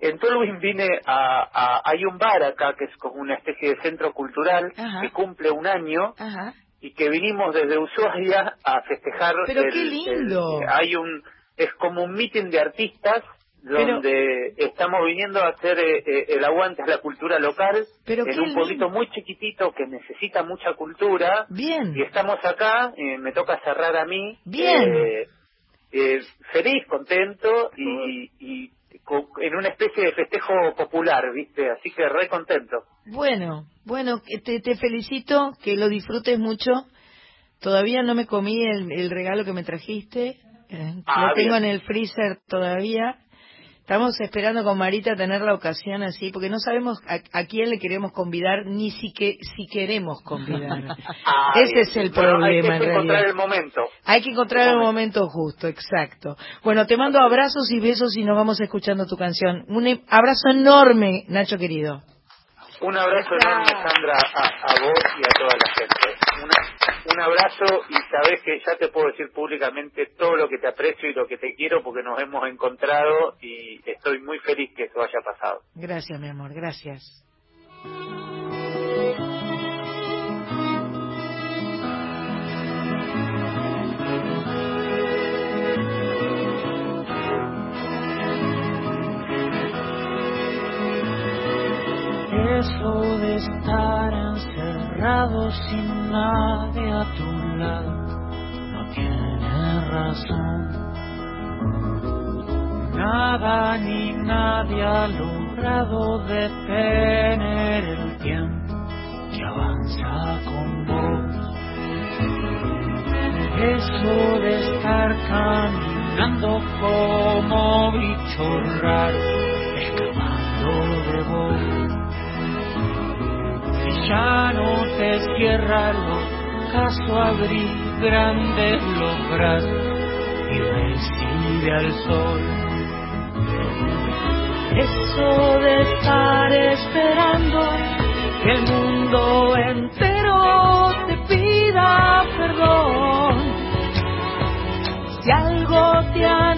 Speaker 22: En Tolwyn vine a, a- Hay un bar acá que es como una especie de centro cultural
Speaker 3: Ajá.
Speaker 22: que cumple un año
Speaker 3: Ajá.
Speaker 22: y que vinimos desde Ushuaia a festejar.
Speaker 3: Pero
Speaker 22: el-
Speaker 3: qué lindo.
Speaker 22: el- hay un. Es como un meeting de artistas
Speaker 3: Pero-
Speaker 22: donde estamos viniendo a hacer eh, eh, el aguante a la cultura local
Speaker 3: Pero
Speaker 22: en un pueblito muy chiquitito que necesita mucha cultura
Speaker 3: Bien.
Speaker 22: y estamos acá eh, me toca cerrar a mí
Speaker 3: Bien.
Speaker 22: eh, eh, feliz, contento y, y co- en una especie de festejo popular, ¿viste? Así que re contento.
Speaker 3: Bueno, bueno, que te, te felicito, que lo disfrutes mucho. Todavía no me comí el, el regalo que me trajiste. eh,
Speaker 22: Ah,
Speaker 3: lo tengo
Speaker 22: bien.
Speaker 3: en el freezer todavía. Estamos esperando con Marita tener la ocasión así, porque no sabemos a, a quién le queremos convidar, ni si, que, si queremos convidar. *laughs* Ese es el
Speaker 22: Bueno, hay que
Speaker 3: problema, en
Speaker 22: encontrar
Speaker 3: realidad.
Speaker 22: el momento.
Speaker 3: Hay que encontrar el momento justo, exacto. Bueno, te mando abrazos y besos y nos vamos escuchando tu canción. Un e- abrazo enorme, Nacho querido.
Speaker 22: Un abrazo enorme, Sandra, a, a vos y a toda la gente. Una- un abrazo y sabés que ya te puedo decir públicamente todo lo que te aprecio y lo que te quiero porque nos hemos encontrado y estoy muy feliz que eso haya pasado.
Speaker 3: Gracias, mi amor, gracias.
Speaker 2: Eso de estar encerrado sin nadie a tu lado no tiene razón. Nada ni nadie ha logrado detener el tiempo que avanza con vos. Eso de estar caminando como bicho raro, el ocaso abrir grandes los brazos y recibe al sol. Eso de estar esperando que el mundo entero te pida perdón. Si algo te han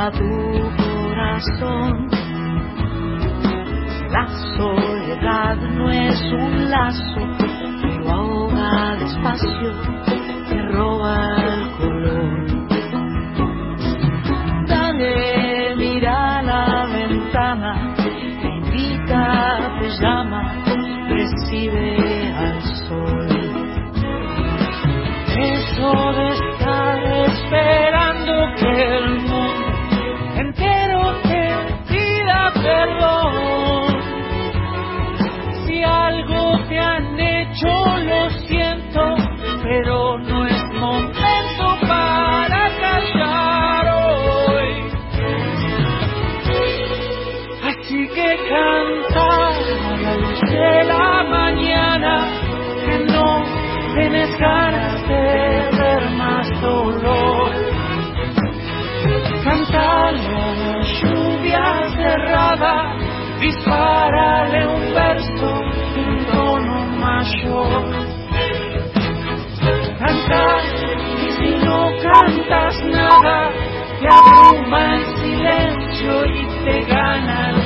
Speaker 2: a tu corazón. La soledad no es un lazo que lo ahoga despacio, que roba cantas nada, te abruma el silencio y te gana el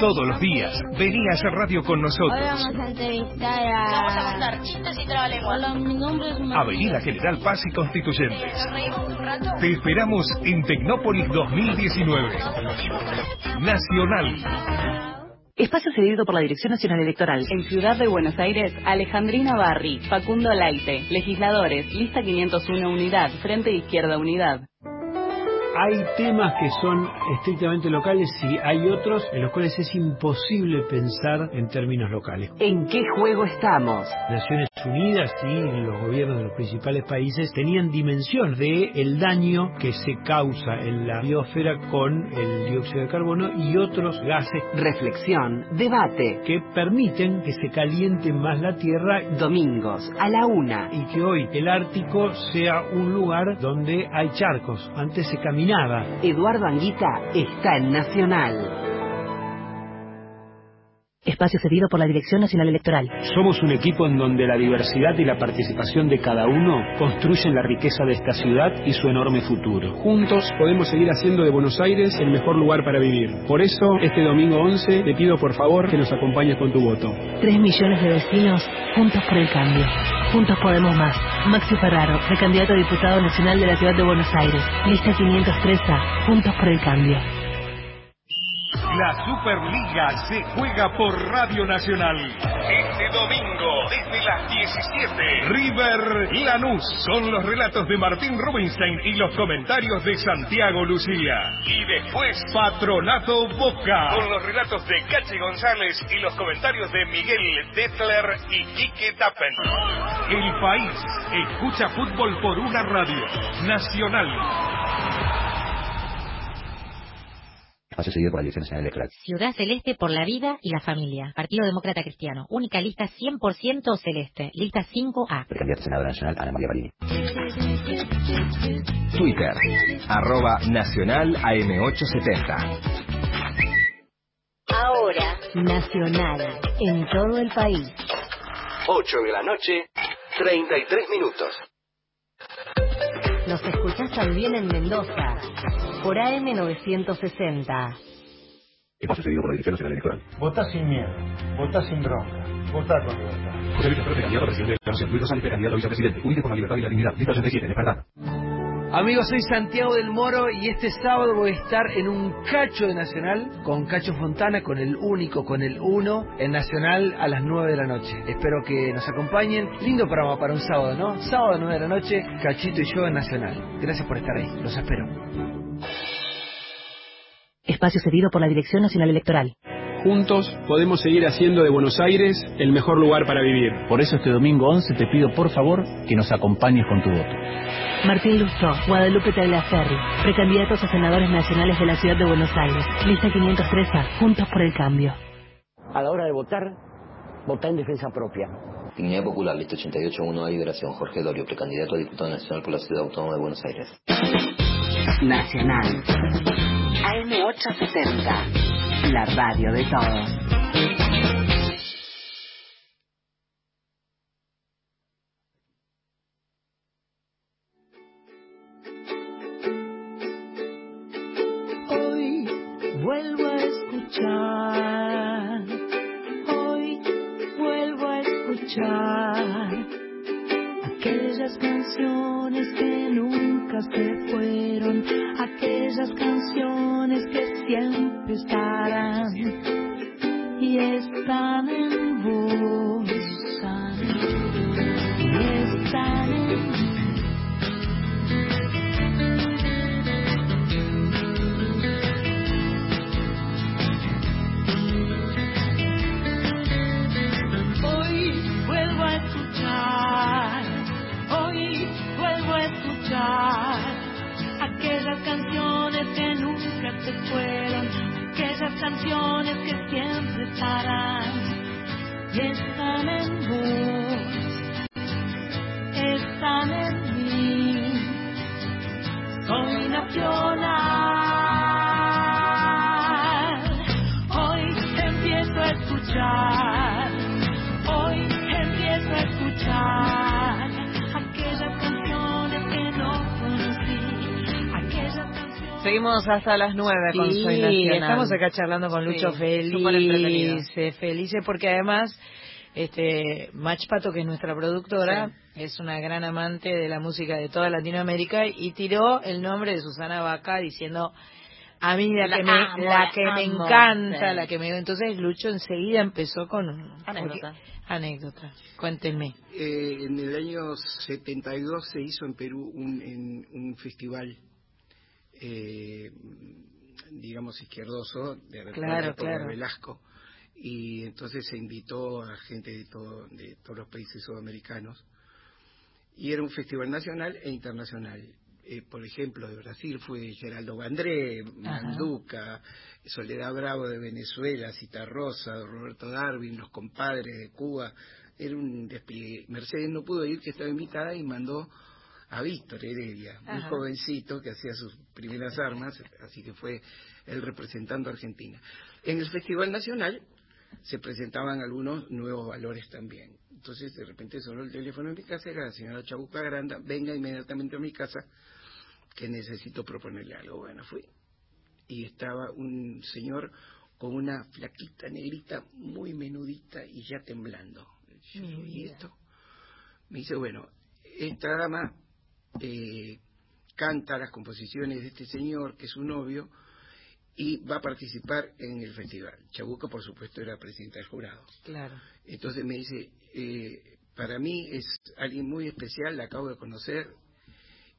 Speaker 11: Todos los días, vení a hacer radio con nosotros.
Speaker 23: Vamos a entrevistar a... Vamos a contar chistes y Hola, mi nombre es Mar-
Speaker 11: Avenida General Paz y Constituyentes.
Speaker 23: ¿Nos reímos un rato?
Speaker 11: Te esperamos en Tecnópolis 2019. Nacional.
Speaker 7: Espacio cedido por la Dirección Nacional Electoral.
Speaker 24: En Ciudad de Buenos Aires, Alejandrina Barri, Facundo Laite, legisladores, lista 501 Unidad, Frente Izquierda Unidad.
Speaker 15: Hay temas que son estrictamente locales y hay otros en los cuales es imposible pensar en términos locales.
Speaker 7: ¿En qué juego estamos?
Speaker 15: Naciones Unidas y los gobiernos de los principales países tenían dimensión de el daño que se causa en la biosfera con el dióxido de carbono y otros gases.
Speaker 7: Reflexión, debate.
Speaker 15: Que permiten que se caliente más la Tierra.
Speaker 7: Domingos, a la una.
Speaker 15: Y que hoy el Ártico sea un lugar donde hay charcos. Antes se caminaba.
Speaker 7: Eduardo Anguita está en Nacional. Espacio cedido por la Dirección Nacional Electoral.
Speaker 15: Somos un equipo en donde la diversidad y la participación de cada uno construyen la riqueza de esta ciudad y su enorme futuro.
Speaker 25: Juntos podemos seguir haciendo de Buenos Aires el mejor lugar para vivir. Por eso, este domingo 11, te pido por favor que nos acompañes con tu voto.
Speaker 8: Tres millones de vecinos juntos por el cambio. Juntos podemos más. Maxi Ferraro, precandidato a diputado nacional de la ciudad de Buenos Aires. Lista 503 A. Juntos por el cambio.
Speaker 11: La Superliga se juega por Radio Nacional. Este domingo, desde las 17, River Lanús son los relatos de Martín Rubinstein y los comentarios de Santiago Lucía. Y después, Patronato Boca, con los relatos de Cachi González y los comentarios de Miguel Detler y Quique Tappen. El país escucha fútbol por una radio. Nacional.
Speaker 12: Espacio seguido por la Dirección Nacional Electoral.
Speaker 13: Ciudad Celeste por la vida y la familia. Partido Demócrata Cristiano. Única lista 100% celeste. Lista 5A.
Speaker 12: Precandidata senadora nacional, Ana María Balini.
Speaker 20: Twitter, arroba nacional AM870.
Speaker 8: Ahora, Nacional, en todo el país.
Speaker 11: 8 de la noche, 33 minutos.
Speaker 8: Nos escuchás también en Mendoza, por AM960.
Speaker 12: Espacio seguido por la Dirección Nacional Electoral.
Speaker 15: Votá sin miedo, votá sin bronca, votá con libertad.
Speaker 12: José Luis Ferrer, candidato a presidente de la Nación. Luis Rosales, candidato a vicepresidente. Unite por la libertad y la dignidad. Lista 87, Despertar.
Speaker 26: Amigos, soy Santiago del Moro y este sábado voy a estar en un cacho de Nacional con Cacho Fontana, con el único, con el uno, en Nacional a las 9 de la noche. Espero que nos acompañen. Lindo programa para un sábado, ¿no? Sábado a 9 de la noche, Cachito y yo en Nacional. Gracias por estar ahí. Los espero.
Speaker 8: Espacio cedido por la Dirección Nacional Electoral.
Speaker 25: Juntos podemos seguir haciendo de Buenos Aires el mejor lugar para vivir.
Speaker 15: Por eso este domingo 11 te pido por favor que nos acompañes con tu voto.
Speaker 8: Martín Lustó, Guadalupe Tagliaferri, precandidatos a senadores nacionales de la ciudad de Buenos Aires. Lista 503 A. Juntos por el cambio.
Speaker 21: A la hora de votar, votá en defensa propia.
Speaker 12: Dignidad Popular, lista 88-1 a Liberación. Jorge Dorio, precandidato a diputado nacional por la Ciudad Autónoma de Buenos Aires.
Speaker 7: Nacional. AM870. La radio de todos.
Speaker 4: Hasta las nueve con
Speaker 3: Sí,
Speaker 4: Soy Nacional.
Speaker 3: estamos acá charlando con Lucho
Speaker 4: Sí,
Speaker 3: felices, felices porque además este Mach Pato, que es nuestra productora, es una gran amante de la música de toda Latinoamérica y tiró el nombre de Susana Vaca diciendo a mí la,
Speaker 4: La
Speaker 3: que me
Speaker 4: amo,
Speaker 3: la
Speaker 4: la
Speaker 3: que me
Speaker 4: amo,
Speaker 3: encanta,
Speaker 4: sí.
Speaker 3: la que me entonces Lucho enseguida empezó con
Speaker 4: Anécdota.
Speaker 3: anécdota. Cuéntenme.
Speaker 5: Eh, en el año 72 se hizo en Perú un, en- un festival, eh, digamos, izquierdoso, de
Speaker 3: Claro, claro.
Speaker 5: Velasco. Y entonces se invitó a gente de, todo, de todos los países sudamericanos. Y era un festival nacional e internacional. Eh, por ejemplo, de Brasil fue Geraldo Vandré, Manduca, Soledad Bravo de Venezuela, Cita Rosa, Roberto Darwin, los compadres de Cuba. Era un despliegue. Mercedes no pudo ir, que estaba invitada, y mandó a Víctor Heredia, un
Speaker 27: Ajá.
Speaker 5: jovencito que hacía sus primeras armas, así que fue el representando a Argentina. En el Festival Nacional se presentaban algunos nuevos valores también. Entonces, de repente sonó el teléfono en mi casa, era la señora Chabuca Granda, venga inmediatamente a mi casa, que necesito proponerle algo. Bueno, fui. Y estaba un señor con una flaquita negrita, muy menudita y ya temblando. Yo ¿y esto? Me dice, bueno, esta dama eh, canta las composiciones de este señor, que es su novio, y va a participar en el festival. Chabuca, por supuesto, era presidenta del jurado.
Speaker 3: Claro.
Speaker 5: Entonces me dice, eh, para mí es alguien muy especial, la acabo de conocer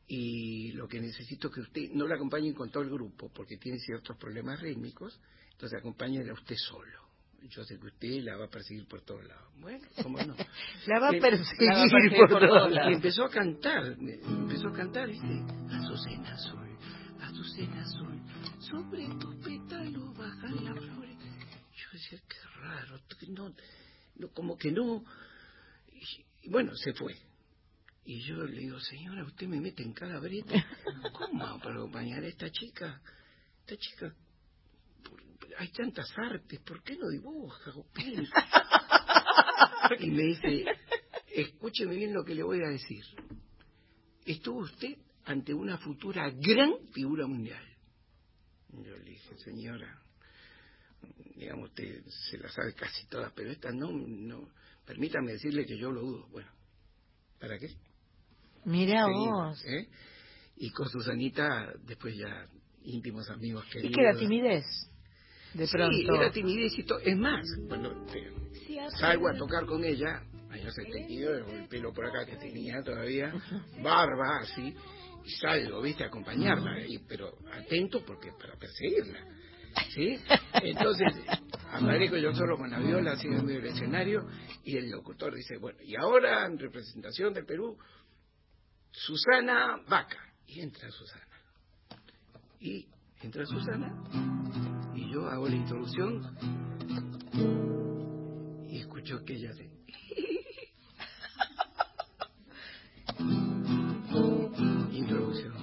Speaker 5: y lo que necesito es que usted no la acompañe con todo el grupo porque tiene ciertos problemas rítmicos, entonces acompáñela usted solo. Yo sé que usted la va a perseguir por todos lados. Bueno, ¿cómo no? *laughs*
Speaker 3: La va a perseguir
Speaker 5: la va a perseguir
Speaker 3: por todos lados.
Speaker 5: Y empezó a cantar, empezó a cantar, ¿viste? Azucena azul, azucena azul, sobre tus pétalos bajan las flores. Yo decía, qué raro, no, no, como que no. Y, bueno, se fue. Y yo le digo, señora, usted me mete en cada breta. ¿Cómo para acompañar a esta chica? Esta chica, hay tantas artes, ¿por qué no dibuja o *laughs* y me dice, escúcheme bien lo que le voy a decir. Estuvo usted ante una futura gran figura mundial. Yo le dije, señora, digamos, usted se la sabe casi todas, pero esta no, no, permítame decirle que yo lo dudo. Bueno, ¿para qué?
Speaker 3: Mira vos.
Speaker 5: ¿eh? Y con Susanita, después ya íntimos amigos
Speaker 3: ¿Y
Speaker 5: queridos.
Speaker 3: que era timidez? De
Speaker 5: Sí, era timidez y todo. Es más, cuando salgo a tocar con ella, año 72, con el pelo por acá que tenía todavía, barba así, y salgo, viste, a acompañarla, y, pero atento porque para perseguirla. ¿Sí? Entonces, aparezco yo solo con la viola así en medio del escenario, y el locutor dice, bueno, y ahora en representación del Perú, Susana Vaca. Y entra Susana. Y entra Susana, y yo hago la introducción, y escucho que ella hace... *laughs* Introducción.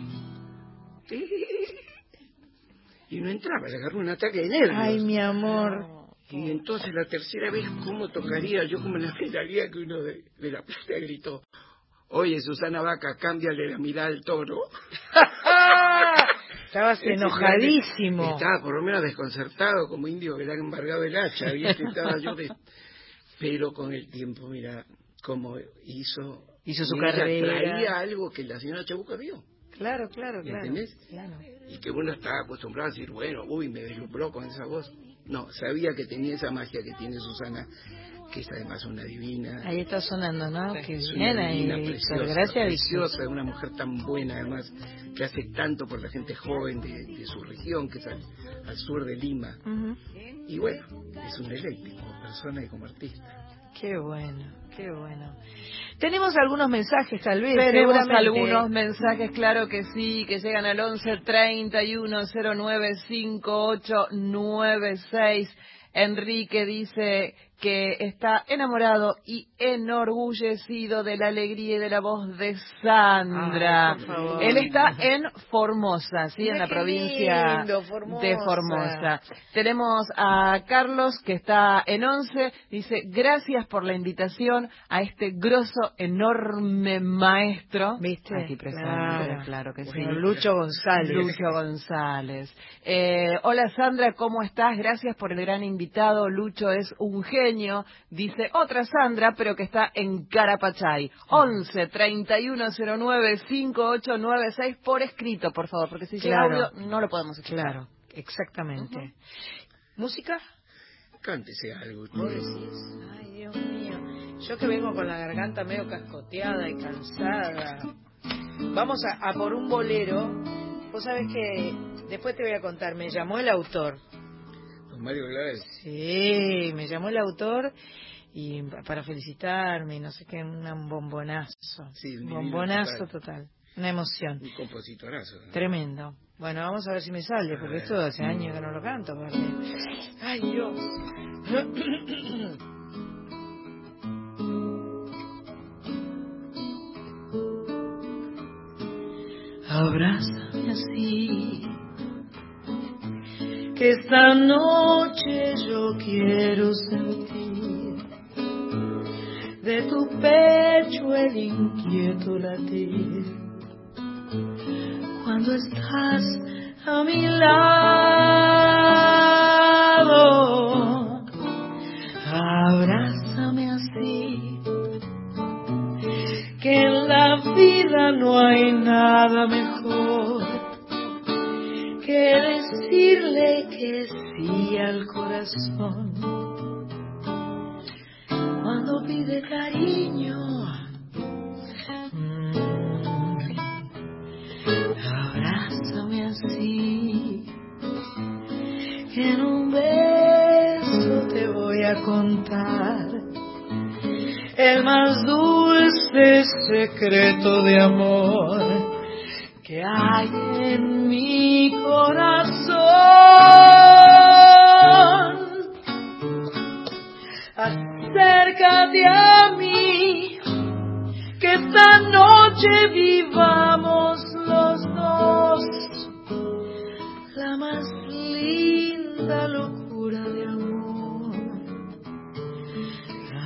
Speaker 5: Y no entraba, le agarró un ataque de nervios.
Speaker 3: Ay, mi amor.
Speaker 5: Y entonces la tercera vez, ¿cómo tocaría? Yo como la miraría que uno de, de la platea gritó, oye, Susana Vaca, cámbiale la mirada al toro. *laughs*
Speaker 3: Estabas enojadísimo.
Speaker 5: Estaba por lo menos desconcertado, como indio que le han embargado el hacha, ¿viste? Estaba yo de... Pero con el tiempo, mira, cómo hizo...
Speaker 3: Hizo su carrera.
Speaker 5: traía algo que la señora Chabuca vio.
Speaker 3: Claro, claro,
Speaker 5: ¿Me
Speaker 3: claro.
Speaker 5: entendés?
Speaker 3: claro.
Speaker 5: Y que uno estaba acostumbrado a decir, bueno, uy, me deslumbró con esa voz. No, sabía que tenía esa magia que tiene Susana, que es además una divina.
Speaker 3: Ahí está sonando, ¿no? Qué
Speaker 5: Es
Speaker 3: bien
Speaker 5: una
Speaker 3: ahí,
Speaker 5: divina,
Speaker 3: Víctor.
Speaker 5: preciosa,
Speaker 3: Gracias,
Speaker 5: preciosa, una mujer tan buena además, que hace tanto por la gente joven de, de su región, que es al, al sur de Lima. Y bueno, es un deleite como persona y como artista.
Speaker 3: Qué bueno, qué bueno. Tenemos algunos mensajes, tal vez.
Speaker 4: Tenemos algunos mensajes, claro que sí, que llegan al 11 31 09 5896. Enrique dice que está enamorado y enorgullecido de la alegría y de la voz de Sandra.
Speaker 3: Ay, por favor.
Speaker 4: Él está en Formosa, sí,
Speaker 3: Mira
Speaker 4: en la provincia
Speaker 3: lindo, Formosa.
Speaker 4: de Formosa. Tenemos a Carlos que está en 11, dice, gracias por la invitación a este grosso, enorme maestro.
Speaker 3: ¿Viste?
Speaker 4: Aquí presente,
Speaker 3: Claro.
Speaker 4: claro, que sí.
Speaker 3: Lucho González.
Speaker 4: Lucho González. Eh, hola Sandra, ¿cómo estás? Gracias por el gran invitado. Lucho es un genio. Dice otra Sandra, pero que está en Carapachay. 11 3109 5896 por escrito, por favor, porque si llega
Speaker 3: Claro.
Speaker 4: audio no lo podemos escuchar.
Speaker 3: Claro, exactamente. ¿Música?
Speaker 5: Cántese algo.
Speaker 3: Ay Dios mío, yo que vengo con la garganta medio cascoteada y cansada. Vamos a, a por un bolero. Vos sabés que después te voy a contar, me llamó el autor.
Speaker 5: Don Mario Clavel.
Speaker 3: Sí, me llamó el autor y para felicitarme y no sé qué, un bombonazo.
Speaker 5: Sí, un
Speaker 3: bombonazo
Speaker 5: total.
Speaker 3: total. Una emoción.
Speaker 5: Un compositorazo. ¿no?
Speaker 3: Tremendo. Bueno, vamos a ver si me sale, porque esto hace años que no lo canto. aparte. Ay, Dios. Abrázame así, esta noche yo quiero sentir de tu pecho el inquieto latir cuando estás a mi lado. Abrázame así, que en la vida no hay nada mejor que decirle sí al corazón. Cuando pide cariño, mm, abrázame así, que en un beso te voy a contar el más dulce secreto de amor que hay en mi corazón. Esta noche vivamos los dos. La más linda locura de amor.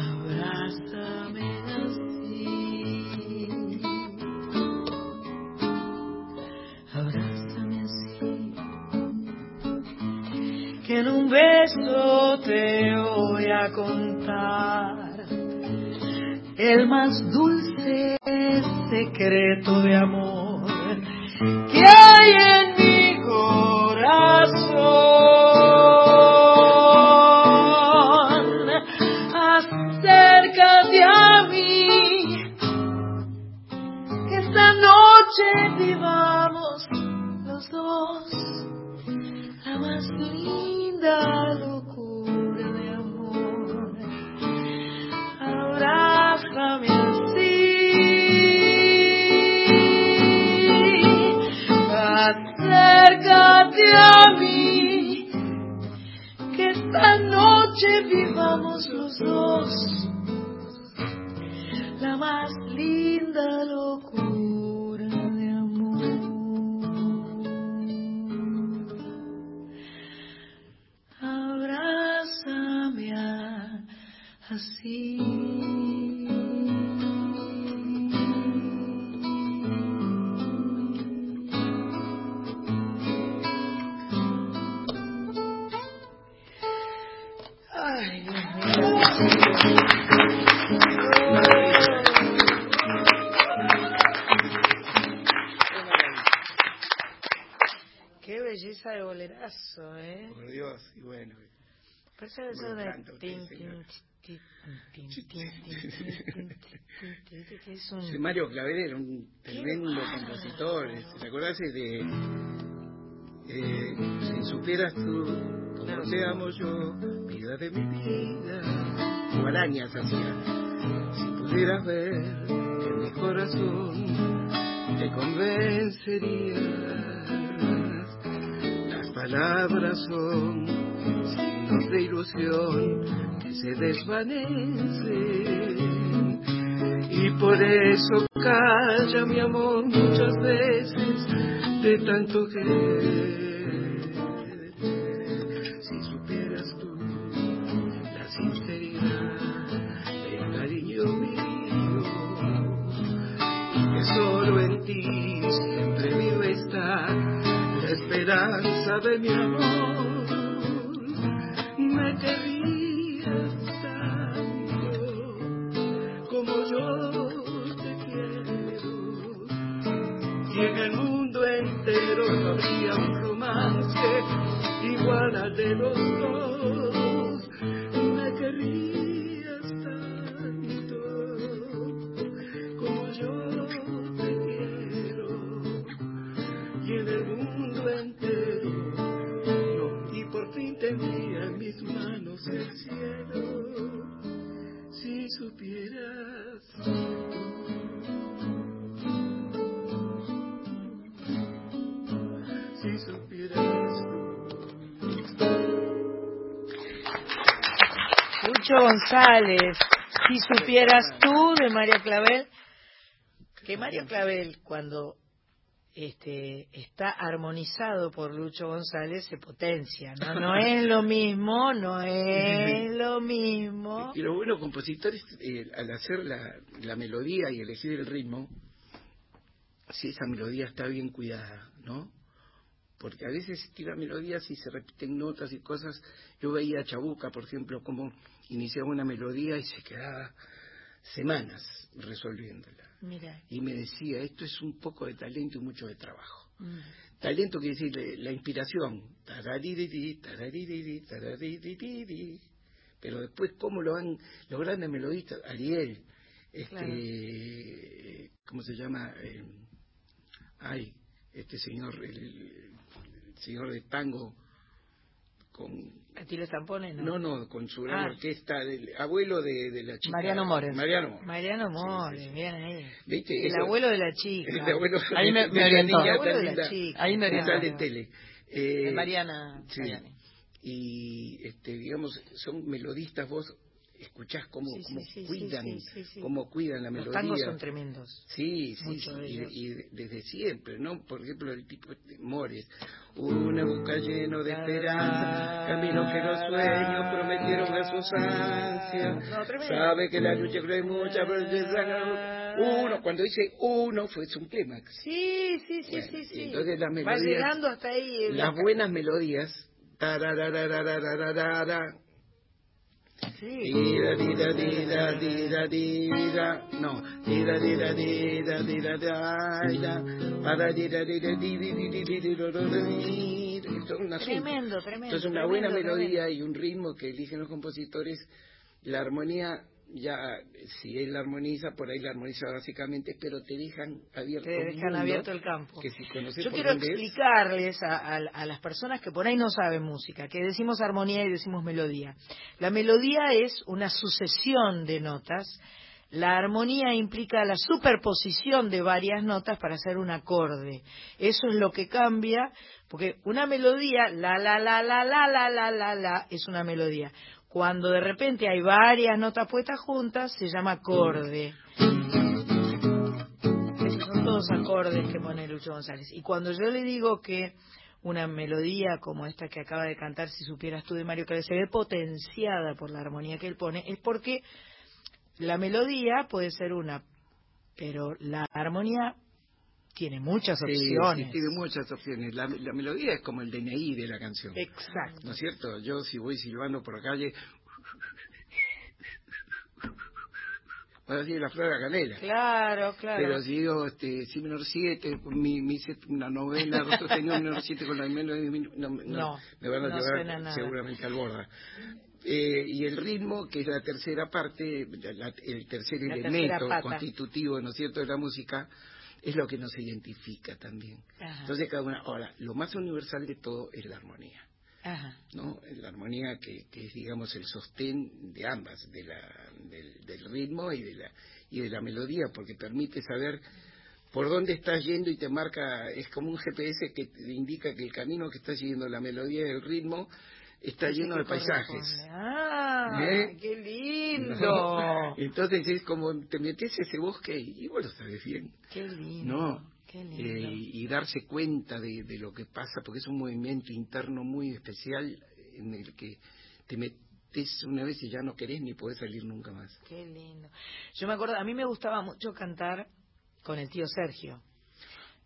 Speaker 3: Abrázame así, abrázame así, que en un beso te voy a contar el más dulce secreto de amor que hay en mi corazón. Acércate a mí, que esta noche vivamos los dos la más linda locura vivamos los dos la más linda locura de amor. Abrázame así. belleza de bolerazo, ¿eh?
Speaker 5: Por Dios, y bueno.
Speaker 3: Eh. Por eso es
Speaker 5: Mario Claver era un tremendo compositor. Este, ¿Te acordás este, de... Eh, si supieras tú como no. te amo yo, vida de mi vida. Guarañas hacía. Si pudieras ver que mi corazón te convencería Palabras son signos de ilusión que se desvanecen. Y por eso calla mi amor muchas veces de tanto que si supieras tú la sinceridad del cariño mío y que solo en ti siempre vive está la esperanza de mi amor me querías tanto como yo te quiero y en el mundo entero no habría un romance igual al de los dos.
Speaker 3: González, si supieras tú de María Clavel, que María Clavel cuando este, está armonizado por Lucho González se potencia, ¿no? No *laughs* es lo mismo, no es lo mismo.
Speaker 5: Y los buenos compositores, eh, al hacer la, la melodía y elegir el ritmo, si esa melodía está bien cuidada, ¿no? Porque a veces tira melodías y se repiten notas y cosas. Yo veía a Chabuca, por ejemplo, como iniciaba una melodía y se quedaba semanas resolviéndola.
Speaker 3: Mira.
Speaker 5: Y me decía, esto es un poco de talento y mucho de trabajo. Talento quiere decir eh, la inspiración. Taraririri, taraririri, taraririri. Pero después, ¿cómo lo han los grandes melodistas? Ariel, este, ¿cómo se llama? Eh, ay, este señor, el, el señor de tango con
Speaker 3: ¿Tiro Zampones?
Speaker 5: no no con su gran
Speaker 3: Ah.
Speaker 5: orquesta del abuelo de, de la chica
Speaker 4: Mariano Mores.
Speaker 5: Mariano Mores.
Speaker 3: Mariano Mores, bien ahí.
Speaker 5: ¿Viste?
Speaker 3: El
Speaker 5: Eso-
Speaker 3: abuelo de la chica.
Speaker 5: el abuelo
Speaker 4: Ahí me-
Speaker 5: de
Speaker 4: me orientó.
Speaker 3: El abuelo de la chica.
Speaker 4: Ahí me orientó.
Speaker 5: en tele Eh,
Speaker 4: De Mariana
Speaker 5: sí.
Speaker 4: Sayani.
Speaker 5: y este digamos son melodistas vos escuchás cómo, cuidan, cómo cuidan la melodía.
Speaker 3: Los tangos son tremendos.
Speaker 5: Sí, sí, y, y, desde siempre, ¿no? Por ejemplo, el tipo de Mores. Una boca lleno de esperanza, camino que los sueños prometieron a Sabe que la uno, cuando dice uno, fue un clímax.
Speaker 3: Sí, sí, sí, sí,
Speaker 5: las.
Speaker 3: Va llegando hasta ahí.
Speaker 5: Las buenas melodías.
Speaker 3: Sí.
Speaker 5: Dira, dira, dira, dira, dira. No. Dira, dira, dira, dira, dira. Para, dira, dira, dira, dira, dira, dira, dira. Esto es un asunto.
Speaker 3: Tremendo, tremendo.
Speaker 5: Entonces una buena melodía y un ritmo que eligen los compositores, la armonía ya, si él la armoniza, por ahí la armoniza básicamente, pero te dejan abierto
Speaker 3: Te dejan
Speaker 5: mundo
Speaker 3: abierto el campo.
Speaker 5: Que si conoces
Speaker 3: Yo quiero explicarles a, a- a las personas que por ahí no saben música, que decimos armonía y decimos melodía. La melodía es una sucesión de notas. La armonía implica la superposición de varias notas para hacer un acorde. Eso es lo que cambia, porque una melodía, la, la, la, la, la, la, la, la, la, es una melodía. Cuando de repente hay varias notas puestas juntas, se llama acorde. Esos son todos acordes que pone Lucho González. Y cuando yo le digo que una melodía como esta que acaba de cantar, si supieras tú de Mario Clavel, se ve potenciada por la armonía que él pone, es porque la melodía puede ser una, pero la armonía tiene muchas opciones.
Speaker 5: sí, tiene muchas opciones. La, la melodía es como el DNI de la canción.
Speaker 3: Exacto.
Speaker 5: ¿No es cierto? Yo si voy silbando por la calle, voy a decir la flor de la canela.
Speaker 3: Claro, claro.
Speaker 5: Pero si digo, este, si menor 7, mi, mi una novena, re *laughs* sostenido menor 7 con la menor, no, no,
Speaker 3: No,
Speaker 5: me van a
Speaker 3: no
Speaker 5: llevar seguramente al borda. Eh, y el ritmo, que es la tercera parte, la- el tercer
Speaker 3: La
Speaker 5: elemento constitutivo, ¿no es cierto?, de la música, es lo que nos identifica también.
Speaker 3: Ajá.
Speaker 5: Entonces cada una, ahora, lo más universal de todo es la armonía. ¿no? La armonía que, que, es, digamos, el sostén de ambas, de la, del, del, ritmo y de, la, y de la melodía, porque permite saber por dónde estás yendo y te marca, es como un GPS que te indica que el camino que estás siguiendo, la melodía y el ritmo, está lleno de paisajes.
Speaker 3: ¡Ah!
Speaker 5: ¿Eh?
Speaker 3: ¡Qué lindo!
Speaker 5: ¿No? *laughs* Entonces es como te metes ese bosque y, y vos lo sabes bien.
Speaker 3: ¡Qué lindo!
Speaker 5: ¿No?
Speaker 3: Qué lindo.
Speaker 5: Eh, y darse cuenta de, de, lo que pasa, porque es un movimiento interno muy especial en el que te metes una vez y ya no querés ni podés salir nunca más.
Speaker 3: Qué lindo. Yo me acuerdo, a mí me gustaba mucho cantar con el tío Sergio.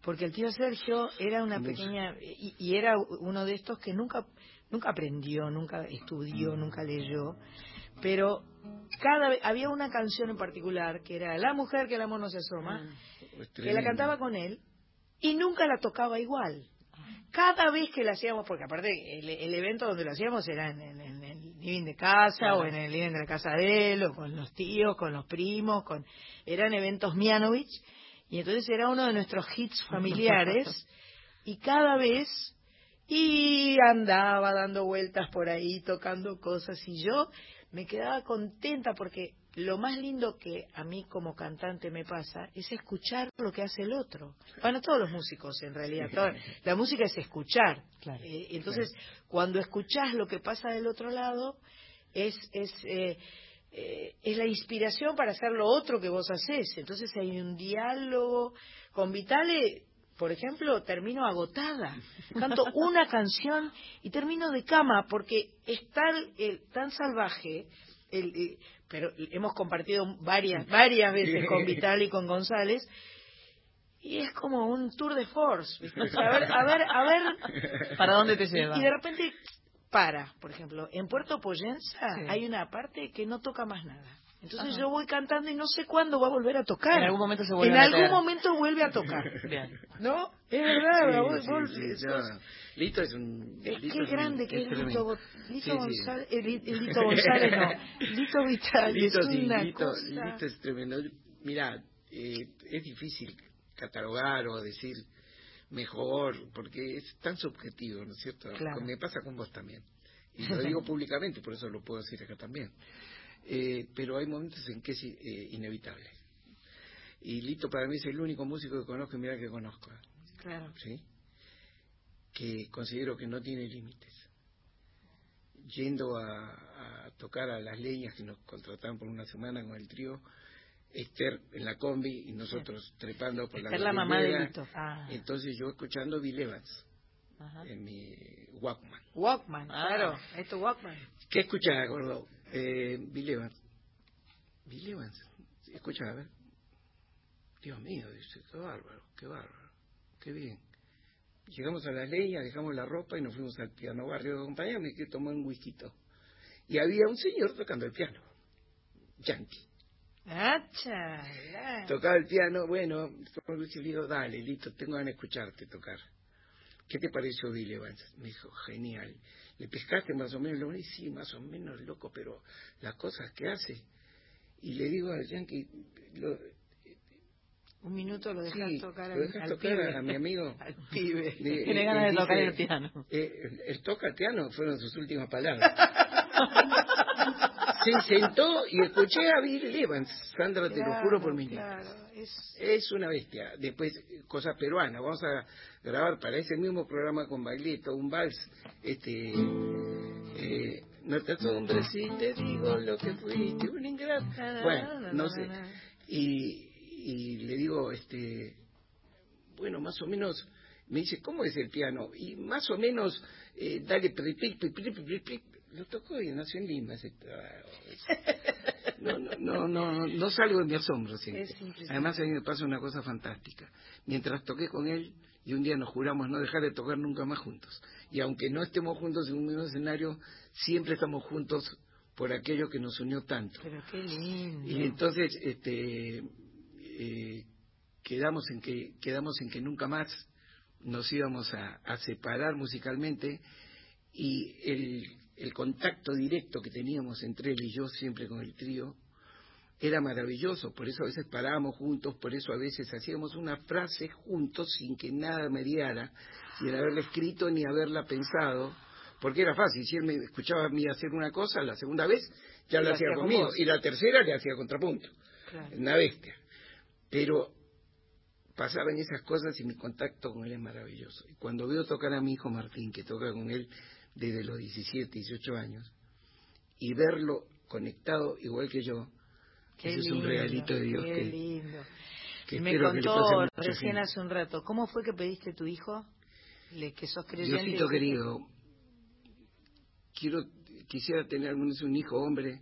Speaker 3: Porque el tío Sergio era una pequeña, y, y era uno de estos que nunca, nunca aprendió, nunca estudió,
Speaker 5: Mm.
Speaker 3: nunca leyó, pero cada vez, había una canción en particular que era La mujer que el amor no se asoma,
Speaker 5: Pues
Speaker 3: que la cantaba con él y nunca la tocaba igual. Cada vez que la hacíamos, porque aparte el, el evento donde lo hacíamos era en, en- en el living de casa
Speaker 4: Claro.
Speaker 3: o en el living de la casa de él o con los tíos, con los primos, con eran eventos Mianovich y entonces era uno de nuestros hits familiares *laughs* y cada vez y andaba dando vueltas por ahí tocando cosas y yo me quedaba contenta porque lo más lindo que a mí como cantante me pasa es escuchar lo que hace el otro. Bueno, todos los músicos en realidad, la música es escuchar. Eh, entonces, cuando escuchás lo que pasa del otro lado, es, es, eh, eh, es la inspiración para hacer lo otro que vos hacés. Entonces hay un diálogo. Con Vitale, por ejemplo, termino agotada. Canto una *laughs* canción y termino de cama porque es tan, eh, tan salvaje. El, eh, pero hemos compartido varias, varias veces con Vital y con González. Y es como un tour de force. ¿viste? O sea, a ver, a ver, a ver.
Speaker 4: ¿Para dónde te lleva?
Speaker 3: Y de repente para, por ejemplo, en Puerto Poyensa
Speaker 4: Sí.
Speaker 3: hay una parte que no toca más nada. Entonces
Speaker 4: Ajá.
Speaker 3: yo voy cantando y no sé cuándo va a volver a tocar.
Speaker 4: En algún momento se vuelve
Speaker 3: En
Speaker 4: a
Speaker 3: algún
Speaker 4: meter.
Speaker 3: momento vuelve a tocar. *laughs*
Speaker 4: Bien.
Speaker 3: ¿No? Es verdad.
Speaker 5: Sí,
Speaker 3: vos-
Speaker 5: sí,
Speaker 3: vos-
Speaker 5: sí,
Speaker 3: sos-
Speaker 5: ya. Lito es un...
Speaker 3: es
Speaker 5: Lito
Speaker 3: qué
Speaker 5: es un-
Speaker 3: grande que es Lito, Lito. González, eh, Lito *laughs* González, no, Lito Vital,
Speaker 5: Lito,
Speaker 3: es
Speaker 5: sí,
Speaker 3: una
Speaker 5: Lito,
Speaker 3: cosa...
Speaker 5: Lito es tremendo. Mira, eh, es difícil catalogar o decir mejor, porque es tan subjetivo, ¿no es cierto?
Speaker 3: Claro.
Speaker 5: Me pasa con vos también. Y lo digo *laughs* públicamente, por eso lo puedo decir acá también. Eh, pero hay momentos en que es eh, inevitable. Y Lito para mí es el único músico que conozco, y mira que conozco,
Speaker 3: Claro.
Speaker 5: ¿sí? Que considero que no tiene límites. Yendo a, a tocar a las leñas que nos contrataron por una semana con el trío, Esther en la combi y nosotros trepando por
Speaker 3: Esther
Speaker 5: la
Speaker 3: la mamá de. Lito. Ah.
Speaker 5: Entonces yo escuchando Bill Evans
Speaker 3: Ajá.
Speaker 5: en mi Walkman.
Speaker 3: Walkman,
Speaker 4: Ah.
Speaker 3: claro, esto Walkman.
Speaker 5: ¿Qué escuchaba, gordo? Eh, Bill Evans. Bill Evans. Escucha, a ver. Dios mío, dice, qué bárbaro, qué bárbaro, qué bien. Llegamos a las leñas, dejamos la ropa y nos fuimos al piano barrio de compañía, me quedé tomar un whisky. Y había un señor tocando el piano, yankee.
Speaker 3: Ya.
Speaker 5: Tocaba el piano, bueno, tomó le digo, dale, listo, tengo ganas de escucharte tocar. ¿Qué te pareció Bill Evans? Me dijo, genial. ¿Le pescaste más o menos? Le dije, sí, más o menos, loco, pero las cosas que hace. Y le digo al yankee, lo,
Speaker 3: Un minuto lo dejas
Speaker 5: Sí,
Speaker 3: tocar
Speaker 5: lo dejas
Speaker 3: al
Speaker 5: tocar
Speaker 3: pibe.
Speaker 5: a mi amigo. *laughs*
Speaker 3: al pibe.
Speaker 4: Tiene ganas de tocar el piano.
Speaker 5: eh, toca el piano fueron sus últimas palabras. *laughs* Se sentó y escuché a Bill Evans. Sandra, te lo juro por mis
Speaker 3: claro, es-
Speaker 5: Es una bestia. Después, cosas peruanas. Vamos a grabar para ese mismo programa con Bailito un vals. Este. Eh, no te asombres si te digo lo que fuiste, un ingrato. Bueno, no sé. Y, y le digo, este. Bueno, más o menos. Me dice, ¿cómo es el piano? Y más o menos, eh, dale, pri, pri, pri, pri, pri, pri. Lo tocó y nació en Lima. *laughs* No, no, no, no, no salgo de mi asombro. siempre. Además, a mí me pasa una cosa fantástica. Mientras toqué con él, y un día nos juramos no dejar de tocar nunca más juntos. Y aunque no estemos juntos en un mismo escenario, siempre estamos juntos por aquello que nos unió tanto.
Speaker 3: Pero qué lindo.
Speaker 5: Y entonces, este, eh, quedamos en que quedamos en que nunca más nos íbamos a, a separar musicalmente y el, el contacto directo que teníamos entre él y yo siempre con el trío era maravilloso, por eso a veces parábamos juntos, por eso a veces hacíamos una frase juntos sin que nada mediara, sin haberla escrito ni haberla pensado,
Speaker 28: porque era fácil. Si él me escuchaba a mí hacer una cosa, la segunda vez ya la hacía
Speaker 3: hacía con
Speaker 28: conmigo. Y la tercera le hacía contrapunto.
Speaker 3: Claro.
Speaker 28: Una bestia. Pero pasaban esas cosas y mi contacto con él es maravilloso. Y cuando veo tocar a mi hijo Martín, que toca con él desde los 17, 18 años, y verlo conectado igual que yo,
Speaker 3: Qué
Speaker 28: ese es un regalito de Dios
Speaker 3: Qué
Speaker 28: que,
Speaker 3: lindo.
Speaker 28: que
Speaker 3: Me
Speaker 28: que
Speaker 3: contó
Speaker 28: mucha
Speaker 3: recién
Speaker 28: gente.
Speaker 3: hace un rato, ¿cómo fue que pediste tu hijo? Le, que sos creyente.
Speaker 28: Diosito querido, quiero, quisiera tener algún un hijo hombre,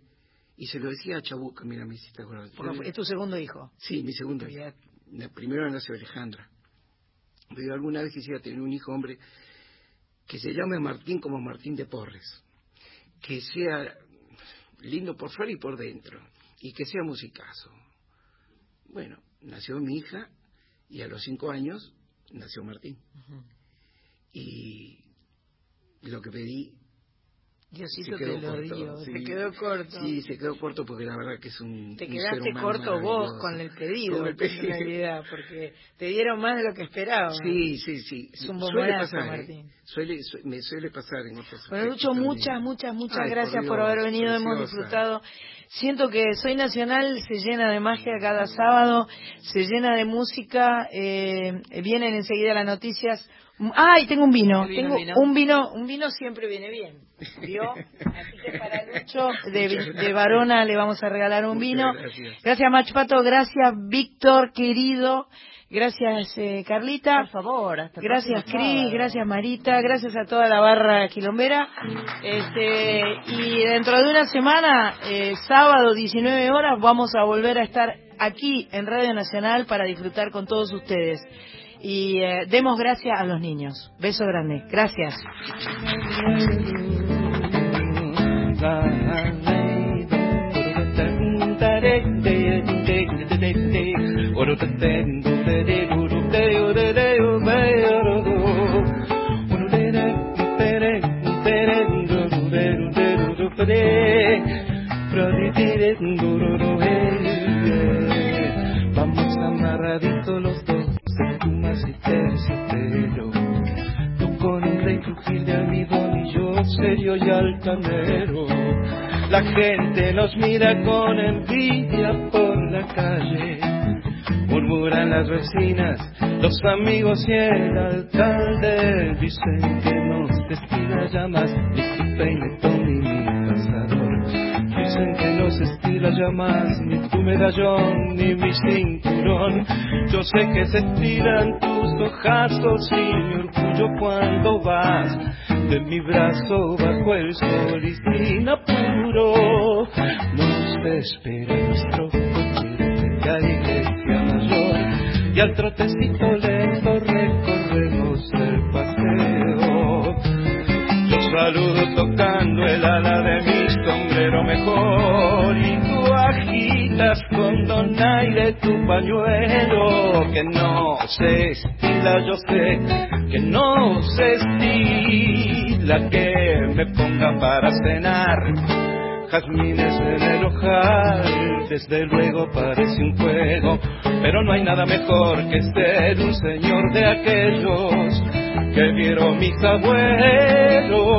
Speaker 28: y se lo decía a Chabuca, mira, me hiciste acordar.
Speaker 3: Es tu segundo hijo.
Speaker 28: Sí, mi segundo. La primera nació Alejandra. Pero alguna vez quisiera tener un hijo hombre que se llame Martín como Martín de Porres, que sea lindo por fuera y por dentro, y que sea musicazo. Bueno, nació mi hija y a los cinco años nació Martín. Y lo que pedí
Speaker 3: Diosito te lo dio,
Speaker 28: sí.
Speaker 3: se quedó corto.
Speaker 28: Sí, se quedó corto porque la verdad que es un
Speaker 3: Te
Speaker 28: un
Speaker 3: quedaste
Speaker 28: ser humano
Speaker 3: corto vos con el pedido, *laughs*
Speaker 28: Con el
Speaker 3: en
Speaker 28: pedido.
Speaker 3: realidad, porque te dieron más de lo que esperaba.
Speaker 28: Sí, sí, sí.
Speaker 3: Es un
Speaker 28: Suele pasar, ¿eh?
Speaker 3: Martín.
Speaker 28: Suele, su- me suele pasar en otras
Speaker 3: Bueno, Lucho, muchas, muchas, muchas
Speaker 28: Ay,
Speaker 3: gracias por,
Speaker 28: Dios,
Speaker 3: haber venido. Hemos disfrutado. Siento que Soy Nacional se llena de magia cada sábado, se llena de música. Eh, vienen enseguida las noticias. ¡Ay, tengo un vino! Tengo
Speaker 4: vino.
Speaker 3: un vino. Un vino siempre viene bien. ¿Vio? Así que para Lucho de, de Varona le vamos a regalar un
Speaker 28: Muchas
Speaker 3: vino.
Speaker 28: gracias.
Speaker 3: Gracias, Machpato. Gracias, Víctor, querido. Gracias, eh, Carlita.
Speaker 4: Por favor, hasta
Speaker 3: Gracias, Cris. Gracias, Marita. Gracias a toda la barra quilombera. Este, y dentro de una semana, eh, sábado, 19 horas, vamos a volver a estar aquí en Radio Nacional para disfrutar con todos ustedes. Y eh, demos gracias a los niños. Beso grande. Gracias.
Speaker 5: Vamos amarraditos los dos más y con rey de y yo serio y altanero. La gente nos mira con envidia por la calle. Murmuran las vecinas, los amigos y el alcalde. Dicen que nos destila llamas ni peinetón ni mi pasador. Dicen que no se estira ya más ni tu medallón ni mi cinturón. Yo sé que se estiran tus ojazos y mi orgullo cuando vas de mi brazo bajo el sol y sin apuro. Nos espera nuestro coche de y al trotecito lento recorremos el paseo. Yo saludo tocando el ala de mi sombrero mejor y tú agitas con donaire tu pañuelo que no se estila, yo sé que no se estila que me ponga para cenar jazmines en el ojal, desde luego parece un juego, pero no hay nada mejor que ser un señor de aquellos que vieron mis abuelos.